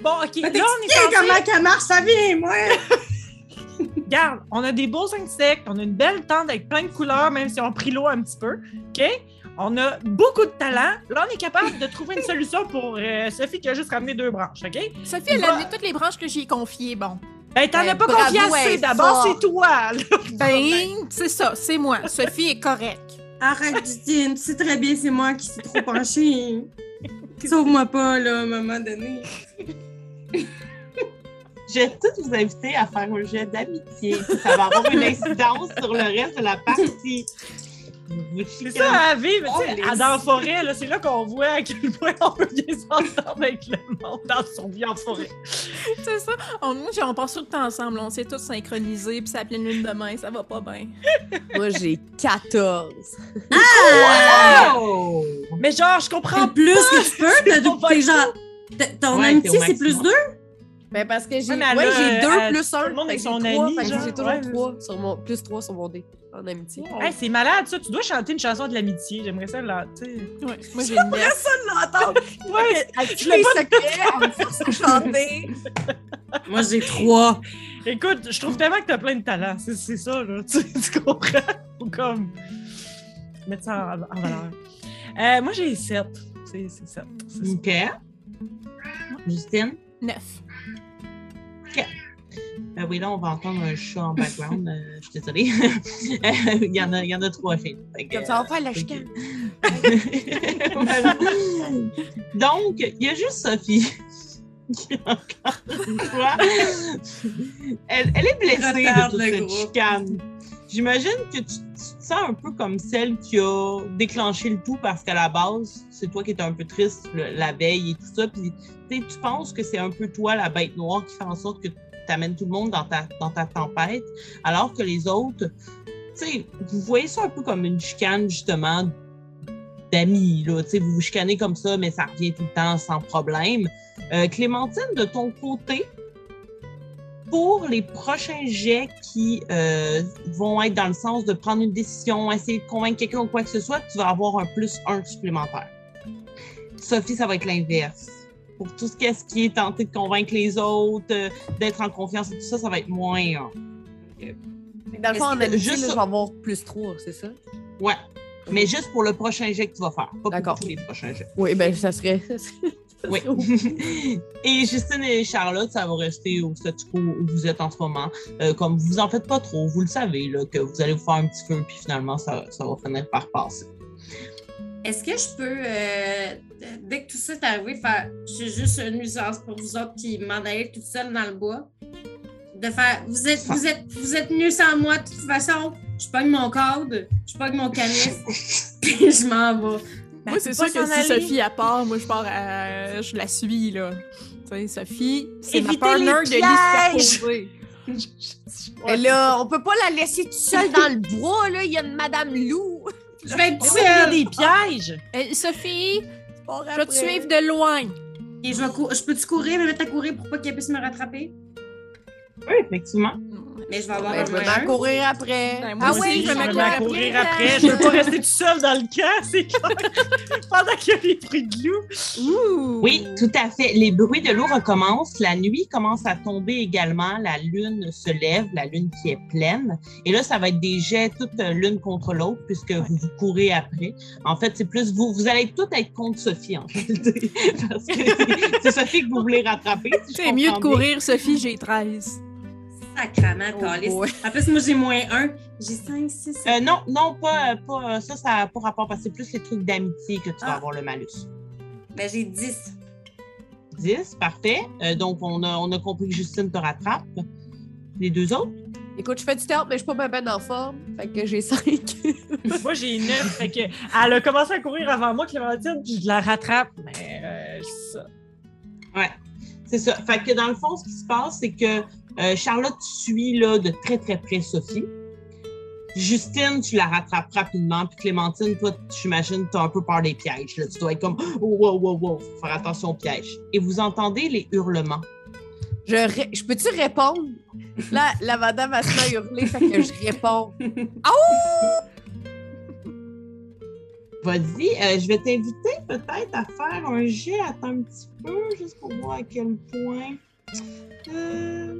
Bon, OK, là, on est censé... comment qu'elle marche sa vie, moi. Regarde, on a des beaux insectes, on a une belle tente avec plein de couleurs, même si on a pris l'eau un petit peu. OK? On a beaucoup de talent. Là, on est capable de trouver une solution pour euh, Sophie qui a juste ramené deux branches, OK? Sophie, elle a amené toutes les branches que j'ai confiées. Bon. Ben, t'en Ben, as pas bravo, confié assez. D'abord, c'est toi, là. Ben, c'est ça, c'est moi. Sophie est correcte. Arrête, Justine. Tu sais très bien, c'est moi qui suis trop penchée. Sauve-moi pas, là, à un moment donné. Je vais tous vous inviter à faire un jet d'amitié. Ça va avoir une incidence sur le reste de la partie. C'est ça, à vivre. Oh, tu sais, à- dans la forêt, là, c'est là qu'on voit à quel point on peut bien s'entendre avec le monde dans son vie en forêt. C'est ça. On, nous, on passe tout le temps ensemble. On s'est tous synchronisés, puis c'est la pleine lune demain. Ça va pas bien. Moi, j'ai 14. Wow! Mais genre, je comprends plus que tu peux, pas t'es genre. Ton Ouais, amitié, c'est plus deux? Ben parce que j'ai Ouais, ouais, j'ai deux plus tout un. le monde fait est que son j'ai trois, ami, genre, J'ai toujours ouais. trois sur mon, plus trois sur mon dé en amitié. Hey, c'est malade, ça. Tu dois chanter une chanson de l'amitié. J'aimerais ça, là, tu sais. Ouais, moi, j'ai une neuf. l'entendre. Ouais, Avec tous les secrets, chanter? Moi, j'ai trois. Écoute, je trouve tellement que t'as plein de talent. C'est c'est ça, là. Tu, tu comprends? Faut comme mettre ça en, en valeur. Euh, moi, j'ai 7. C'est c'est sept. C'est ça. OK. Justine? Neuf. Ben oui, là, on va entendre un chat en background. euh, je suis désolée. il, y en a, il y en a trois que, Comme ça, on va faire la euh, chicane. Voilà. Donc, il y a juste Sophie qui, encore une fois, elle, elle est blessée de toute le cette groupe. chicane. J'imagine que tu, te sens un peu comme celle qui a déclenché le tout parce qu'à la base, c'est toi qui étais un peu triste la veille et tout ça. Puis tu penses que c'est un peu toi, la bête noire, qui fait en sorte que tu amènes tout le monde dans ta, dans ta tempête, alors que les autres, vous voyez ça un peu comme une chicane, justement, d'amis, là. Vous vous chicanez comme ça, mais ça revient tout le temps sans problème. Euh, Clémentine, de ton côté, pour les prochains jets qui euh, vont être dans le sens de prendre une décision, essayer de convaincre quelqu'un ou quoi que ce soit, tu vas avoir un plus un supplémentaire. Sophie, ça va être l'inverse. Pour tout ce qui est tenté de convaincre les autres, euh, d'être en confiance et tout ça, ça va être moins que Dans le fond, que- amitié, juste là, je vais avoir plus trois, c'est ça? Ouais. Mais juste pour le prochain jet que tu vas faire, pas pour tous les prochains jets. Oui, ben ça serait. Oui. et Justine et Charlotte, ça va rester au statu quo où vous êtes en ce moment. Euh, comme vous en faites pas trop, vous le savez, là, que vous allez vous faire un petit feu, puis finalement, ça, ça va finir par passer. Est-ce que je peux, euh, dès que tout ça est arrivé, faire. Suis juste une nuisance pour vous autres, puis m'en aller toute seule dans le bois? De faire. Vous êtes, vous êtes, vous êtes mieux sans moi, de toute façon. Je pogne mon code, je pogne mon canif, puis je m'en vais. Moi, c'est sûr que si Sophie à part, moi, je pars à... Je la suis, là. Tu sais, Sophie, c'est ma partner les de pièges! superposée. Et là, on peut pas la laisser toute seule dans le bois, là. Il y a une Madame Lou. Je vais être Mais oui, il y a seule. des pièges. Eh, Sophie, je vais te suivre de loin. Et je, vais cou- je peux-tu courir, me mettre à courir pour pas qu'elle puisse me rattraper? Oui, effectivement. Mais je vais avoir Ben, un je vais m'en courir après. Ben, ah oui, je vais m'en courir après. après. Je peux pas rester tout seul dans le camp, c'est clair. Pendant qu'il y a les bruits de loup. Ouh. Oui, tout à fait. Les bruits de l'eau recommencent. La nuit commence à tomber également. La lune se lève, la lune qui est pleine. Et là, ça va être des jets toutes euh, l'une contre l'autre puisque vous vous courez après. En fait, c'est plus vous. Vous allez toutes être contre Sophie, en réalité. Parce que c'est- Sophie que vous voulez rattraper. si C'est mieux de courir, Sophie, j'ai 13. Sacrament, Oh, câlisse. ouais. En plus, moi, j'ai moins un. J'ai 5, 6, Euh, non, non, pas, pas ça, ça n'a pas rapport parce que c'est plus les trucs d'amitié que tu vas Ah. avoir le malus. Ben, j'ai 10. 10, parfait. Euh, donc, on a, on a compris que Justine te rattrape. Les deux autres? Écoute, je fais du théâtre, mais je suis pas bien ben en forme. Fait que j'ai 5. Moi, j'ai 9. Fait que elle a commencé à courir avant moi, Clémentine, puis je la rattrape. Mais euh, ça. Ouais, c'est ça. Fait que dans le fond, ce qui se passe, c'est que euh, Charlotte suit là, de très très près Sophie. Justine, tu la rattrapes rapidement. Puis Clémentine, toi, j'imagine, tu as un peu peur des pièges. Là. Tu dois être comme oh, wow, wow, wow, faut faire attention aux pièges. Et vous entendez les hurlements. Je, ré- je peux-tu répondre? Là, la madame a se hurler, fait que je réponds. Vas-y, euh, je vais t'inviter peut-être à faire un jet. Attends un petit peu, juste pour voir à quel point. Euh,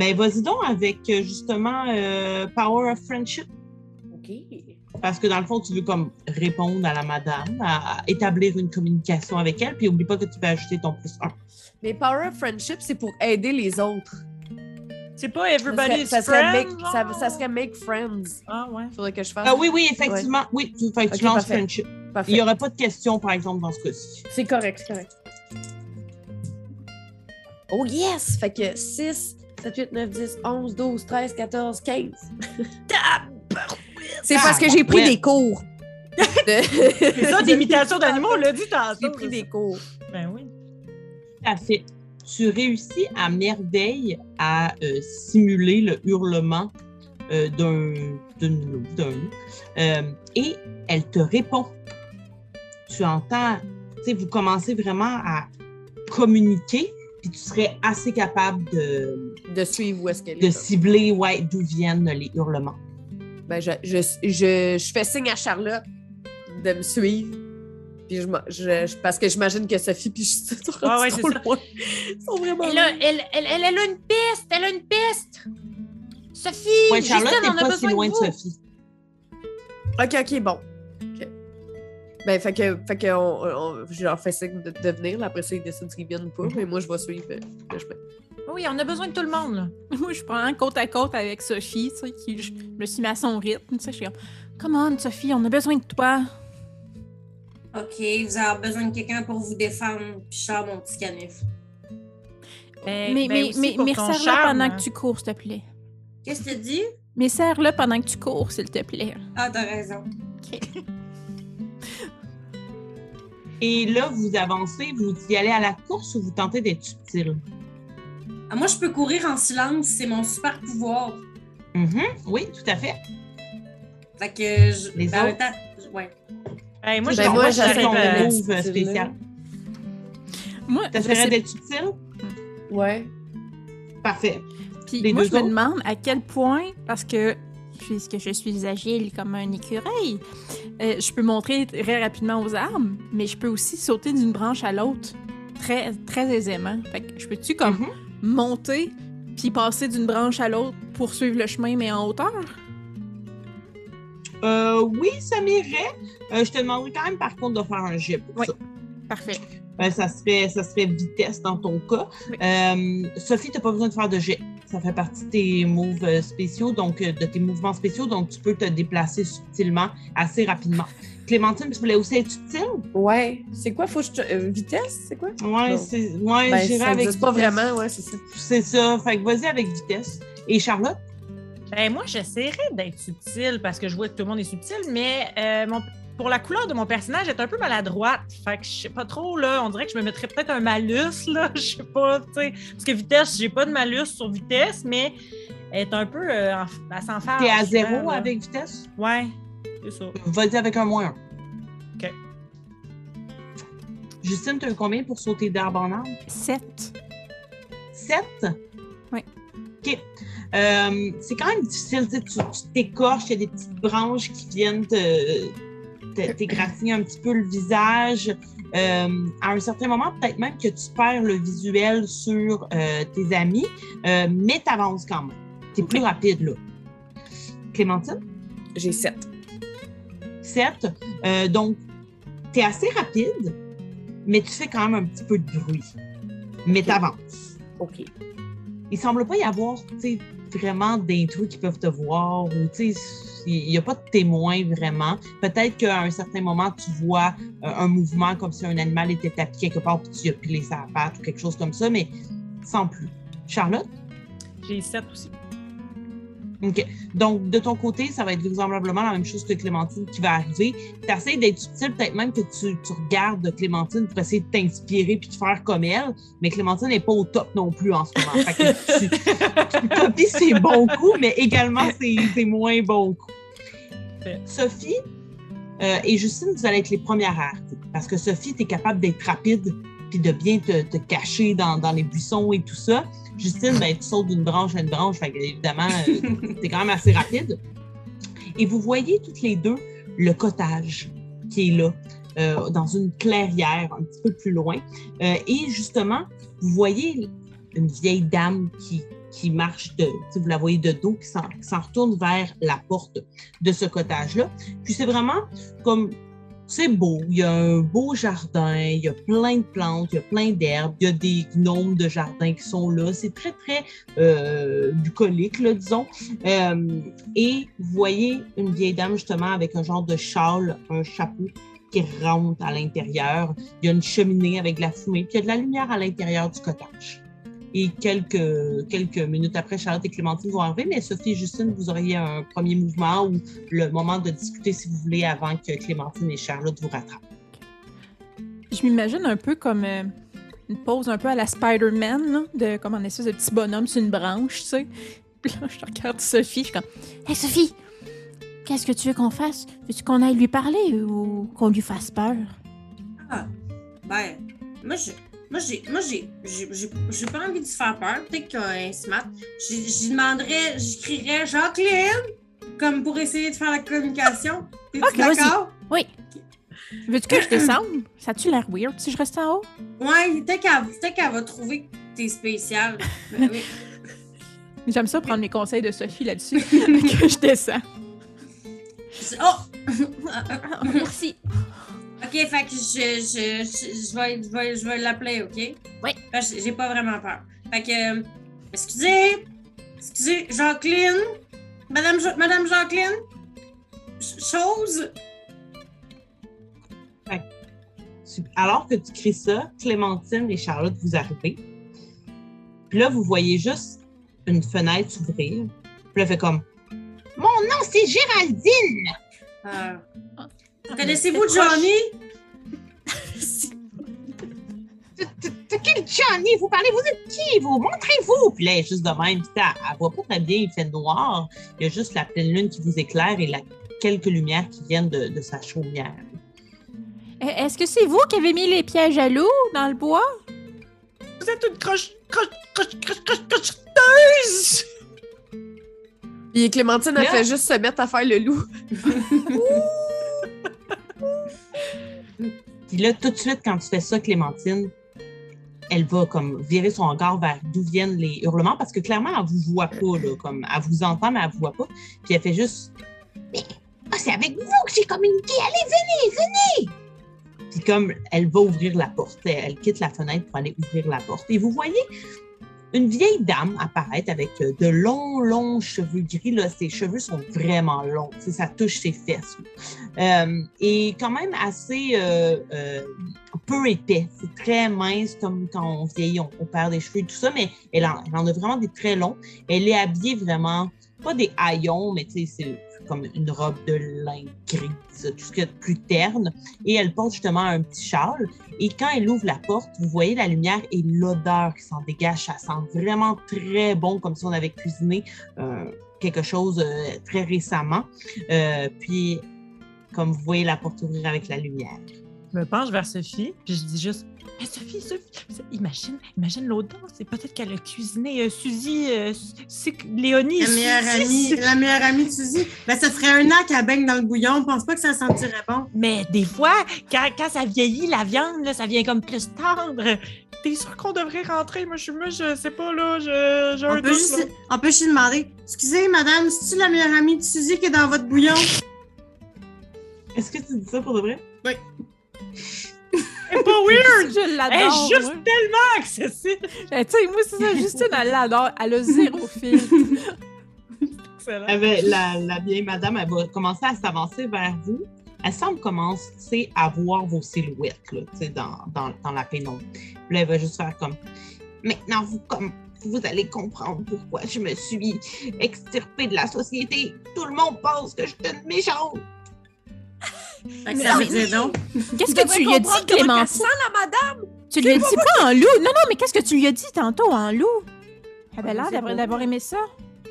Ben, vas-y donc avec euh, justement euh, Power of Friendship. OK. Parce que dans le fond, tu veux comme répondre à la madame, à, à établir une communication avec elle, puis oublie pas que tu peux ajouter ton plus un. Mais Power of Friendship, c'est pour aider les autres. C'est pas Ça serait, everybody's ça serait friend, make, ça, ça serait make friends. Ah ouais. Faudrait que je fasse. Ah oui, oui, effectivement. Oui, tu, fait que tu lances parfait. friendship. Parfait. Il n'y aurait pas de question, par exemple, dans ce cas-ci. C'est correct, c'est correct. Oh yes! Fait que 6, 7, 8, 9, 10, 11, 12, 13, 14, 15. C'est parce que j'ai pris des cours. C'est C'est ça, d'imitation d'animaux, on l'a dit tantôt. J'ai pris des cours. Ben oui. Fait. Tu réussis à merveille à euh, simuler le hurlement euh, d'un d'une loup, d'un loup. Euh, et elle te répond. Tu entends tu sais, vous commencez vraiment à communiquer, puis tu serais assez capable de, De suivre où est-ce qu'elle est. de cibler ouais, d'où viennent les hurlements. Ben, je, je, je, je fais signe à Charlotte de me suivre. Puis je, m'en- je- je- parce que j'imagine que Sophie puis je sont Ah ouais, trop loin. Ils sont vraiment Elle a, elle, elle, elle, elle a une piste, elle a une piste. Sophie, Ouais, Charlotte n'est a pas si loin de. Sophie. OK, OK, bon. OK. Ben, fait que, fait que on, on- je leur fais signe de, de venir. là. Après ça, ils décident s'ils viennent ou pas. Mais moi, je vais suivre euh, le chemin. Oui, on a besoin de tout le monde. Là. Moi, je prends côte à côte avec Sophie, tu sais, qui je me suis mis à son rythme, tu sais, je suis comme, come on, Sophie, on a besoin de toi. OK, vous avez besoin de quelqu'un pour vous défendre. Puis je sors mon petit canif. Ben, mais ben mais, mais, pour mais ton serre-le pendant que tu cours, s'il te plaît. Qu'est-ce que tu dis? Mais serre-le pendant que tu cours, s'il te plaît. Ah, t'as raison. Et là, vous avancez, vous y allez à la course ou vous tentez d'être subtil? Ah, moi, je peux courir en silence. C'est mon super pouvoir. Mhm, Oui, tout à fait. Fait que je. Les ben, autres? temps, ouais. Ben, moi, Ben, je moi, j'arrive ton à- move subtil, spécial. Moi, T'essaierais d'être subtil? Ouais. Parfait. Puis Les moi, je me demande à quel point, parce que puisque je suis agile comme un écureuil, euh, je peux montrer très rapidement aux arbres, mais je peux aussi sauter d'une branche à l'autre très, très aisément. Fait que je peux-tu comme Mhm. monter puis passer d'une branche à l'autre pour suivre le chemin, mais en hauteur? Euh, oui, ça m'irait. Euh, je te demanderais quand même, par contre, de faire un jet pour Oui. ça. Parfait. Euh, ça, serait, ça serait vitesse dans ton cas. Oui. Euh, Sophie, tu n'as pas besoin de faire de jet. Ça fait partie de tes moves euh, spéciaux, donc euh, de tes mouvements spéciaux, donc tu peux te déplacer subtilement assez rapidement. Clémentine, tu voulais aussi être subtile? Ouais. C'est quoi? Faut que je... te- euh, vitesse? C'est quoi? Ouais, Non. c'est. Ouais, Ben, j'irais ça avec. existe pas vraiment, ouais, c'est ça. C'est ça. Fait que vas-y avec vitesse. Et Charlotte? Ben, moi, j'essaierais d'être subtil parce que je vois que tout le monde est subtil, mais euh, mon- pour la couleur de mon personnage, elle est un peu maladroite. Fait que je sais pas trop, là. On dirait que je me mettrais peut-être un malus, là. Je sais pas, tu sais. Parce que vitesse, j'ai pas de malus sur vitesse, mais elle est un peu. Euh, en, elle s'en fait. T'es à zéro avec vitesse? Ouais, c'est ça. Vas-y avec un moins un. OK. Justine, tu as eu combien pour sauter d'arbre en arbre? 7. 7? Oui. OK. Euh, c'est quand même difficile. Tu t'écorches, il y a des petites branches qui viennent te, t'égratigner un petit peu le visage. Euh, à un certain moment, peut-être même que tu perds le visuel sur euh, tes amis, euh, mais tu avances quand même. Tu es plus rapide là. Clémentine? J'ai 7. 7. Euh, donc, tu es assez rapide, mais tu fais quand même un petit peu de bruit. Mais Ok. tu avances. OK. Il semble pas y avoir tu sais, vraiment d'intrus qui peuvent te voir ou tu sais, il n'y a pas de témoins vraiment. Peut-être qu'à un certain moment, tu vois euh, un mouvement comme si un animal était tapis quelque part puis tu as pilé sa patte ou quelque chose comme ça, mais sans plus. Charlotte? J'ai 7 aussi. Donc, de ton côté, ça va être vraisemblablement la même chose que Clémentine qui va arriver. Tu essaies d'être subtil, peut-être même que tu, tu regardes Clémentine pour essayer de t'inspirer puis de faire comme elle, mais Clémentine n'est pas au top non plus en ce moment. Fait que tu, tu copies ses bons coups, mais également ses, ses moins bons coups. Sophie euh, et Justine, vous allez être les premières à arriver. Parce que Sophie, tu es capable d'être rapide puis de bien te, te cacher dans, dans les buissons et tout ça. Justine, ben, tu sautes d'une branche à une branche, fait que, évidemment, euh, t'es quand même assez rapide. Et vous voyez toutes les deux le cottage qui est là, euh, dans une clairière un petit peu plus loin. Euh, et justement, vous voyez une vieille dame qui, qui marche de, vous la voyez de dos, qui s'en retourne vers la porte de ce cottage-là. Puis c'est vraiment comme c'est beau, il y a un beau jardin, il y a plein de plantes, il y a plein d'herbes, il y a des gnomes de jardin qui sont là. C'est très, très euh, bucolique, disons. Euh, et vous voyez une vieille dame, justement, avec un genre de châle, un chapeau qui rentre à l'intérieur. Il y a une cheminée avec de la fumée, puis il y a de la lumière à l'intérieur du cottage. Et quelques, quelques minutes après, Charlotte et Clémentine vont arriver, mais Sophie et Justine, vous auriez un premier mouvement ou le moment de discuter si vous voulez avant que Clémentine et Charlotte vous rattrapent. Je m'imagine un peu comme euh, une pose un peu à la Spider-Man, de comme un espèce de petit bonhomme sur une branche, tu sais. Puis là, je regarde Sophie, je suis comme Hé Sophie, qu'est-ce que tu veux qu'on fasse? Veux-tu qu'on aille lui parler ou qu'on lui fasse peur? Ben, moi, je. Moi, j'ai, moi, j'ai, j'ai, pas envie de se faire peur. Peut-être qu'il y a un smart. J'y demanderais, j'écrirais Jacqueline, comme pour essayer de faire la communication. T'es-tu Ok, vas-y. d'accord? Veux-tu que je descende? Ça a-tu l'air weird si je reste en haut? Ouais, peut-être qu'elle, va trouver que t'es spécial. Ben oui. J'aime ça prendre mes conseils de Sophie là-dessus. que je descends. Oh! Ah, merci. OK, fait que je, je, je, je vais, je vais, je vais l'appeler, OK? Oui. J'ai pas vraiment peur. Fait que, euh, excusez, excusez, Jacqueline, Madame, Jo- Madame Jacqueline, ch- chose, Alors que tu cries ça, Clémentine et Charlotte, vous arrivez. Puis là, vous voyez juste une fenêtre s'ouvrir. Puis là, elle fait comme Mon nom, c'est Géraldine! euh, connaissez-vous Johnny? De quel Johnny? Vous parlez, vous êtes qui, vous? Montrez-vous! Puis là, elle est juste de même. Puis elle, elle voit pas très bien, il fait noir. Il y a juste la pleine lune qui vous éclaire et la, quelques lumières qui viennent de, de sa chaumière. Euh, Est-ce que c'est vous qui avez mis les pièges à loup dans le bois? Vous êtes une croche, croche, croche, croche, croche, crocheteuse! Puis Clémentine, elle fait juste se mettre à faire le loup. Puis là, tout de suite, quand tu fais ça, Clémentine, elle va comme virer son regard vers d'où viennent les hurlements parce que clairement, elle vous voit pas, là, comme elle vous entend, mais elle vous voit pas. Puis elle fait juste Mais ah, c'est avec vous que j'ai communiqué, allez, venez, venez! Puis comme elle va ouvrir la porte, elle, elle quitte la fenêtre pour aller ouvrir la porte. Et vous voyez une vieille dame apparaître avec euh, de longs, longs cheveux gris. Là. Ses cheveux sont vraiment longs. Ça touche ses fesses. Euh, et quand même assez euh, peu épais. C'est très mince, comme quand on vieillit, on, perd des cheveux et tout ça, mais elle en a vraiment des très longs. Elle est habillée vraiment, pas des haillons, mais tu sais, c'est comme une robe de lin grise, tout ce qu'il y a de plus terne. Et elle porte justement un petit châle. Et quand elle ouvre la porte, vous voyez la lumière et l'odeur qui s'en dégage. Ça sent vraiment très bon, comme si on avait cuisiné euh, quelque chose euh, très récemment. Euh, puis, comme vous voyez la porte ouvrir avec la lumière. Je me penche vers Sophie, puis je dis juste Mais Sophie, Sophie, imagine, imagine l'odeur. C'est peut-être qu'elle a cuisiné euh, Suzy, euh, Léonie. La Suzy, meilleure amie, la meilleure amie de Suzy. Ben, ça ferait un an qu'elle baigne dans le bouillon. Je pense pas que ça sentirait bon. Mais des fois, quand, quand ça vieillit, la viande, là, ça vient comme plus tendre. T'es sûr qu'on devrait rentrer? Moi, je, moi, je sais pas, là. je- J'ai un On peut, doute, juste, là. on peut juste lui demander Excusez, madame, c'est-tu la meilleure amie de Suzy qui est dans votre bouillon? Est-ce que tu dis ça pour de vrai? C'est pas weird! Je Elle est l'adore. juste tellement accessible! Ben, tu sais, moi, c'est ça. Justine, elle l'adore. Elle a zéro fil. Excellent. La, la vieille madame, elle va commencer à s'avancer vers vous. Elle semble commencer à voir vos silhouettes là, tu sais, dans, dans, dans la pénombre. Puis là, elle va juste faire comme Maintenant, vous, comme, vous allez comprendre pourquoi je me suis extirpée de la société. Tout le monde pense que je suis une méchante. Ça veut dire. Qu'est-ce que tu lui as dit, Clémentine? la madame! Tu lui as dit quoi en loup? Non, non, mais qu'est-ce que tu lui as dit tantôt en loup? Elle avait Ah, l'air d'avoir- pas. aimé ça.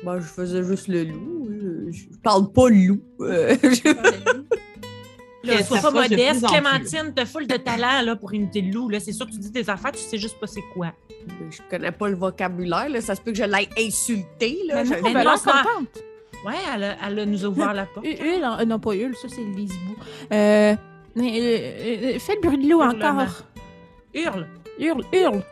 Ben, je faisais juste le loup. Je, je parle pas loup. Euh, je- Là, sois pas modeste. Clémentine, t'as full de talent là, pour imiter le loup. Là. C'est sûr que tu dis des affaires, tu sais juste pas c'est quoi. je connais pas le vocabulaire. Là. Ça se peut que je l'aille insulté. Là. Mais Je- non, mais non, contente. Ouais, elle, a- elle a nous a ouvert la porte. Hul, Hul, euh, non, pas Hul, ça, c'est les hiboux. Euh, euh, euh, fais le bruit de l'eau encore. Hurle! Hurle, hurle.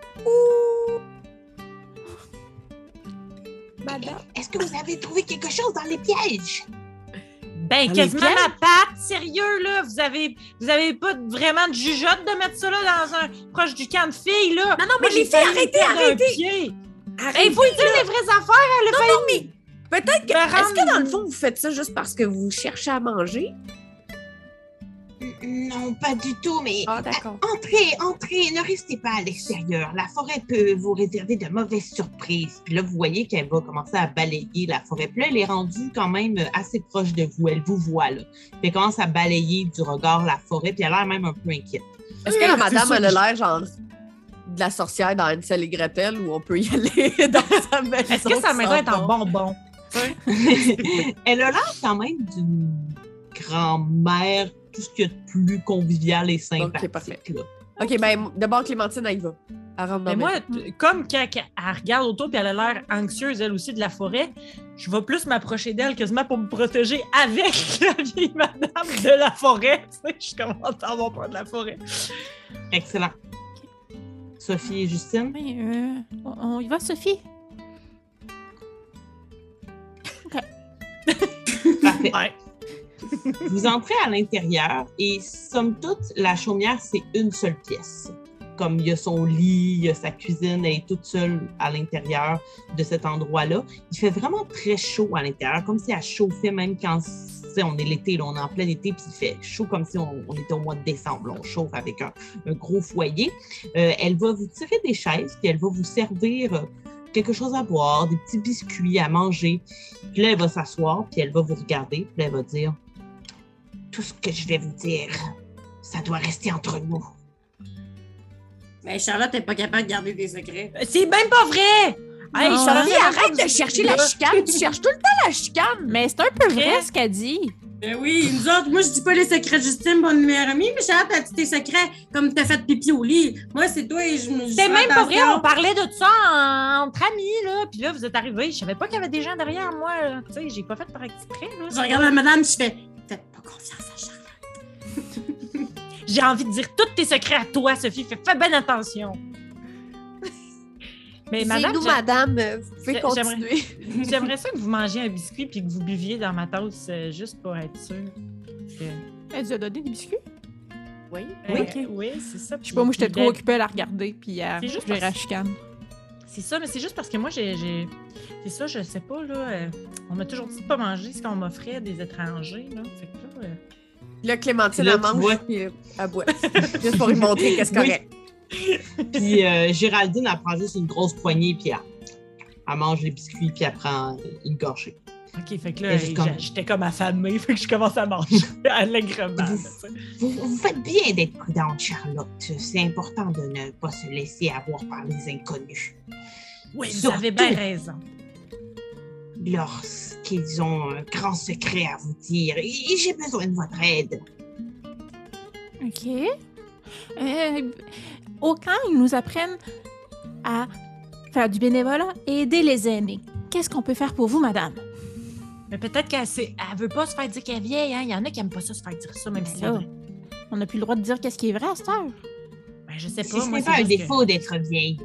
Est-ce que vous avez trouvé quelque chose dans les pièges? Ben, Dans quasiment ma patte, sérieux, là. Vous avez, vous avez pas vraiment de jugeote de mettre ça là dans un proche du camp de filles, là. Non, non, mais Moi, les filles, arrêtez, arrêtez! Il faut lui dire les vraies affaires, elle a failli. Non, mais peut-être que. Est-ce que dans le fond, vous faites ça juste parce que vous cherchez à manger? Non, pas du tout, mais Ah, d'accord. Entrez, entrez, ne restez pas à l'extérieur. La forêt peut vous réserver de mauvaises surprises. Puis là, vous voyez qu'elle va commencer à balayer la forêt. Puis là, elle est rendue quand même assez proche de vous. Elle vous voit, là. Puis elle commence à balayer du regard la forêt, puis elle a l'air même un peu inquiète. Est-ce que la madame, elle a l'air genre de la sorcière dans Hansel et Gretel où on peut y aller dans sa maison? Est-ce que sa maison est en bon? Elle a l'air quand même d'une grand-mère, tout ce qu'il y a de plus convivial et sympathique. parfait. là. OK, ben d'abord, Clémentine, elle y va. Elle rentre dans Mais ma moi, comme quand, elle regarde autour puis elle a l'air anxieuse, elle aussi, de la forêt, je vais plus m'approcher d'elle quasiment pour me protéger avec la vieille madame de la forêt. Tu sais, je commence à avoir peur de la forêt. Excellent. Sophie et Justine? Euh, on y va, Sophie? Parfait. Ouais. Vous entrez à l'intérieur et, somme toute, la chaumière, c'est une seule pièce. Comme il y a son lit, il y a sa cuisine, elle est toute seule à l'intérieur de cet endroit-là. Il fait vraiment très chaud à l'intérieur, comme si elle chauffait même quand on est l'été, on est en plein été, puis il fait chaud comme si on, on était au mois de décembre. là. On chauffe avec un, un gros foyer. Euh, elle va vous tirer des chaises, puis elle va vous servir euh, quelque chose à boire, des petits biscuits à manger. Puis là, elle va s'asseoir, puis elle va vous regarder, puis là, elle va dire Tout ce que je vais vous dire, ça doit rester entre nous. Mais Charlotte n'est pas capable de garder des secrets. C'est même pas vrai! Hey, Non, Charlotte, arrête de chercher la chicane. Tu cherches tout le temps la chicane. Mais c'est un peu vrai Vrai? ce qu'elle dit. Ben oui, nous autres, moi, je dis pas les secrets de Justine, bonne meilleure amie, mais Charlotte, elle dit tes secrets comme t'as fait pipi au lit. Moi, c'est toi et je me. je C'est même pas vrai, on parlait de ça en- entre amis, là. Puis là, vous êtes arrivés. Je savais pas qu'il y avait des gens derrière moi. là. Tu sais, j'ai pas fait par exprès, là. Je regarde la madame, je fais Faites pas confiance à Charlotte. J'ai envie de dire tous tes secrets à toi, Sophie. Fais, fais bien attention. Mais madame, nous, j'a- madame. Vous pouvez continuer. j'aimerais ça que vous mangiez un biscuit puis que vous buviez dans ma tasse euh, juste pour être sûr. que- Elle nous a donné des biscuits? Oui. Euh, ok. oui, c'est ça. Je sais pas, moi, j'étais trop occupée à la regarder, puis à C'est juste gérer parce- chicane. C'est ça, mais c'est juste parce que moi, j'ai. j'ai- C'est ça, je sais pas, là. euh, on m'a toujours dit de pas manger ce qu'on m'offrait des étrangers, là. Fait que là. euh, Là, Clémentine, elle mange, euh, elle boit. Juste pour lui montrer qu'est-ce Oui. correct. Puis euh, Géraldine, elle prend juste une grosse poignée, puis elle, elle mange les biscuits, puis elle prend une gorgée. Ok, fait que là, juste comme- j'étais comme affamée, fait que je commence à manger allègrement. sais. Vous, vous faites bien d'être prudente, Charlotte. C'est important de ne pas se laisser avoir par les inconnus. Oui, vous avez bien raison. Lorsqu'ils ont un grand secret à vous dire, et j'ai besoin de votre aide. OK. Euh, au camp, ils nous apprennent à faire du bénévolat et aider les aînés. Qu'est-ce qu'on peut faire pour vous, madame? Mais peut-être qu'elle elle veut pas se faire dire qu'elle est vieille, hein. Il y en a qui aiment pas ça se faire dire ça, même Ben si. On n'a plus le droit de dire qu'est-ce qui est vrai à cette heure. Ben, je sais Si pas. ce moi, n'est c'est pas un que- défaut d'être vieille.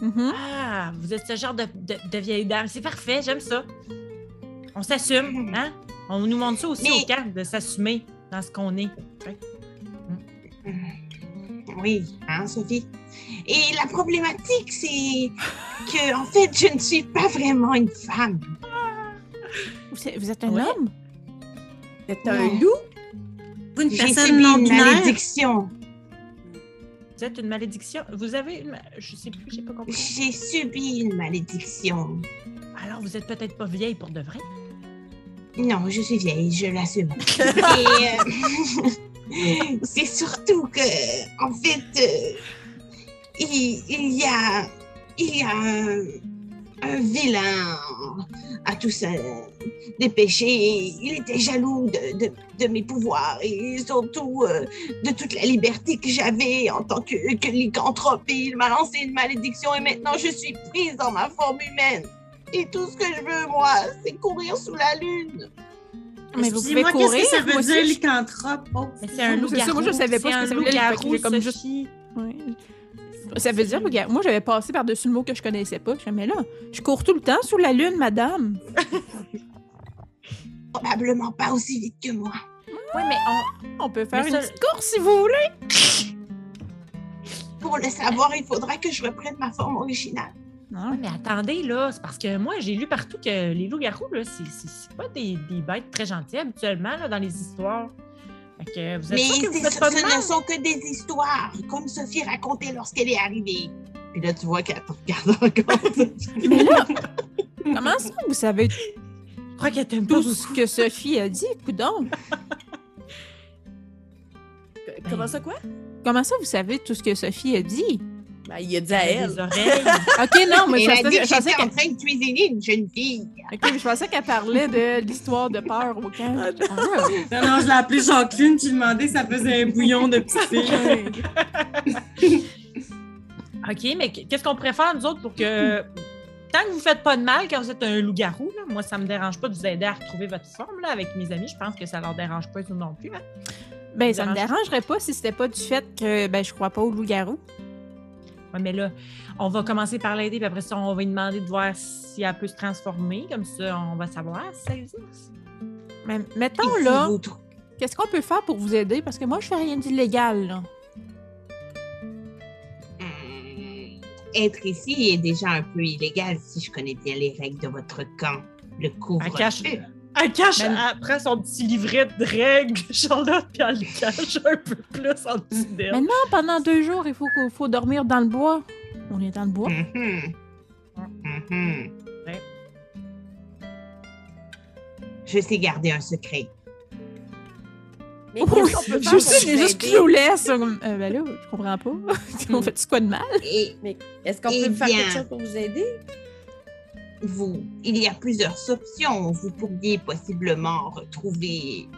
Mhm. Ah, vous êtes ce genre de, de, de vieille dame. C'est parfait, j'aime ça. On s'assume, hein? On nous montre ça aussi Mais- au camp, de s'assumer dans ce qu'on est. Oui, hein, Sophie? Et la problématique, c'est que, en fait, je ne suis pas vraiment une femme. Vous, êtes- vous êtes un Ouais. homme? C'est un Non. loup? Vous, une personne subi non une malédiction. Vous êtes une malédiction? Vous avez une. Je sais plus, j'ai pas compris. J'ai subi une malédiction. Alors, vous êtes peut-être pas vieille pour de vrai? Non, je suis vieille, je l'assume. Et euh, c'est surtout que, en fait, euh, il, y a, il y a un, vilain à tout ça, des péchés. Il était jaloux de, mes pouvoirs et surtout euh, de toute la liberté que j'avais en tant que, que lycanthrope. Il m'a lancé une malédiction et maintenant je suis prise dans ma forme humaine. Et tout ce que je veux, moi, c'est courir sous la lune. Mais vous pouvez Excusez-moi, courir. qu'est-ce que ça moi veut aussi, dire, lycanthrope? Oh, c'est un C'est loup-garou. ça, moi, je savais pas C'est ce que un ça voulait dire, loup-garou, comme juste-. Ouais. Ça veut dire, regarde, moi j'avais passé par-dessus le mot que je connaissais pas. Je disais, mais là, je cours tout le temps sous la lune, madame. Probablement pas aussi vite que moi. Oui, mais on. On peut faire Mais une ça- petite course si vous voulez. Pour le savoir, il faudra que je reprenne ma forme originale. Non. Ouais, mais attendez, là, c'est parce que moi, j'ai lu partout que les loups-garous, là, c'est- c'est c'est pas des, des bêtes très gentilles habituellement, là, dans les histoires. Fait que vous êtes Mais sûr que vous ce, ne sont que des histoires, comme Sophie racontait lorsqu'elle est arrivée. Puis là, tu vois qu'elle te regarde encore. Mais là, comment ça vous savez Je crois qu'elle t'aime tout ce que Sophie a dit, coudon? Comment ça, quoi? Comment ça vous savez tout ce que Sophie a dit? Ben, il a dit à elle. Des oreilles. OK, non, mais je pensais, je pensais qu'elle train de cuisiner une jeune fille. ok, mais je pensais qu'elle parlait de l'histoire de peur au camp. Ah. Non, non, je l'ai appelée Jacqueline, tu demandais si ça faisait un bouillon de petite fille. OK, mais qu'est-ce qu'on préfère, nous autres, pour que. Tant que vous ne faites pas de mal quand vous êtes un loup-garou, là, moi, ça ne me dérange pas de vous aider à retrouver votre forme là, avec mes amis. Je pense que ça leur dérange pas eux non plus. hein. Ben, ça me dérange- dérangerait pas si c'était pas du fait que ben, je crois pas au loup-garou. Ouais, mais là, on va commencer par l'aider, puis après ça, on va lui demander de voir si elle peut se transformer. Comme ça, on va savoir si ça existe. Mais Et mettons, si là, vous qu'est-ce qu'on peut faire pour vous aider? Parce que moi, je fais rien d'illégal, là. Hum, Être ici est déjà un peu illégal si je connais bien les règles de votre camp. Le couvre-feu. Elle cache Ben- après son petit livret de règles, Charlotte, puis elle le cache un peu plus en dessous d'elle. Mais non, pendant deux jours, il faut, qu'il faut dormir dans le bois. On est dans le bois. Mhm. Mhm. Ouais. Je sais garder un secret. Mais qu'est-ce qu'on peut faire je sais, vous j'ai juste aider? clueless. comme, euh, ben là, je comprends pas. On fait quoi de mal? Et Est-ce qu'on Eh peut faire bien. quelque chose pour vous aider? Vous, il y a plusieurs options. Vous pourriez possiblement retrouver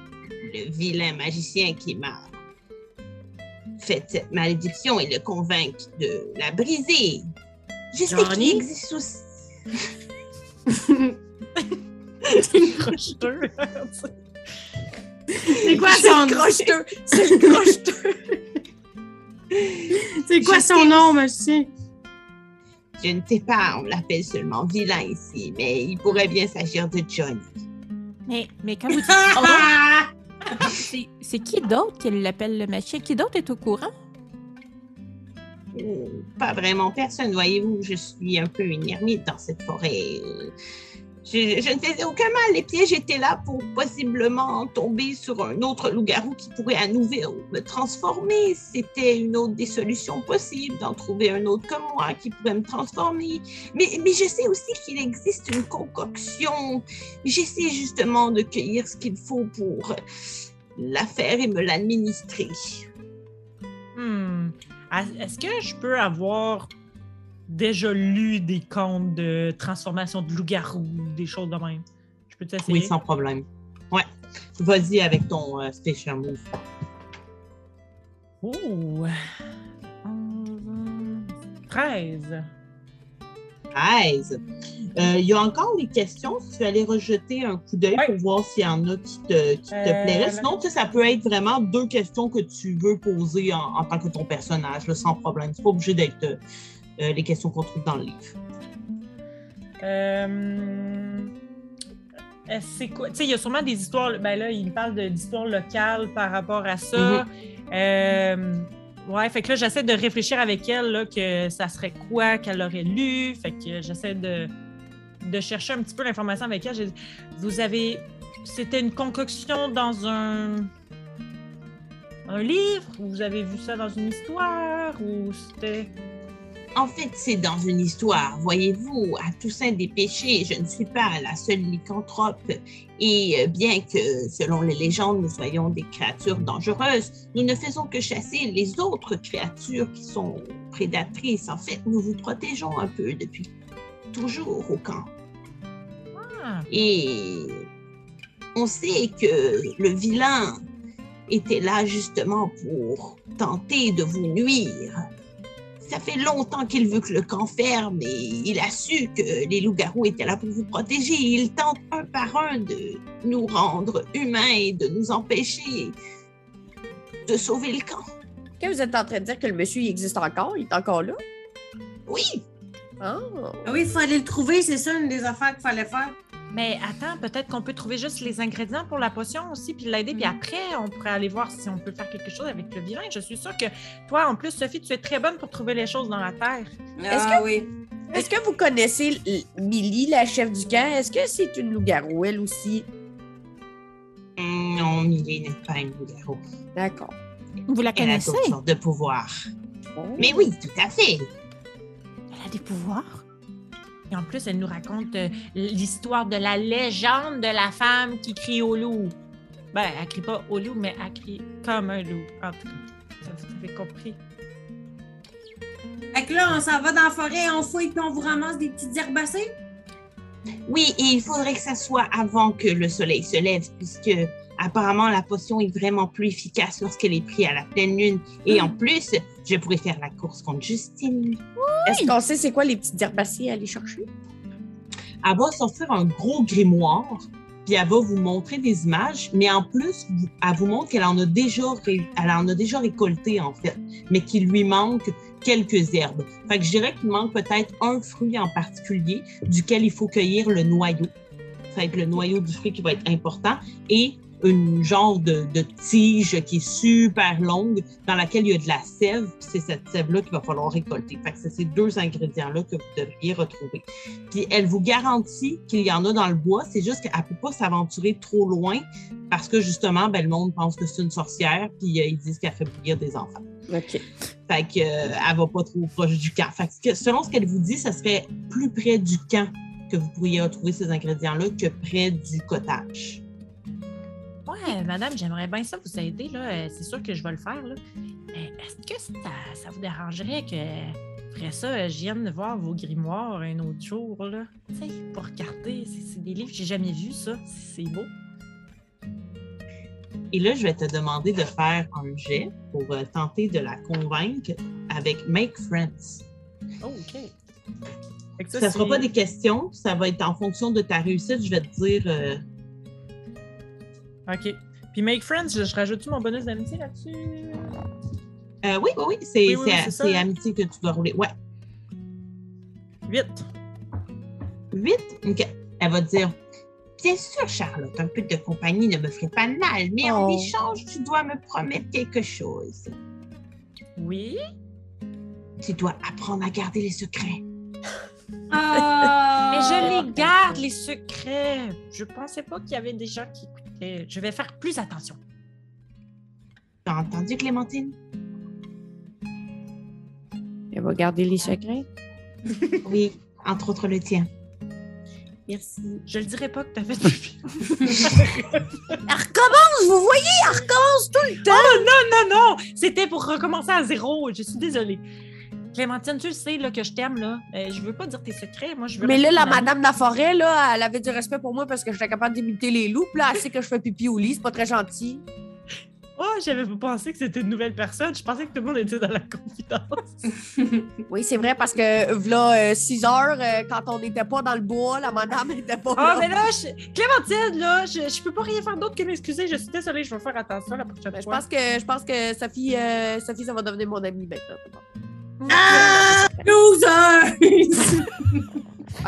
le vilain magicien qui m'a fait cette malédiction et le convaincre de la briser. Je sais qu'il existe aussi. C'est quoi son nom? Crocheteux! C'est le crocheteux! C'est quoi Je son sais. nom, monsieur? Je ne sais pas, on l'appelle seulement vilain ici, mais il pourrait bien s'agir de Johnny. Mais, mais quand vous dites c'est qui d'autre qui l'appelle le machin? Qui d'autre est au courant? Euh, Pas vraiment personne, voyez-vous, je suis un peu une ermite dans cette forêt. Je, ne faisais aucun mal, les pièges étaient là pour possiblement tomber sur un autre loup-garou qui pourrait à nouveau me transformer. C'était une autre des solutions possibles, d'en trouver un autre comme moi qui pourrait me transformer. Mais, je sais aussi qu'il existe une concoction. J'essaie justement de cueillir ce qu'il faut pour la faire et me l'administrer. Hmm. Est-ce que je peux avoir déjà lu des contes de transformation de loup-garou, des choses de même? Je peux t'essayer? Oui, sans problème. Ouais. Vas-y avec ton euh, special move. Oh! 13. 13. Euh, Il y a encore des questions? Si tu allais rejeter un coup d'œil Ouais. pour voir s'il y en a qui te, qui te Euh, plairaient. Sinon, tu sais, ça peut être vraiment deux questions que tu veux poser en, en tant que ton personnage, là, sans problème. C'est pas obligé d'être euh, les questions qu'on trouve dans le livre. Euh, c'est quoi? Tu sais, il y a sûrement des histoires. Ben là, il parle d'histoires locales par rapport à ça. Euh, ouais, fait que là, j'essaie de réfléchir avec elle là, que ça serait quoi qu'elle aurait lu. Fait que j'essaie de, de chercher un petit peu l'information avec elle. Dit, Vous avez. C'était une concoction dans un. Un livre? Ou Vous avez vu ça dans une histoire? Ou c'était. En fait, c'est dans une histoire. Voyez-vous, à Toussaint des Péchés, je ne suis pas la seule lycanthrope. Et euh, bien que, selon les légendes, nous soyons des créatures dangereuses, nous ne faisons que chasser les autres créatures qui sont prédatrices. En fait, nous vous protégeons un peu depuis toujours au camp. Ah, Et on sait que le vilain était là justement pour tenter de vous nuire. Ça fait longtemps qu'il veut que le camp ferme et il a su que les loups-garous étaient là pour vous protéger. Il tente un par un de nous rendre humains et de nous empêcher de sauver le camp. Quand vous êtes en train de dire que le monsieur il existe encore, il est encore là? Oui, Ah! Ah oui, il aller le trouver, c'est ça une des affaires qu'il fallait faire. Mais attends, peut-être qu'on peut trouver juste les ingrédients pour la potion aussi, puis l'aider, puis après, on pourrait aller voir si on peut faire quelque chose avec le vilain. Je suis sûre que toi, en plus, Sophie, tu es très bonne pour trouver les choses dans la terre. Est-ce Ah oui. Est-ce que vous connaissez Millie, la chef du camp? Est-ce que c'est une loup-garou, elle aussi? Non, Millie n'est pas une loup-garou. D'accord. Vous la Elle a connaissez? d'autres sortes de pouvoirs. Oh. Mais oui, tout à fait. Elle a des pouvoirs? Et en plus, elle nous raconte euh, l'histoire de la légende de la femme qui crie au loup. Ben, elle crie pas au loup, mais elle crie comme un loup. En tout cas, ça, vous avez compris. Fait que là, on s'en va dans la forêt, on fouille, puis on vous ramasse des petites herbacées? Oui, et il faudrait que ça soit avant que le soleil se lève, puisque apparemment la potion est vraiment plus efficace lorsqu'elle est prise à la pleine lune. Et en plus, je pourrais faire la course contre Justine. Est-ce qu'on sait c'est quoi les petites herbacées à aller chercher? Elle va sortir un gros grimoire, puis elle va vous montrer des images, mais en plus, elle vous montre qu'elle en a déjà, ré- elle en a déjà récolté en fait, mais qu'il lui manque quelques herbes. Fait que je dirais qu'il manque peut-être un fruit en particulier duquel il faut cueillir le noyau. Ça va être le noyau du fruit qui va être important et une genre de, de tige qui est super longue dans laquelle il y a de la sève. puis C'est cette sève-là qu'il va falloir récolter. Fait que c'est ces deux ingrédients-là que vous devriez retrouver. Puis elle vous garantit qu'il y en a dans le bois. C'est juste qu'elle ne peut pas s'aventurer trop loin parce que justement, ben, le monde pense que c'est une sorcière. Puis euh, ils disent qu'elle fait bouillir des enfants. OK. Fait que, euh, elle va pas trop proche du camp. Fait que, selon ce qu'elle vous dit, ça serait plus près du camp que vous pourriez retrouver ces ingrédients-là que près du cottage. Madame, j'aimerais bien ça vous aider. là. Euh, C'est sûr que je vais le faire. là. Mais Est-ce que ça, ça vous dérangerait que, après ça, euh, je vienne voir vos grimoires un autre jour? là? Tu sais, pour regarder. C'est c'est des livres que j'ai jamais vus, ça. C'est beau. Et là, je vais te demander de faire un jet pour euh, tenter de la convaincre avec Make Friends. Oh, OK. Ça ne sera pas des questions, ça va être en fonction de ta réussite. Je vais te dire. euh, OK. Puis Make Friends, je, je rajoute-tu mon bonus d'amitié là-dessus? euh, oui, oui, oui, c'est Oui, oui, amitié que tu dois rouler. Ouais. 8. 8? OK. Elle va te dire Bien sûr, Charlotte, un peu de compagnie ne me ferait pas de mal, mais en Oh. échange, tu dois me promettre quelque chose. Oui. Tu dois apprendre à garder les secrets. Ah! Mais je les garde, les secrets. Je pensais pas qu'il y avait des gens qui Je vais faire plus attention. T'as entendu, Clémentine? Elle va garder les secrets. Oui, entre autres le tien. Merci. Je le dirai pas que t'as fait. Elle recommence, vous voyez, elle recommence tout le temps. Oh non, non, non! C'était pour recommencer à zéro. Je suis désolée. Clémentine, tu le sais là, que je t'aime, là. Euh, je veux pas dire tes secrets. Moi, je veux. Mais là, la madame de la forêt, là, elle avait du respect pour moi parce que j'étais capable d'imiter les loups. Là, elle sait que je fais pipi au lit, c'est pas très gentil. Oh, j'avais pas pensé que c'était une nouvelle personne. Je pensais que tout le monde était dans la confidence. Oui, c'est vrai parce que, là, 6 heures, euh, quand on n'était pas dans le bois, la madame était pas Ah, là. mais là, je- Clémentine, là, je, je peux pas rien faire d'autre que m'excuser. Je suis désolée, je vais faire attention la prochaine Mais je fois. pense que je pense que Sophie, euh, Sophie, ça va devenir mon amie maintenant. Ah! Loser!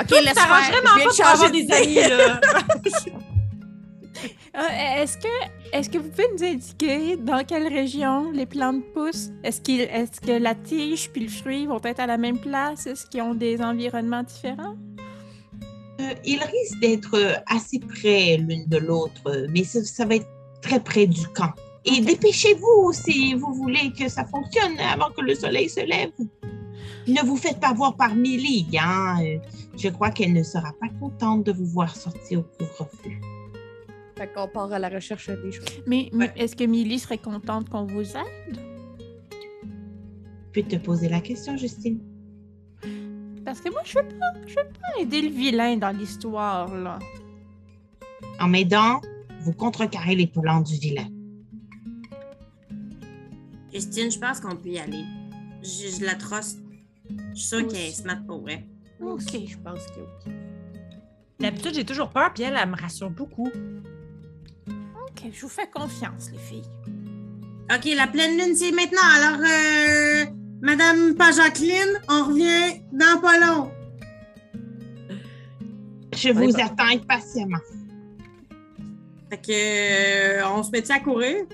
Ok, laisse Ça arrange faire. vraiment pas changer des amis, là. Euh, est-ce que, est-ce que vous pouvez nous indiquer dans quelle région les plantes poussent? Est-ce, qu'il, est-ce que la tige puis le fruit vont être à la même place? Est-ce qu'ils ont des environnements différents? Euh, ils risquent d'être euh, assez près l'une de l'autre, mais ça, ça va être très près du camp. Et dépêchez-vous si vous voulez que ça fonctionne avant que le soleil se lève. Ne vous faites pas voir par Millie, hein. euh, Je crois qu'elle ne sera pas contente de vous voir sortir au couvre-feu. Fait qu'on part à la recherche des choses. Mais, mais Ouais. est-ce que Millie serait contente qu'on vous aide? Je peux te poser la question, Justine. Parce que moi, je veux pas, je veux pas aider le vilain dans l'histoire, là. En m'aidant, vous contrecarrez les plans du vilain. Justine, je pense qu'on peut y aller. Je, je la trosse. Je suis sûre qu'elle est aussi. smart pour vrai. Ok. Je pense que oui. D'habitude, j'ai toujours peur, puis elle, elle me rassure beaucoup. Ok, je vous fais confiance, les filles. OK, la pleine lune, c'est maintenant. Alors, euh, Madame pas Jacqueline, on revient dans pas long. Je vous attends impatiemment. Fait que, euh, on se met à courir?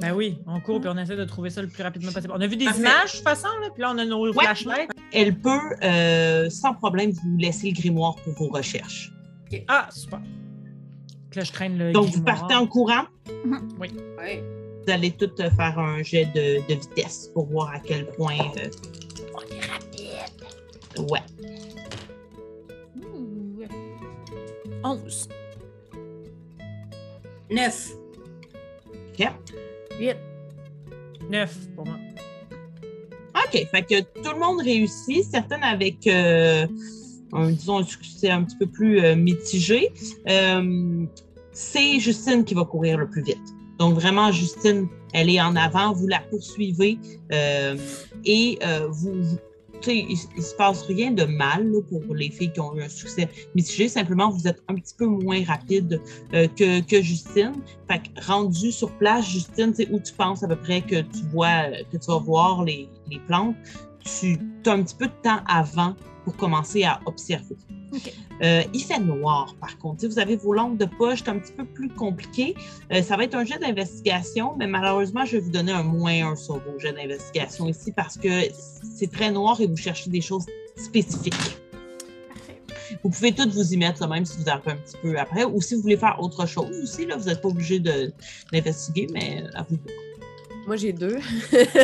Ben oui, on court puis on essaie de trouver ça le plus rapidement possible. On a vu des Parfait. images, de toute façon, là, puis là, on a nos flashlights. Elle peut, euh, sans problème, vous laisser le grimoire pour vos recherches. Ah, super. Là, je traîne le Donc, vous partez en courant? Oui. Vous allez toutes euh, faire un jet de, de vitesse pour voir à quel point. euh, On est rapide. ouais. Ouh. 11. Neuf. OK. 8. Neuf pour moi. OK. Fait que tout le monde réussit, certaines avec, euh, un, disons, un succès un petit peu plus euh, mitigé. Euh, c'est Justine qui va courir le plus vite. Donc, vraiment, Justine, elle est en avant, vous la poursuivez et vous. Il, il se passe rien de mal pour les filles qui ont eu un succès mitigé. Simplement, vous êtes un petit peu moins rapide euh, que, Justine. Fait que rendu sur place, Justine, c'est où tu penses à peu près que tu vois, que tu vas voir les plantes. Tu as un petit peu de temps avant pour commencer à observer. Euh, il fait noir, par contre. Sais, vous avez vos lampes de poche, c'est un petit peu plus compliqué. Euh, ça va être un jet d'investigation, mais malheureusement, je vais vous donner un moins un sur vos jets d'investigation ici parce que c'est très noir et vous cherchez des choses spécifiques. Parfait. Vous pouvez toutes vous y mettre, là, même si vous arrivez un petit peu après, ou si vous voulez faire autre chose aussi, là, vous n'êtes pas obligé d'investiguer, mais euh, à vous. Moi, j'ai deux. Est-ce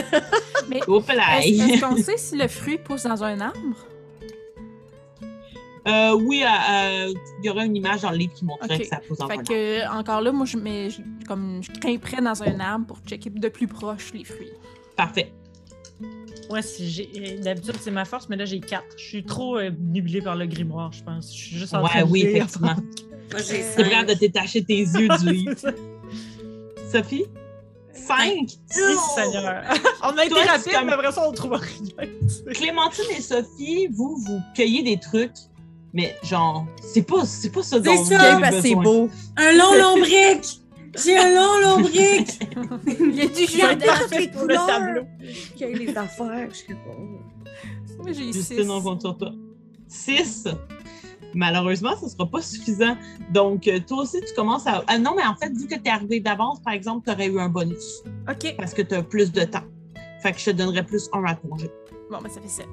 est-ce qu'on sait si le fruit pousse dans un arbre? Euh, oui, euh, euh, il y aurait une image dans le livre qui montrait que ça pose en Fait que, encore là, moi, je, mets, je- comme, je grimperais dans un arbre pour checker de plus proche les fruits. Parfait. Ouais, si j'ai- euh, d'habitude, c'est ma force, mais là, j'ai quatre. Je suis trop euh, nublée par le grimoire, je pense. Je suis juste en train Ouais, de oui, lire. effectivement. Moi, j'ai C'est cinq. de détacher tes yeux du livre. Sophie? Cinq? Oui, Seigneur. on a été Toi, rapide, mais après ça, on trouve rien. Clémentine et Sophie, vous, vous cueillez des trucs, mais genre, c'est pas, c'est pas ça C'est dont vous ça, parce que c'est besoin. beau. Un long lombric! J'ai un long lombric! Il y a du jardin. toutes les couleurs. tableau. Qu'il y ait les affaires, je sais pas. Moi, j'ai six. Justine, on compte sur toi. Six? Malheureusement, ce ne sera pas suffisant. Donc, euh, toi aussi, tu commences à. Ah non, mais en fait, vu que tu es arrivé d'avance, par exemple, tu aurais eu un bonus OK. parce que tu as plus de temps. Fait que je te donnerais plus un à ton jet. Bon, ben, ça fait sept.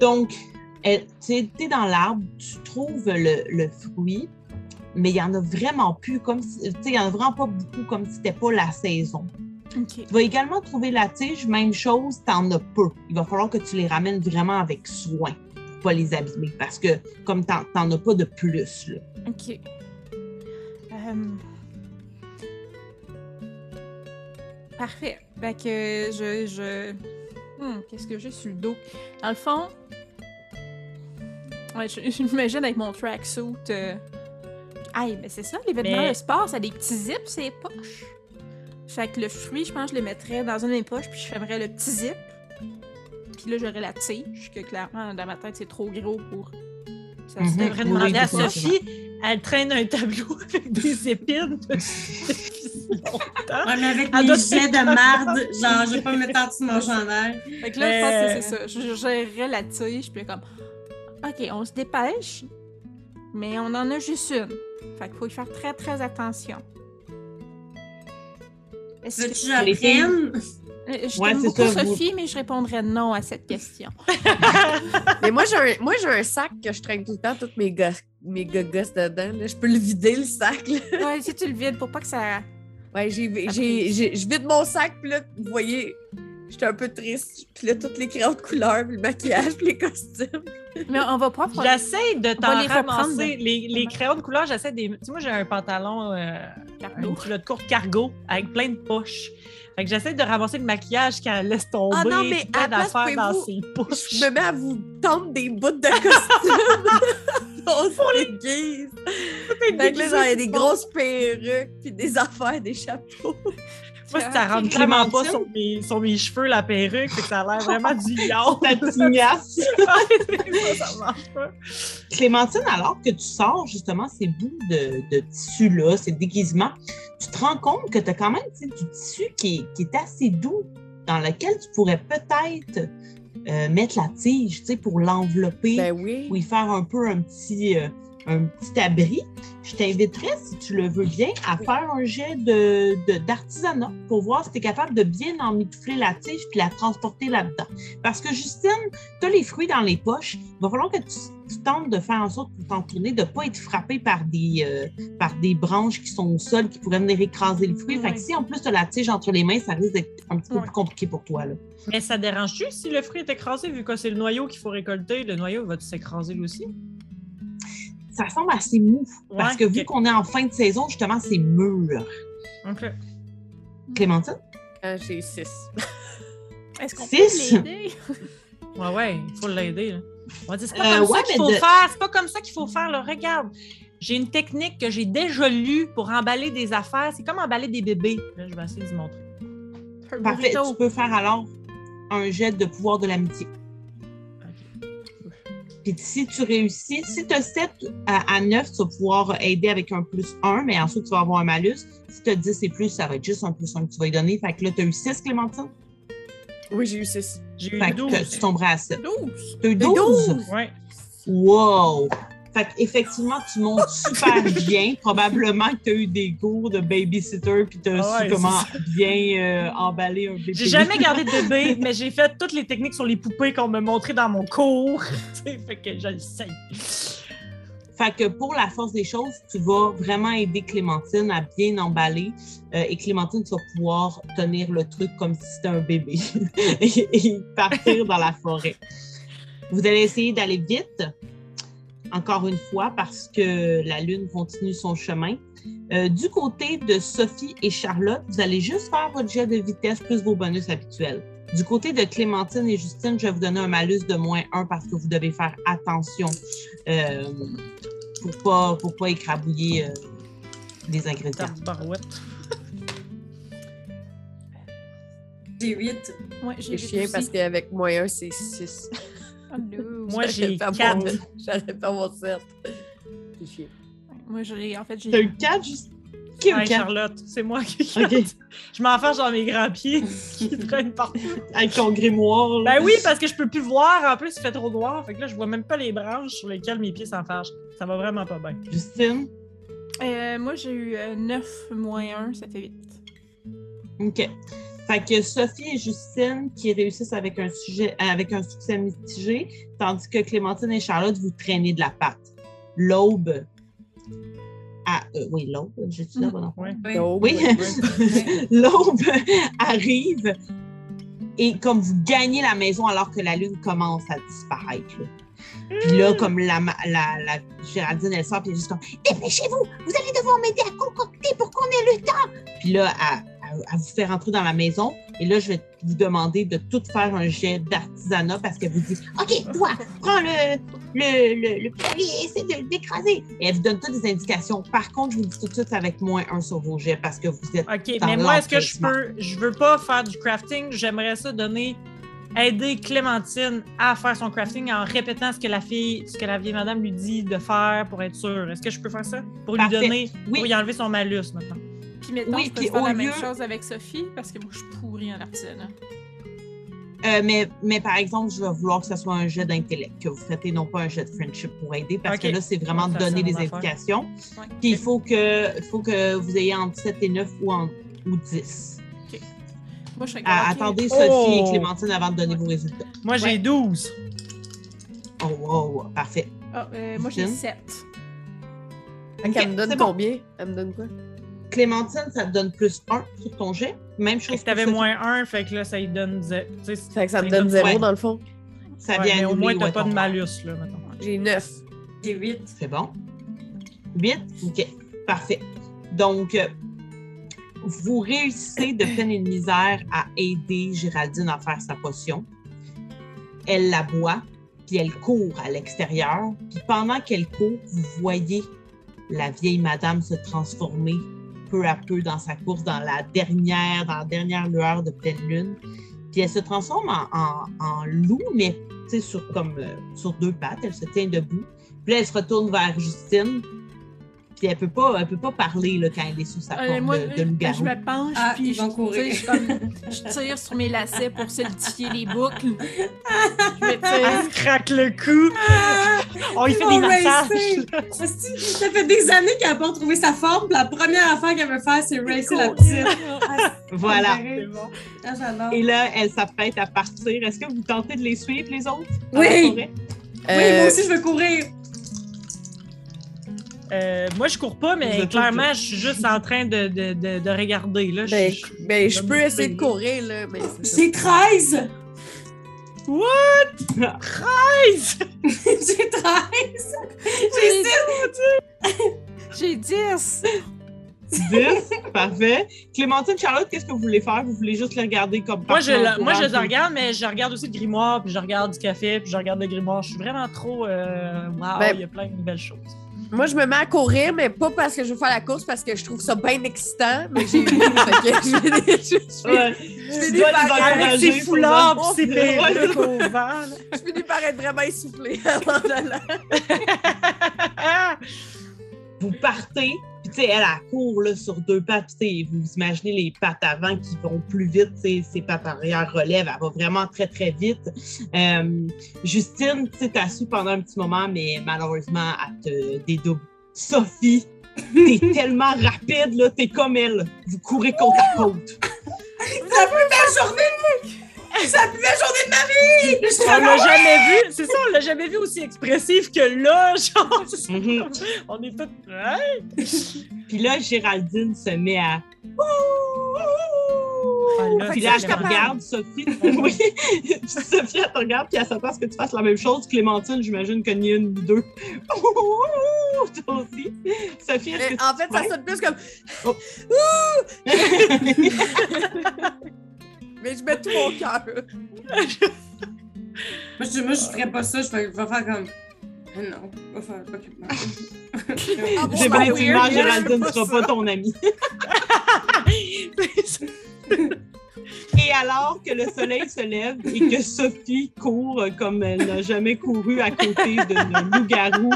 Donc, elle- tu es dans l'arbre, tu trouves le, le fruit, mais il n'y en a vraiment plus, comme si, tu sais, il n'y en a vraiment pas beaucoup, comme si c'était pas la saison. Tu vas également trouver la tige, même chose, tu en as peu. Il va falloir que tu les ramènes vraiment avec soin pour pas les abîmer, parce que comme tu n'en as pas de plus, là. OK. Euh, Parfait. Fait que je. je... Hmm, Qu'est-ce que j'ai sur le dos? Dans le fond. Ouais, je, je m'imagine avec mon tracksuit. Euh... Aïe, mais c'est ça, les vêtements Mais- de sport, ça a des petits zips, c'est poches. Fait que le fruit, je pense, je le mettrais dans une de mes poches, puis je fermerais le petit zip. Puis là, j'aurais la tige, que clairement, dans ma tête, c'est trop gros pour. Ça se devrais Oui, demander à. Sophie, elle traîne un tableau avec des épines depuis longtemps. Ouais, mais avec Elle mes jets de marde, genre, je vais pas me mettre en dessous de mon chandail. Fait que là, je pense que c'est ça. Je, je gérerais la tige, puis comme, OK, on se dépêche, mais on en a juste une. Fait qu'il faut y faire très, très attention. Est-ce Veux-tu que... j'apprenne? Euh, Je Ouais, t'aime c'est beaucoup, ça, vous- Sophie, mais je répondrais non à cette question. Mais moi, j'ai un, moi, j'ai un sac que je traîne tout le temps, toutes mes, gosses, mes gogosses dedans. là. Je peux le vider, le sac. ouais, si tu le vides pour pas que ça... Ouais, j'ai, j'ai, j'ai- je vide mon sac, puis là, vous voyez, j'étais un peu triste. Puis là, toutes les crayons de couleur, puis le maquillage, puis les costumes. Mais on va pas... prendre- J'essaie de t'en les ramasser. de- Les, les crayons de couleur, j'essaie des. Tu sais, moi, j'ai un pantalon, euh, une culotte courte cargo avec plein de poches. Fait que j'essaie de ramasser le maquillage qu'elle laisse tomber. Ah non, mais à la place, dans ses poches. Je me mets à vous tendre des bouts de costumes. On se déguise. Fait que là, genre, il y a des grosses perruques, puis des affaires, des chapeaux. Moi, si ça rentre clairement pas Clémentine? sur mes, sur mes cheveux, la perruque, c'est que ça a l'air vraiment du yacht. Ta tignasse. ça, ça marche pas. Clémentine, alors que tu sors justement ces bouts de, de tissu-là, ces déguisements, tu te rends compte que tu as quand même du tissu qui est, qui est assez doux, dans lequel tu pourrais peut-être euh, mettre la tige tu sais, pour l'envelopper Ben oui. ou y faire un peu un petit, euh, un petit abri. Je t'inviterais, si tu le veux bien, à faire un jet de, de- d'artisanat pour voir si tu es capable de bien emmitoufler la tige puis la transporter là-dedans. Parce que Justine, tu as les fruits dans les poches. Il va falloir que tu, tu tentes de faire en sorte pour t'entourner, de ne pas être frappé par des, euh, par des branches qui sont au sol qui pourraient venir écraser le fruit. Fait que Ouais. si en plus tu as la tige entre les mains, ça risque d'être un petit peu plus compliqué pour toi. Là. Mais ça dérange-tu si le fruit est écrasé, vu que c'est le noyau qu'il faut récolter? Le noyau va-tu s'écraser lui aussi? Ça semble assez mou. Parce Ouais, que vu qu'on est en fin de saison, justement, c'est mûr. OK. Clémentine? Ah, j'ai six. Est-ce qu'on peut l'aider? Ouais, ouais, il faut l'aider. là. On va dire, c'est pas Euh, comme ouais, ça qu'il mais faut de- faire. C'est pas comme ça qu'il faut faire. Là. Regarde, j'ai une technique que j'ai déjà lue pour emballer des affaires. C'est comme emballer des bébés. Là, je vais essayer de vous montrer. Parfait. Tu peux faire alors un jet de pouvoir de l'amitié. Puis si tu réussis, si tu as 7 à, à 9, tu vas pouvoir aider avec un plus 1, mais ensuite tu vas avoir un malus. Si tu as 10 et plus, ça va être juste un plus 1 que tu vas lui donner. Fait que là, tu as eu 6, Clémentine? Oui, j'ai eu 6. J'ai eu Fait que 12. tu tomberas à 7. 12. Tu as eu 12? Ouais. Wow! Fait effectivement, tu montes super bien. Probablement que tu as eu des cours de babysitter puis tu as Ah ouais, su comment bien euh, emballer un bébé. J'ai jamais gardé de bébé, mais j'ai fait toutes les techniques sur les poupées qu'on m'a montrées dans mon cours. Fait que je le sais. Fait que pour la force des choses, tu vas vraiment aider Clémentine à bien emballer. euh, et Clémentine, tu vas pouvoir tenir le truc comme si c'était un bébé et, et partir dans la forêt. Vous allez essayer d'aller vite, encore une fois, parce que la Lune continue son chemin. Euh, du côté de Sophie et Charlotte, vous allez juste faire votre jet de vitesse plus vos bonus habituels. Du côté de Clémentine et Justine, je vais vous donner un malus de moins 1 parce que vous devez faire attention euh, pour pas, pour pas écrabouiller euh, les ingrédients. J'ai 8. Ouais, J'ai j'ai chien parce qu'avec moins 1, c'est 6. Oh no. Moi, j'ai 4. J'arrête pas mon 7. J'ai chien. Moi, j'ai, en fait, j'ai. T'as eu 4 juste? Qui Ouais, 4 Charlotte, c'est moi qui Ok. Je m'en fâche dans mes grands pieds qui traînent partout. avec ton grimoire? là? Ben oui, parce que je peux plus voir. En plus, il fait trop noir. Fait que là, je vois même pas les branches sur lesquelles mes pieds s'en fâchent. Ça va vraiment pas bien. Justine? Euh, moi, j'ai eu 9 moins 1, ça fait 8. OK. Fait que Sophie et Justine qui réussissent avec un, sujet, avec un succès mitigé, tandis que Clémentine et Charlotte, vous traînez de la patte. L'aube. Ah, euh, oui, l'aube, j'ai dit affaire? Ouais. Oui. Oui. L'aube arrive et comme vous gagnez la maison alors que la lune commence à disparaître. là. Puis là, comme la, la, la Géraldine, elle sort, puis elle est juste comme Dépêchez-vous, vous allez devoir m'aider à concocter pour qu'on ait le temps. Puis là, elle, elle vous fait rentrer dans la maison. Et là, je vais vous demander de tout faire un jet d'artisanat parce qu'elle vous dit OK, toi, prends le, le, le, le essaie de l'écraser. Et elle vous donne toutes des indications. Par contre, je vous dis tout de suite avec moins un sur vos jets parce que vous êtes OK, Dans mais moi, est-ce que je peux. Je veux pas faire du crafting. J'aimerais ça donner. Aider Clémentine à faire son crafting en répétant ce que la fille, ce que la vieille madame lui dit de faire pour être sûre. Est-ce que je peux faire ça? Pour Parfait. lui donner. Oui. Pour y enlever son malus maintenant. Puis maintenant, Oui, je peux puis faire au la même lieu- chose avec Sophie parce que moi, je suis pourrie en artisanat. Euh, mais, mais par exemple, je vais vouloir que ce soit un jet d'intellect que vous faites et non pas un jet de friendship pour aider parce que là, c'est vraiment de donner des indications. Ouais. Puis il faut que, il faut que vous ayez entre 7 et 9 ou, en, ou 10. Moi, je Ah. Attendez Sophie Oh! et Clémentine avant de donner vos résultats. Moi, j'ai Ouais. 12. Oh, wow, wow, parfait. Ah, euh, moi, j'ai Justine? 7. Fait Ok, qu'elle me donne c'est bon. combien? Elle me donne quoi? Clémentine, ça te donne plus 1 sur ton jet. Même chose que t'avais moins 1, fait que là, ça lui donne. zé- tu sais, Fait que ça me donne 0 Ouais. dans le fond. Ça Ouais, vient mais au moins, t'as pas de malus, là, maintenant. J'ai 9. J'ai 8. C'est bon. 8? OK. Parfait. Donc, euh, vous réussissez de peine et de misère à aider Géraldine à faire sa potion. Elle la boit, puis elle court à l'extérieur. Puis pendant qu'elle court, vous voyez la vieille madame se transformer peu à peu dans sa course, dans la dernière, dans dernière lueur de pleine lune. Puis elle se transforme en, en- loup, mais sur, comme, euh, sur deux pattes. Elle se tient debout. Puis là, elle se retourne vers Justine. Puis elle peut pas, elle peut pas parler là, quand elle est sous sa Euh, forme moi, de, de je loup-garou. me penche, Ah, puis je, courir. je, comme- je tire sur mes lacets pour solidifier les boucles. Je Elle se craque le cou. On lui fait des vont massages. racer. Asti, Ça fait des années qu'elle n'a pas retrouvé sa forme. puis La première affaire qu'elle veut faire, c'est racer la petite. Ah, Voilà. bon. Ah. Et là, elle s'apprête à partir. Est-ce que vous tentez de les suivre, les autres? Oui. Oui, Euh, moi aussi, je veux courir. Euh, moi, je cours pas, mais clairement, je suis juste en train de, de, de, de regarder. Là. Je- Ben, je- je, ben, je peux essayer de courir, là, mais c'est ça. J'ai 13. Guys! J'ai 13. J'ai 6. J'ai 10! 10, parfait. Clémentine, Charlotte, qu'est-ce que vous voulez faire? Vous voulez juste les regarder comme Moi, je, moi, je les regarde, mais je regarde aussi le grimoire, puis je regarde du café, puis je regarde le grimoire. Je suis vraiment trop. Euh, wow, Ben- il y a plein de belles choses. Moi, je me mets à courir, mais pas parce que je veux faire la course, parce que je trouve ça bien excitant. Mais j'ai je finis par- Avec ses foulards, ses Ouais, perruques au vent. là. je finis par être vraiment essoufflée avant d'aller. vous partez, tu sais, elle, elle court là, sur deux pattes, tu sais, vous imaginez les pattes avant qui vont plus vite, tu sais, ses pattes arrière relèvent, elle va vraiment très, très vite. Euh, Justine, tu sais, t'as su pendant un petit moment, mais malheureusement, elle te dédouble. Sophie, t'es tellement rapide, là, t'es comme elle. Vous courez côte à côte. C'est la plus belle journée! C'est la plus belle journée de ma vie! Je On l'a jamais vu, c'est ça, on l'a jamais vu aussi expressif que là, genre. Mhm. On est tous. Ouais. Puis là, Géraldine se met à. Ah, là, Puis là, elle te regarde, Sophie. oui. Puis Sophie, elle te regarde, puis elle s'attend à ce que tu fasses la même chose. Clémentine, j'imagine qu'il y a une ou deux. Toi aussi. Sophie, est-ce que tu en fait, ça sonne plus comme. Oh. Mais je mets tout mon cœur. Moi, je, moi, je ferais pas ça. Je vais, je vais faire comme. Non, je vais faire. non. Ah, bon, Définitivement, ben, weird, Géraldine ne sera pas ton amie. Et alors que le soleil se lève et que Sophie court comme elle n'a jamais couru à côté de loup-garou,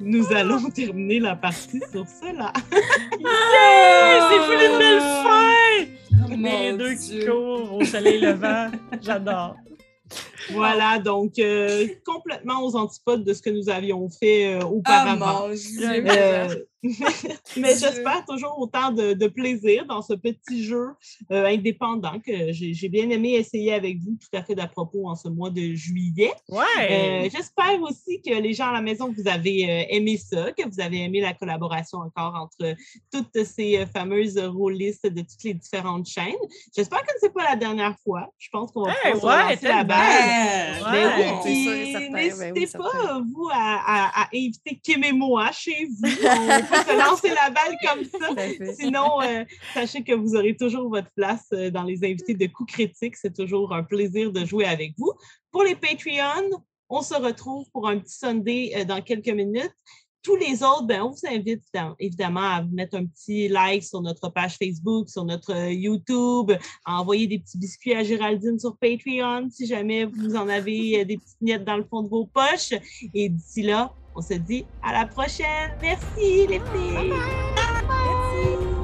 nous allons terminer la partie sur cela. Yeah! C'est fou une belle fin! Oh, Les deux qui courent au soleil levant. J'adore. Voilà, donc euh, complètement aux antipodes de ce que nous avions fait euh, Ah, auparavant. mon Dieu. Euh, mais j'espère toujours autant de, de plaisir dans ce petit jeu euh, indépendant que j'ai j'ai bien aimé essayer avec vous tout à fait d'à propos en ce mois de juillet. Ouais! Euh, j'espère aussi que les gens à la maison, vous avez euh, aimé ça, que vous avez aimé la collaboration encore entre toutes ces euh, fameuses rôlistes de toutes les différentes chaînes. J'espère que ce n'est pas la dernière fois. Je pense qu'on va Hey, ouais, la tellement. Ouais. Ben oui, ben n'hésitez oui, pas, certain. vous, à, à- à inviter Kim et moi chez vous. On peut se lancer la balle comme ça. Sinon, euh, sachez que vous aurez toujours votre place euh, dans les invités de coups critiques. C'est toujours un plaisir de jouer avec vous. Pour les Patreons, on se retrouve pour un petit Sunday euh, dans quelques minutes. Tous les autres, ben, on vous invite évidemment- à vous mettre un petit like sur notre page Facebook, sur notre euh, YouTube, à envoyer des petits biscuits à Géraldine sur Patreon si jamais vous en avez euh, des petites miettes dans le fond de vos poches. Et d'ici là, on se dit à la prochaine. Merci les filles. Merci.